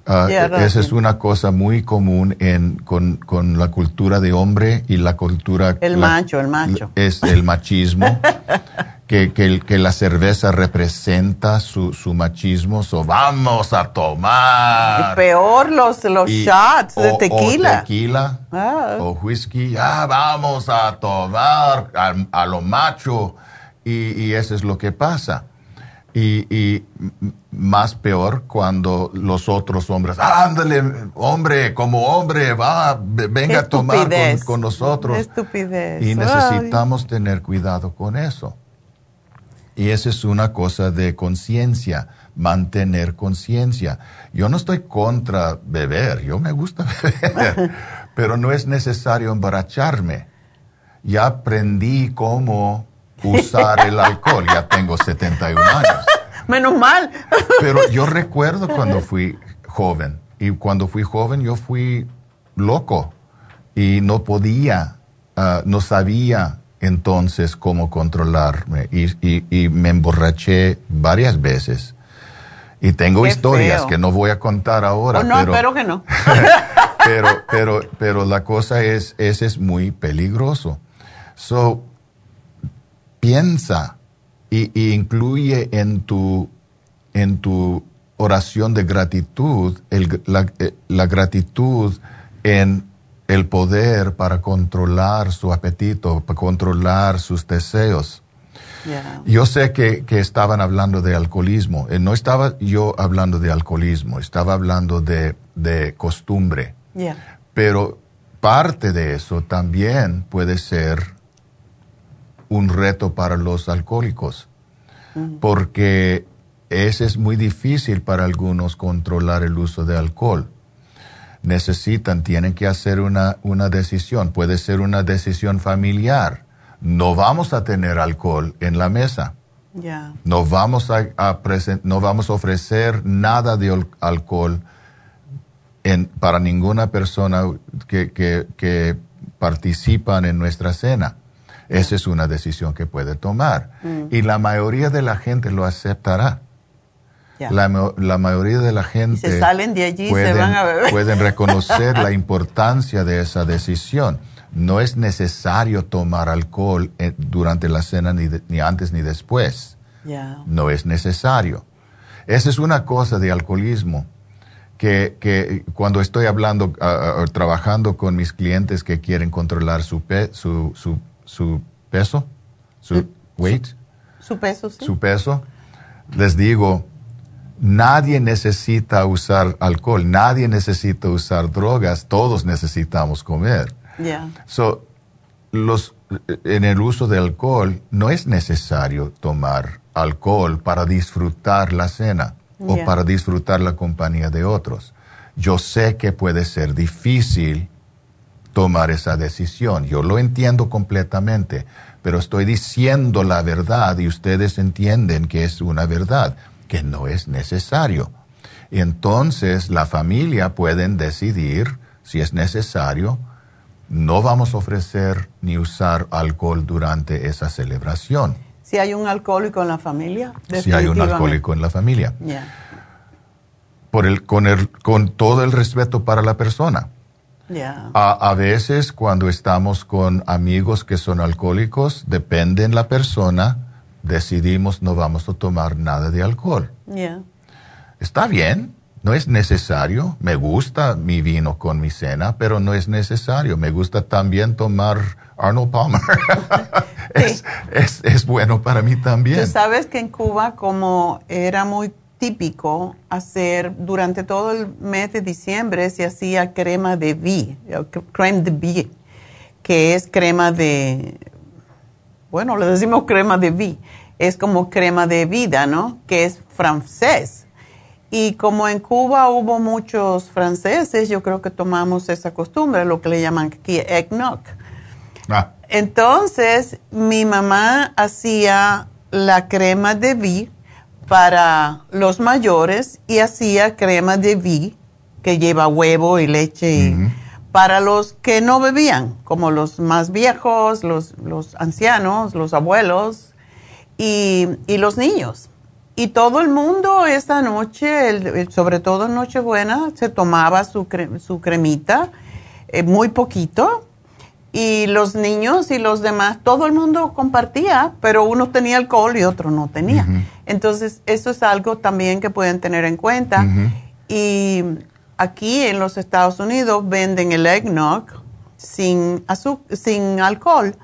uh, esa es una cosa muy común en, con, con, la cultura de hombre y la cultura... El macho, el macho. Es el machismo. que, que, la cerveza representa su, su machismo, so vamos a tomar. Y peor los, los shots de tequila. O tequila ah. o whisky, ah, vamos a tomar a, lo macho. Y, y, eso es lo que pasa. Y, y, más peor cuando los otros hombres, ándale, hombre, como hombre, va, venga a tomar con, con nosotros. Estupidez. Y necesitamos tener cuidado con eso. Y esa es una cosa de conciencia, mantener conciencia. Yo no estoy contra beber, yo me gusta beber, pero no es necesario emborracharme. Ya aprendí cómo usar el alcohol, ya tengo 71 años. Menos mal. pero yo recuerdo cuando fui joven, y cuando fui joven yo fui loco y no podía, ah, no sabía entonces cómo controlarme y, me emborraché varias veces. Y tengo historias que no voy a contar ahora. Oh, no, pero, espero que no. pero, pero, pero la cosa es, ese es muy peligroso. So, piensa y, incluye en tu, en tu oración de gratitud la, eh, la gratitud en el poder para controlar su apetito, para controlar sus deseos. Yo sé que, estaban hablando de alcoholismo. Eh, no estaba yo hablando de alcoholismo, estaba hablando de, costumbre. Pero parte de eso también puede ser un reto para los alcohólicos, porque ese es muy difícil para algunos controlar el uso de alcohol necesitan, tienen que hacer una, una decisión. Puede ser una decisión familiar. No vamos a tener alcohol en la mesa. No, vamos a, no vamos a ofrecer nada de alcohol en, para ninguna persona que, que, que participan en nuestra cena. Esa es una decisión que puede tomar. Mm. Y la mayoría de la gente lo aceptará. La, la, mayoría de la gente se salen de allí, pueden, se van a beber. pueden reconocer la importancia de esa decisión. No es necesario tomar alcohol eh, durante la cena ni, ni antes ni después. No es necesario. Esa es una cosa de alcoholismo que, que cuando estoy hablando, trabajando con mis clientes que quieren controlar su, su, su, su, peso, su weight, su peso, sí. su peso, les digo, Nadie necesita usar alcohol, nadie necesita usar drogas, todos necesitamos comer. So, los, en el uso de alcohol no es necesario tomar alcohol para disfrutar la cena o para disfrutar la compañía de otros. Yo sé que puede ser difícil tomar esa decisión, yo lo entiendo completamente, pero estoy diciendo la verdad y ustedes entienden que es una verdad que no es necesario. Entonces la familia pueden decidir si es necesario. No vamos a ofrecer ni usar alcohol durante esa celebración. Si hay un alcohólico en la familia. Si hay un alcohólico en la familia. Por el, con, el, con todo el respeto para la persona. A, a, veces cuando estamos con amigos que son alcohólicos, depende en la persona, decidimos no vamos a tomar nada de alcohol. Está bien, no es necesario. Me gusta mi vino con mi cena, pero no es necesario. Me gusta también tomar Arnold Palmer. es, es, bueno para mí también. Tú sabes que en Cuba, como era muy típico hacer durante todo el mes de diciembre, se hacía crema de vie, creme de vie, que es crema de, bueno, le decimos crema de vie, es como crema de vida, ¿no? Que es francés. Y como en Cuba hubo muchos franceses, yo creo que tomamos esa costumbre, lo que le llaman aquí eggnog. Ah. Entonces, mi mamá hacía la crema de vie para los mayores y hacía crema de vie que lleva huevo y leche para los que no bebían, como los más viejos, los, los ancianos, los abuelos y, y los niños. Y todo el mundo esa noche, sobre todo en Nochebuena, se tomaba su, su cremita, eh, muy poquito, y los niños y los demás, todo el mundo compartía, pero uno tenía alcohol y otro no tenía. Entonces, eso es algo también que pueden tener en cuenta. Y aquí en los Estados Unidos venden el eggnog sin, sin alcohol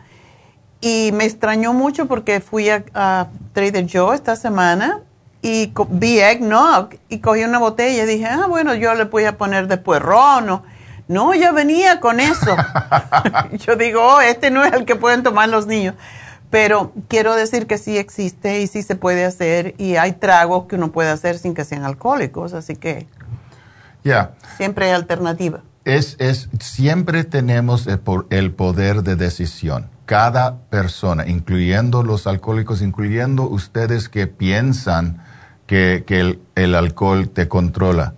y me extrañó mucho porque fui a, Trader Joe esta semana y vi eggnog y cogí una botella y dije, ah, bueno, yo le voy a poner después ron o... No, ya venía con eso. yo digo, oh, este no es el que pueden tomar los niños. Pero quiero decir que sí existe y sí se puede hacer y hay tragos que uno puede hacer sin que sean alcohólicos, así que ya. Siempre hay alternativa. Es, es, siempre tenemos el, el poder de decisión. Cada persona, incluyendo los alcohólicos, incluyendo ustedes que piensan que, el, alcohol te controla,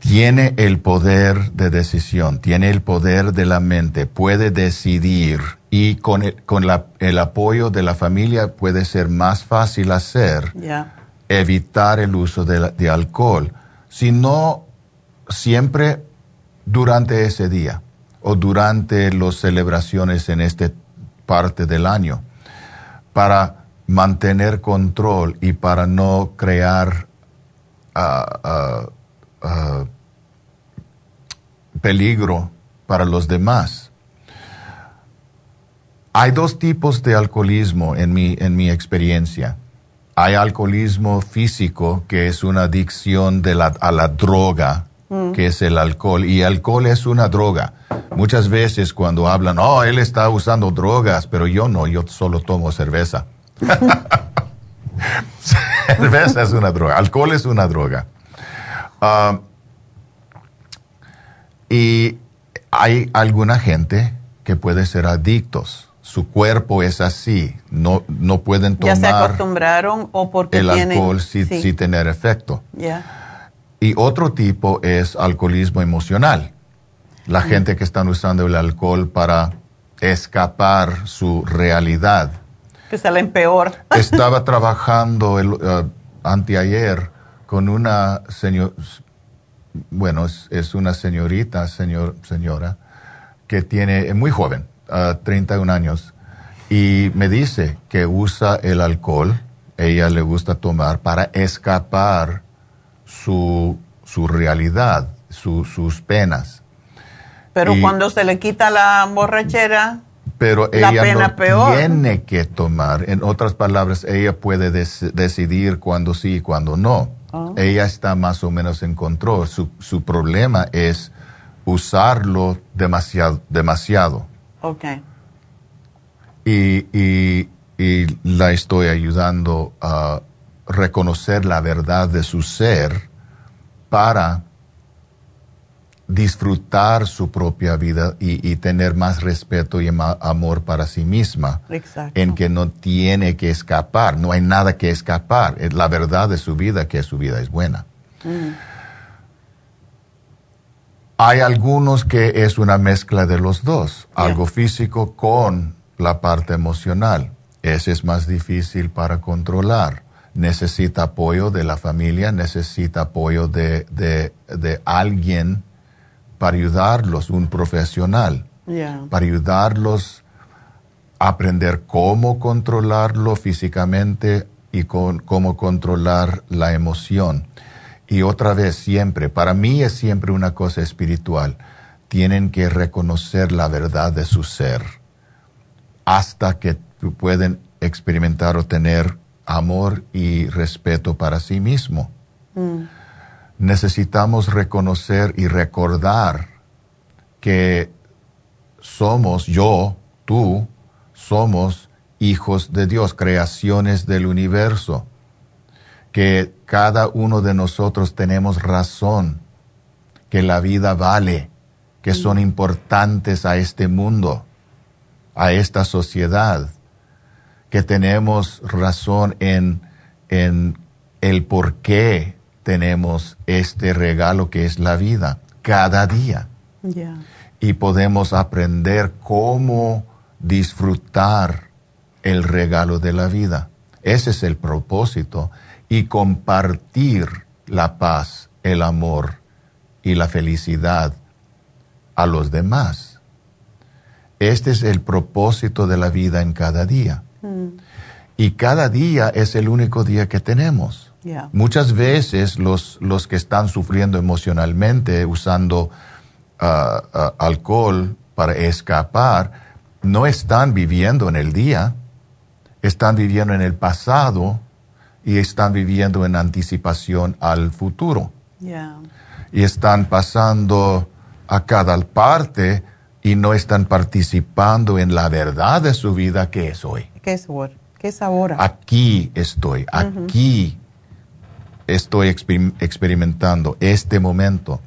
tiene el poder de decisión, tiene el poder de la mente, puede decidir y con el, con el apoyo de la familia puede ser más fácil hacer, evitar el uso de, de alcohol, sino siempre durante ese día o durante las celebraciones en esta parte del año para mantener control y para no crear ah, ah, ah, peligro para los demás. Hay dos tipos de alcoholismo en mi, en mi experiencia. Hay alcoholismo físico, que es una adicción de la, a la droga, Mm. que es el alcohol. Y alcohol es una droga. Muchas veces cuando hablan, oh, él está usando drogas, pero yo no, yo solo tomo cerveza. cerveza es una droga, alcohol es una droga. Ah, y hay alguna gente que puede ser adictos. Su cuerpo es así, no, no pueden tomar. Ya se acostumbraron o porque el alcohol sin, tener efecto. Y otro tipo es alcoholismo emocional. La gente que están usando el alcohol para escapar su realidad. Que salen peor. Estaba trabajando el, uh, anteayer con una señora, bueno, es, una señorita, señor, señora, que tiene, es muy joven, 31 uh, años, y me dice que usa el alcohol, ella le gusta tomar para escapar su, su realidad, sus penas. Pero cuando se le quita la borrachera, pero ella no tiene que tomar. En otras palabras, ella puede decidir cuándo sí y cuándo no. Ah. Ella está más o menos en control. Su, su problema es usarlo demasiado. demasiado. Okay. Y, y, y la estoy ayudando a reconocer la verdad de su ser para disfrutar su propia vida y, tener más respeto y amor para sí misma. En que no tiene que escapar, no hay nada que escapar. Es la verdad de su vida, que su vida es buena. Mm. Hay algunos que es una mezcla de los dos, algo físico con la parte emocional. Ese es más difícil para controlar necesita apoyo de la familia, necesita apoyo de, de, alguien para ayudarlos, un profesional, para ayudarlos a aprender cómo controlarlo físicamente y con, cómo controlar la emoción. Y otra vez, siempre, para mí es siempre una cosa espiritual. Tienen que reconocer la verdad de su ser hasta que pueden experimentar o tener amor y respeto para sí mismo. Mm. Necesitamos reconocer y recordar que somos yo, tú, somos hijos de Dios, creaciones del universo, que cada uno de nosotros tenemos razón, que la vida vale, que son importantes a este mundo, a esta sociedad, que tenemos razón en, en el por qué tenemos este regalo que es la vida cada día. Y podemos aprender cómo disfrutar el regalo de la vida. Ese es el propósito. Y compartir la paz, el amor y la felicidad a los demás. Este es el propósito de la vida en cada día. Mm. Y cada día es el único día que tenemos. Muchas veces los, los que están sufriendo emocionalmente usando ah, ah, alcohol para escapar, no están viviendo en el día, están viviendo en el pasado y están viviendo en anticipación al futuro. Y están pasando a cada parte y no están participando en la verdad de su vida que es hoy. ¿Qué es, ¿Qué es ahora? Aquí estoy, aquí estoy experimentando, este momento.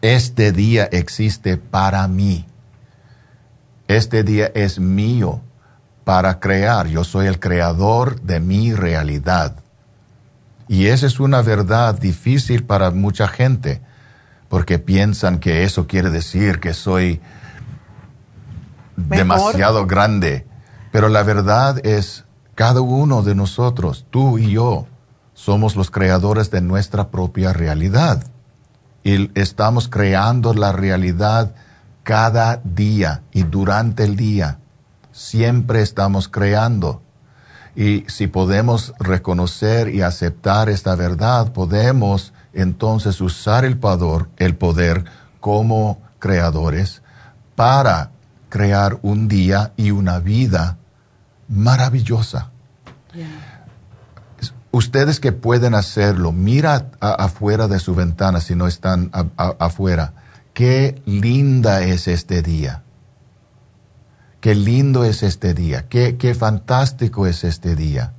Este día existe para mí. Este día es mío para crear. Yo soy el creador de mi realidad. Y esa es una verdad difícil para mucha gente, porque piensan que eso quiere decir que soy demasiado grande. Pero la verdad es, cada uno de nosotros, tú y yo, somos los creadores de nuestra propia realidad. Y estamos creando la realidad cada día y durante el día. Siempre estamos creando. Y si podemos reconocer y aceptar esta verdad, podemos entonces usar el poder, el poder como creadores para crear un día y una vida maravillosa. Ustedes que pueden hacerlo, mira afuera de su ventana si no están afuera. Qué linda es este día. Qué lindo es este día. Qué, qué fantástico es este día.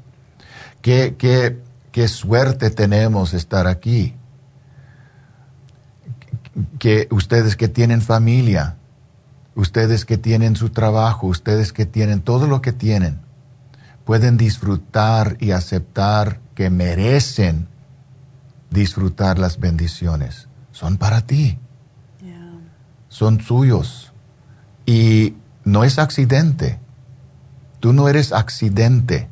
Qué, qué, qué suerte tenemos estar aquí. Que ustedes que tienen familia, ustedes que tienen su trabajo, ustedes que tienen todo lo que tienen pueden disfrutar y aceptar que merecen disfrutar las bendiciones. Son para ti. Son suyos. Y no es accidente. Tú no eres accidente.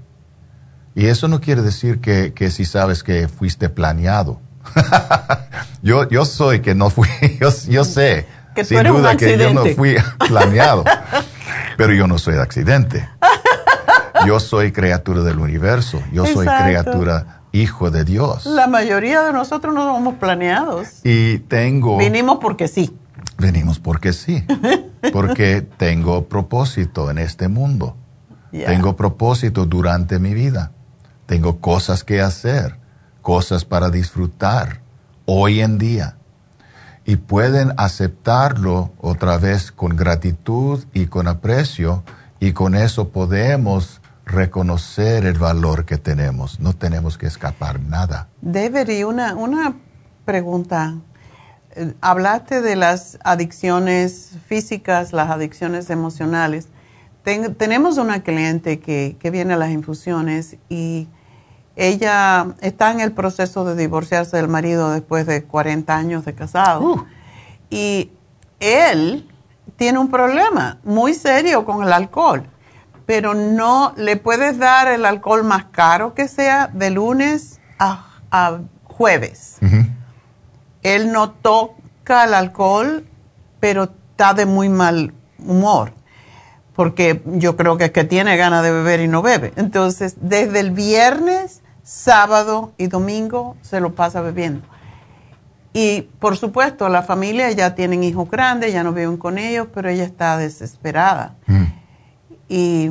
Y eso no quiere decir que, si sabes que fuiste planeado. yo, yo soy que no fui, yo, sé, sin duda que yo no fui planeado, pero yo no soy de accidente. Yo soy criatura del universo, yo soy criatura hijo de Dios. La mayoría de nosotros no somos planeados. Y tengo... Vinimos porque sí. Venimos porque sí, porque tengo propósito en este mundo. Tengo propósito durante mi vida. Tengo cosas que hacer, cosas para disfrutar hoy en día. Y pueden aceptarlo otra vez con gratitud y con aprecio y con eso podemos reconocer el valor que tenemos. No tenemos que escapar nada. Debería, una, una pregunta. Hablaste de las adicciones físicas, las adicciones emocionales. tenemos una cliente que, que, viene a las infusiones y ella está en el proceso de divorciarse del marido después de 40 años de casado. Uh. Y él tiene un problema muy serio con el alcohol pero no le puedes dar el alcohol más caro que sea de lunes a, jueves. Él no toca el alcohol, pero está de muy mal humor, porque yo creo que es que tiene ganas de beber y no bebe. Entonces, desde el viernes, sábado y domingo se lo pasa bebiendo. Y por supuesto, la familia ya tienen hijos grandes, ya no viven con ellos, pero ella está desesperada. Mm y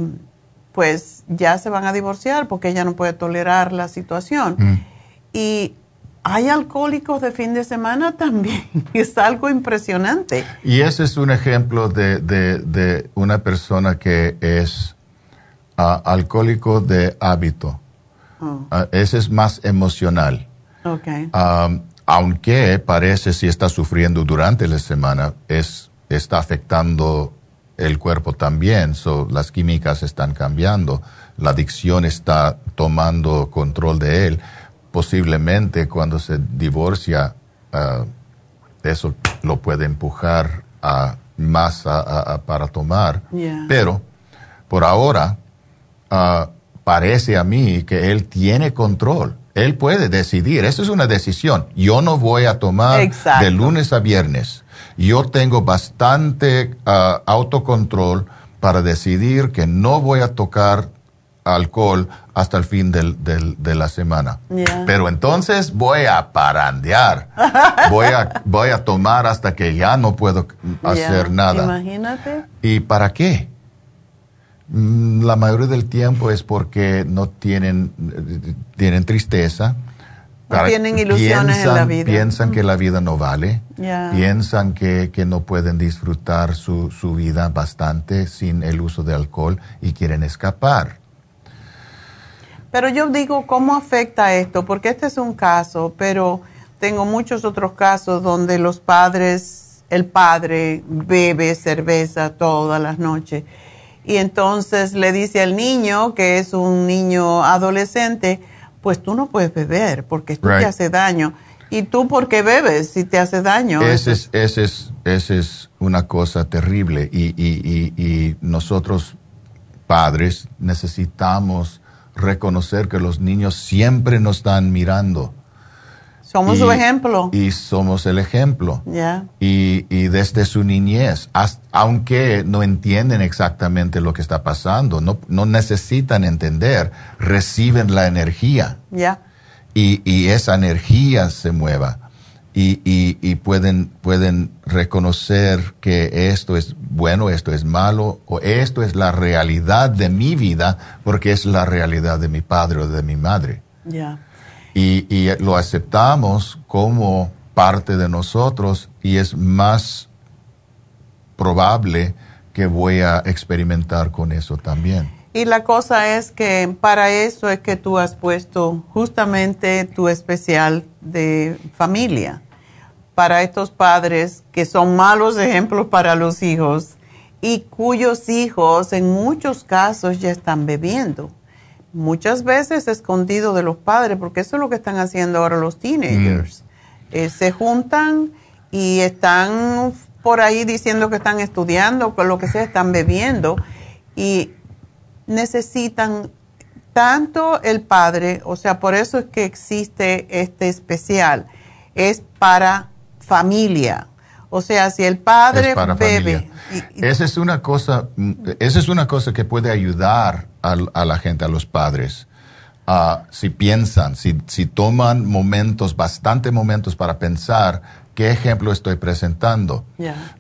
pues ya se van a divorciar porque ella no puede tolerar la situación. Mm. Y hay alcohólicos de fin de semana también. es algo impresionante. Y ese es un ejemplo de, una persona que es ah, alcohólico de hábito. Oh. Ah, ese es más emocional. Okay. aunque parece si está sufriendo durante la semana, es, está afectando el cuerpo también, las químicas están cambiando, la adicción está tomando control de él. Posiblemente cuando se divorcia, ah, eso lo puede empujar a más para tomar. Pero por ahora ah, parece a mí que él tiene control. Él puede decidir, esa es una decisión. Yo no voy a tomar de lunes a viernes yo tengo bastante ah, autocontrol para decidir que no voy a tocar alcohol hasta el fin de la semana. Pero entonces voy a parandear. voy, a, voy a tomar hasta que ya no puedo hacer nada. Imagínate. ¿Y para qué? Mm, la mayoría del tiempo es porque no tienen, tienen tristeza tienen ilusiones piensan, en la vida. Piensan que la vida no vale. Piensan que, no pueden disfrutar su, vida bastante sin el uso de alcohol y quieren escapar. Pero yo digo, ¿cómo afecta esto? Porque este es un caso, pero tengo muchos otros casos donde los padres, el padre bebe cerveza todas las noches. Y entonces le dice al niño, que es un niño adolescente, pues tú no puedes beber porque esto te hace daño. ¿Y tú por qué bebes si te hace daño? Esa es, ese es, es una cosa terrible y, y, y, nosotros padres necesitamos reconocer que los niños siempre nos están mirando. Somos su ejemplo. Y somos el ejemplo. Y, y, desde su niñez, aunque no entienden exactamente lo que está pasando, no, no necesitan entender, reciben la energía. Y, y, esa energía se mueva. Y, y, pueden, pueden reconocer que esto es bueno, esto es malo, o esto es la realidad de mi vida, porque es la realidad de mi padre o de mi madre. Ya y, lo aceptamos como parte de nosotros y es más probable que voy a experimentar con eso también. Y la cosa es que para eso es que tú has puesto justamente tu especial de familia, para estos padres que son malos ejemplos para los hijos y cuyos hijos en muchos casos ya están bebiendo muchas veces escondido de los padres, porque eso es lo que están haciendo ahora los teenagers. Mm. Eh, se juntan y están por ahí diciendo que están estudiando, con lo que sea, están bebiendo y necesitan tanto el padre, o sea, por eso es que existe este especial, es para familia. O sea, si el padre bebe. esa es una cosa, esa es una cosa que puede ayudar a, la gente, a los padres. si piensan, si, toman momentos, bastante momentos para pensar qué ejemplo estoy presentando.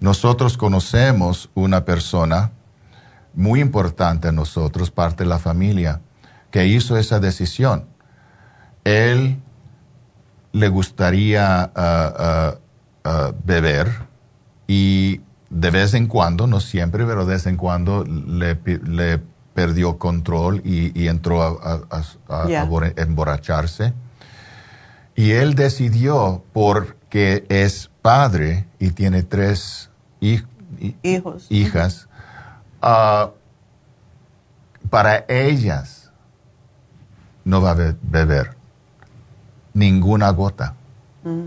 Nosotros conocemos una persona muy importante a nosotros, parte de la familia, que hizo esa decisión. Él le gustaría uh, uh, uh, beber y de vez en cuando, no siempre, pero de vez en cuando le, le perdió control y, entró a, emborracharse. Y él decidió, porque es padre y tiene tres Hijos. hijas, ah, para ellas no va a beber ninguna gota.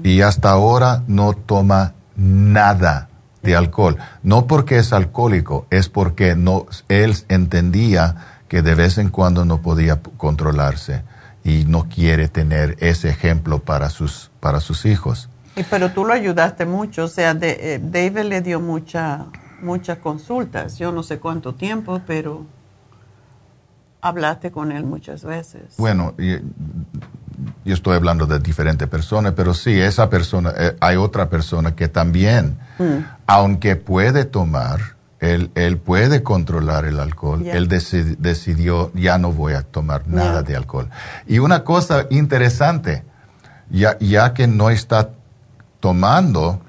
Y hasta ahora no toma nada de alcohol. No porque es alcohólico, es porque no, él entendía que de vez en cuando no podía controlarse y no quiere tener ese ejemplo para sus, para sus hijos. Y pero tú lo ayudaste mucho, o sea, de, eh, David le dio mucha, muchas consultas, yo no sé cuánto tiempo, pero hablaste con él muchas veces. Bueno, yo estoy hablando de diferentes personas, pero sí, esa persona, eh, hay otra persona que también, mm. aunque puede tomar, Él, él puede controlar el alcohol. Él decidió, ya no voy a tomar nada de alcohol. Y una cosa interesante, ya, ya que no está tomando,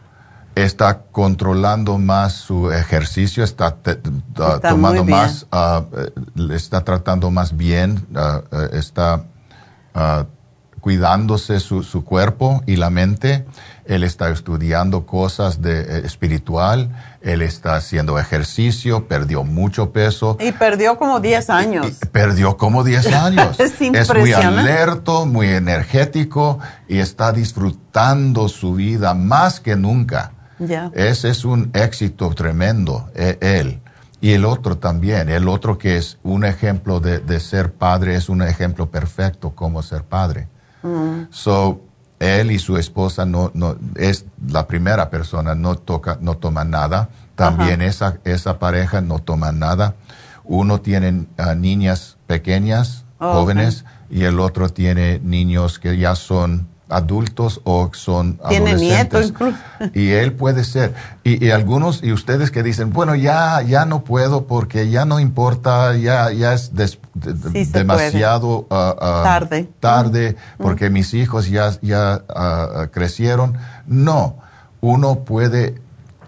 está controlando más su ejercicio, está, tomando más, uh, está tratando más bien, uh, está cuidándose su, su, cuerpo y la mente. Él está estudiando cosas de eh, espiritual, él está haciendo ejercicio, perdió mucho peso. Y perdió como 10 años. perdió como 10 años. es, es muy alerto, muy energético y está disfrutando su vida más que nunca. Ese es un éxito tremendo, e, él. Y el otro también, el otro que es un ejemplo de, de ser padre, es un ejemplo perfecto como ser padre. Mm. So, él y su esposa no, no, es la primera persona, no toca, no toma nada. También esa, esa pareja no toma nada. Uno tiene ah, niñas pequeñas, oh, jóvenes, y el otro tiene niños que ya son adultos o son Tiene adolescentes. Y él puede ser. Y, algunos, y ustedes que dicen, bueno, ya, ya no puedo porque ya no importa, ya, ya es demasiado ah, ah, tarde, tarde porque mis hijos ya, ya ah, crecieron. No, uno puede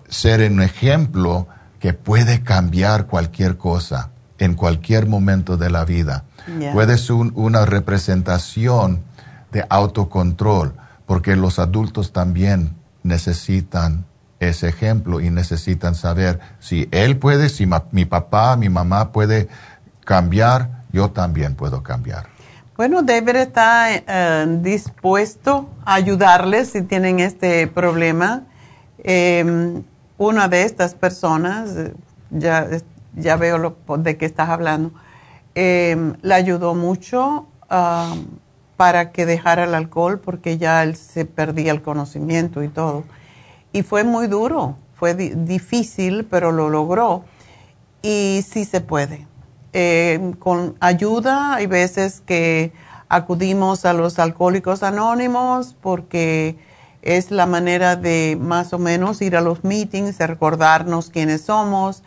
ser un ejemplo que puede cambiar cualquier cosa en cualquier momento de la vida. Puede ser una representación de autocontrol, porque los adultos también necesitan ese ejemplo y necesitan saber si él puede, si mi papá, mi mamá puede cambiar, yo también puedo cambiar. Bueno, David está eh, dispuesto a ayudarles si tienen este problema. Em, una de estas personas, ya, ya veo lo, de qué estás hablando, eh, le ayudó mucho para que dejara el alcohol porque ya él se perdía el conocimiento y todo. Y fue muy duro, fue difícil, pero lo logró. Y sí se puede. Eh, con ayuda, hay veces que acudimos a los alcohólicos anónimos porque es la manera de más o menos ir a los meetings, recordarnos quiénes somos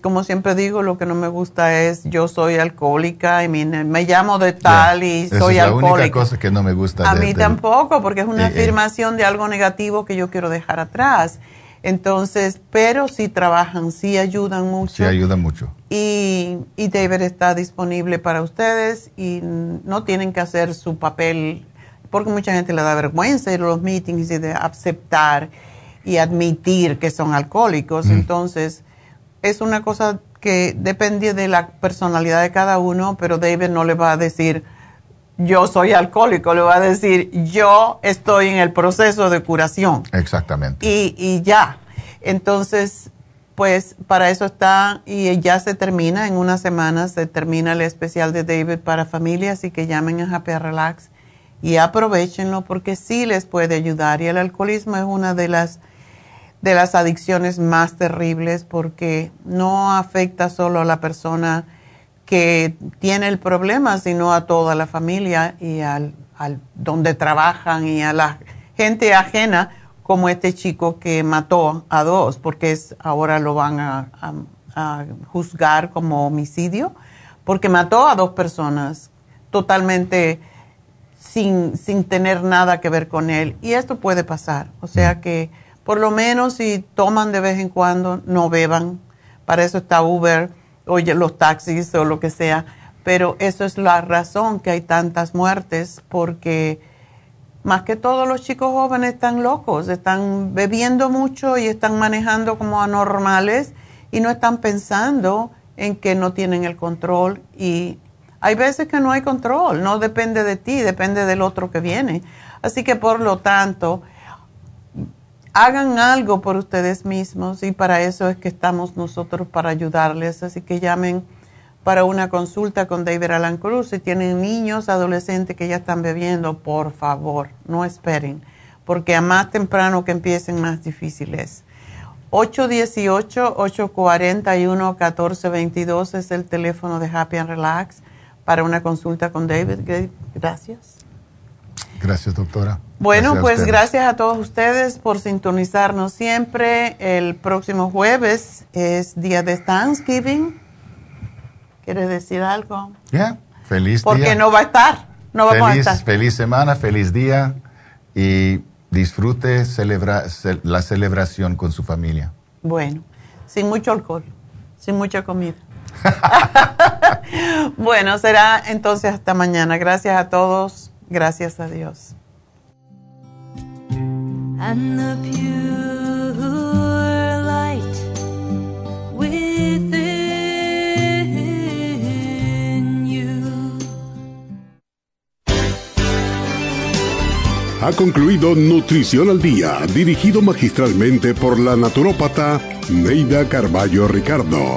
como siempre digo, lo que no me gusta es yo soy alcohólica, y me llamo de tal y soy alcohólica. Es la única cosa que no me gusta. A mí tampoco, porque es una afirmación de algo negativo que yo quiero dejar atrás. Entonces, pero sí trabajan, sí ayudan mucho. Sí ayudan mucho. Y, y David está disponible para ustedes y no tienen que hacer su papel, porque mucha gente le da vergüenza ir a los meetings y de aceptar y admitir que son alcohólicos. Mm. Entonces, es una cosa que depende de la personalidad de cada uno, pero David no le va a decir, yo soy alcohólico, le va a decir, yo estoy en el proceso de curación. Exactamente. Y, y ya. Entonces, pues para eso está y ya se termina, en unas semanas se termina el especial de David para familias, así que llamen a Happy Relax y aprovechenlo porque sí les puede ayudar. Y el alcoholismo es una de las de las adicciones más terribles porque no afecta solo a la persona que tiene el problema, sino a toda la familia y al, donde trabajan y a la gente ajena, como este chico que mató a dos, porque es, ahora lo van a, a juzgar como homicidio, porque mató a dos personas totalmente sin, sin tener nada que ver con él. Y esto puede pasar. O sea que por lo menos si toman de vez en cuando, no beban. Para eso está Uber o los taxis o lo que sea. Pero eso es la razón que hay tantas muertes porque más que todos los chicos jóvenes están locos, están bebiendo mucho y están manejando como anormales y no están pensando en que no tienen el control y hay veces que no hay control, no depende de ti, depende del otro que viene. Así que por lo tanto, hagan algo por ustedes mismos y para eso es que estamos nosotros para ayudarles. Así que llamen para una consulta con David Alan Cruz. Si tienen niños, adolescentes que ya están bebiendo, por favor, no esperen, porque a más temprano que empiecen, más difícil es. 818-841-1422 es el teléfono de Happy and Relax para una consulta con David. Gracias. Gracias, doctora. Bueno, pues gracias a todos ustedes por sintonizarnos siempre. El próximo jueves es día de Thanksgiving. ¿Quieres decir algo? Ya, feliz día. Porque no va a estar. No vamos a estar. Feliz semana, feliz día y disfrute celebra, la celebración con su familia. Bueno, sin mucho alcohol, sin mucha comida. bueno, será entonces hasta mañana. Gracias a todos. Gracias a Dios. Ha concluido Nutrición al Día, dirigido magistralmente por la naturópata Neida Carballo Ricardo.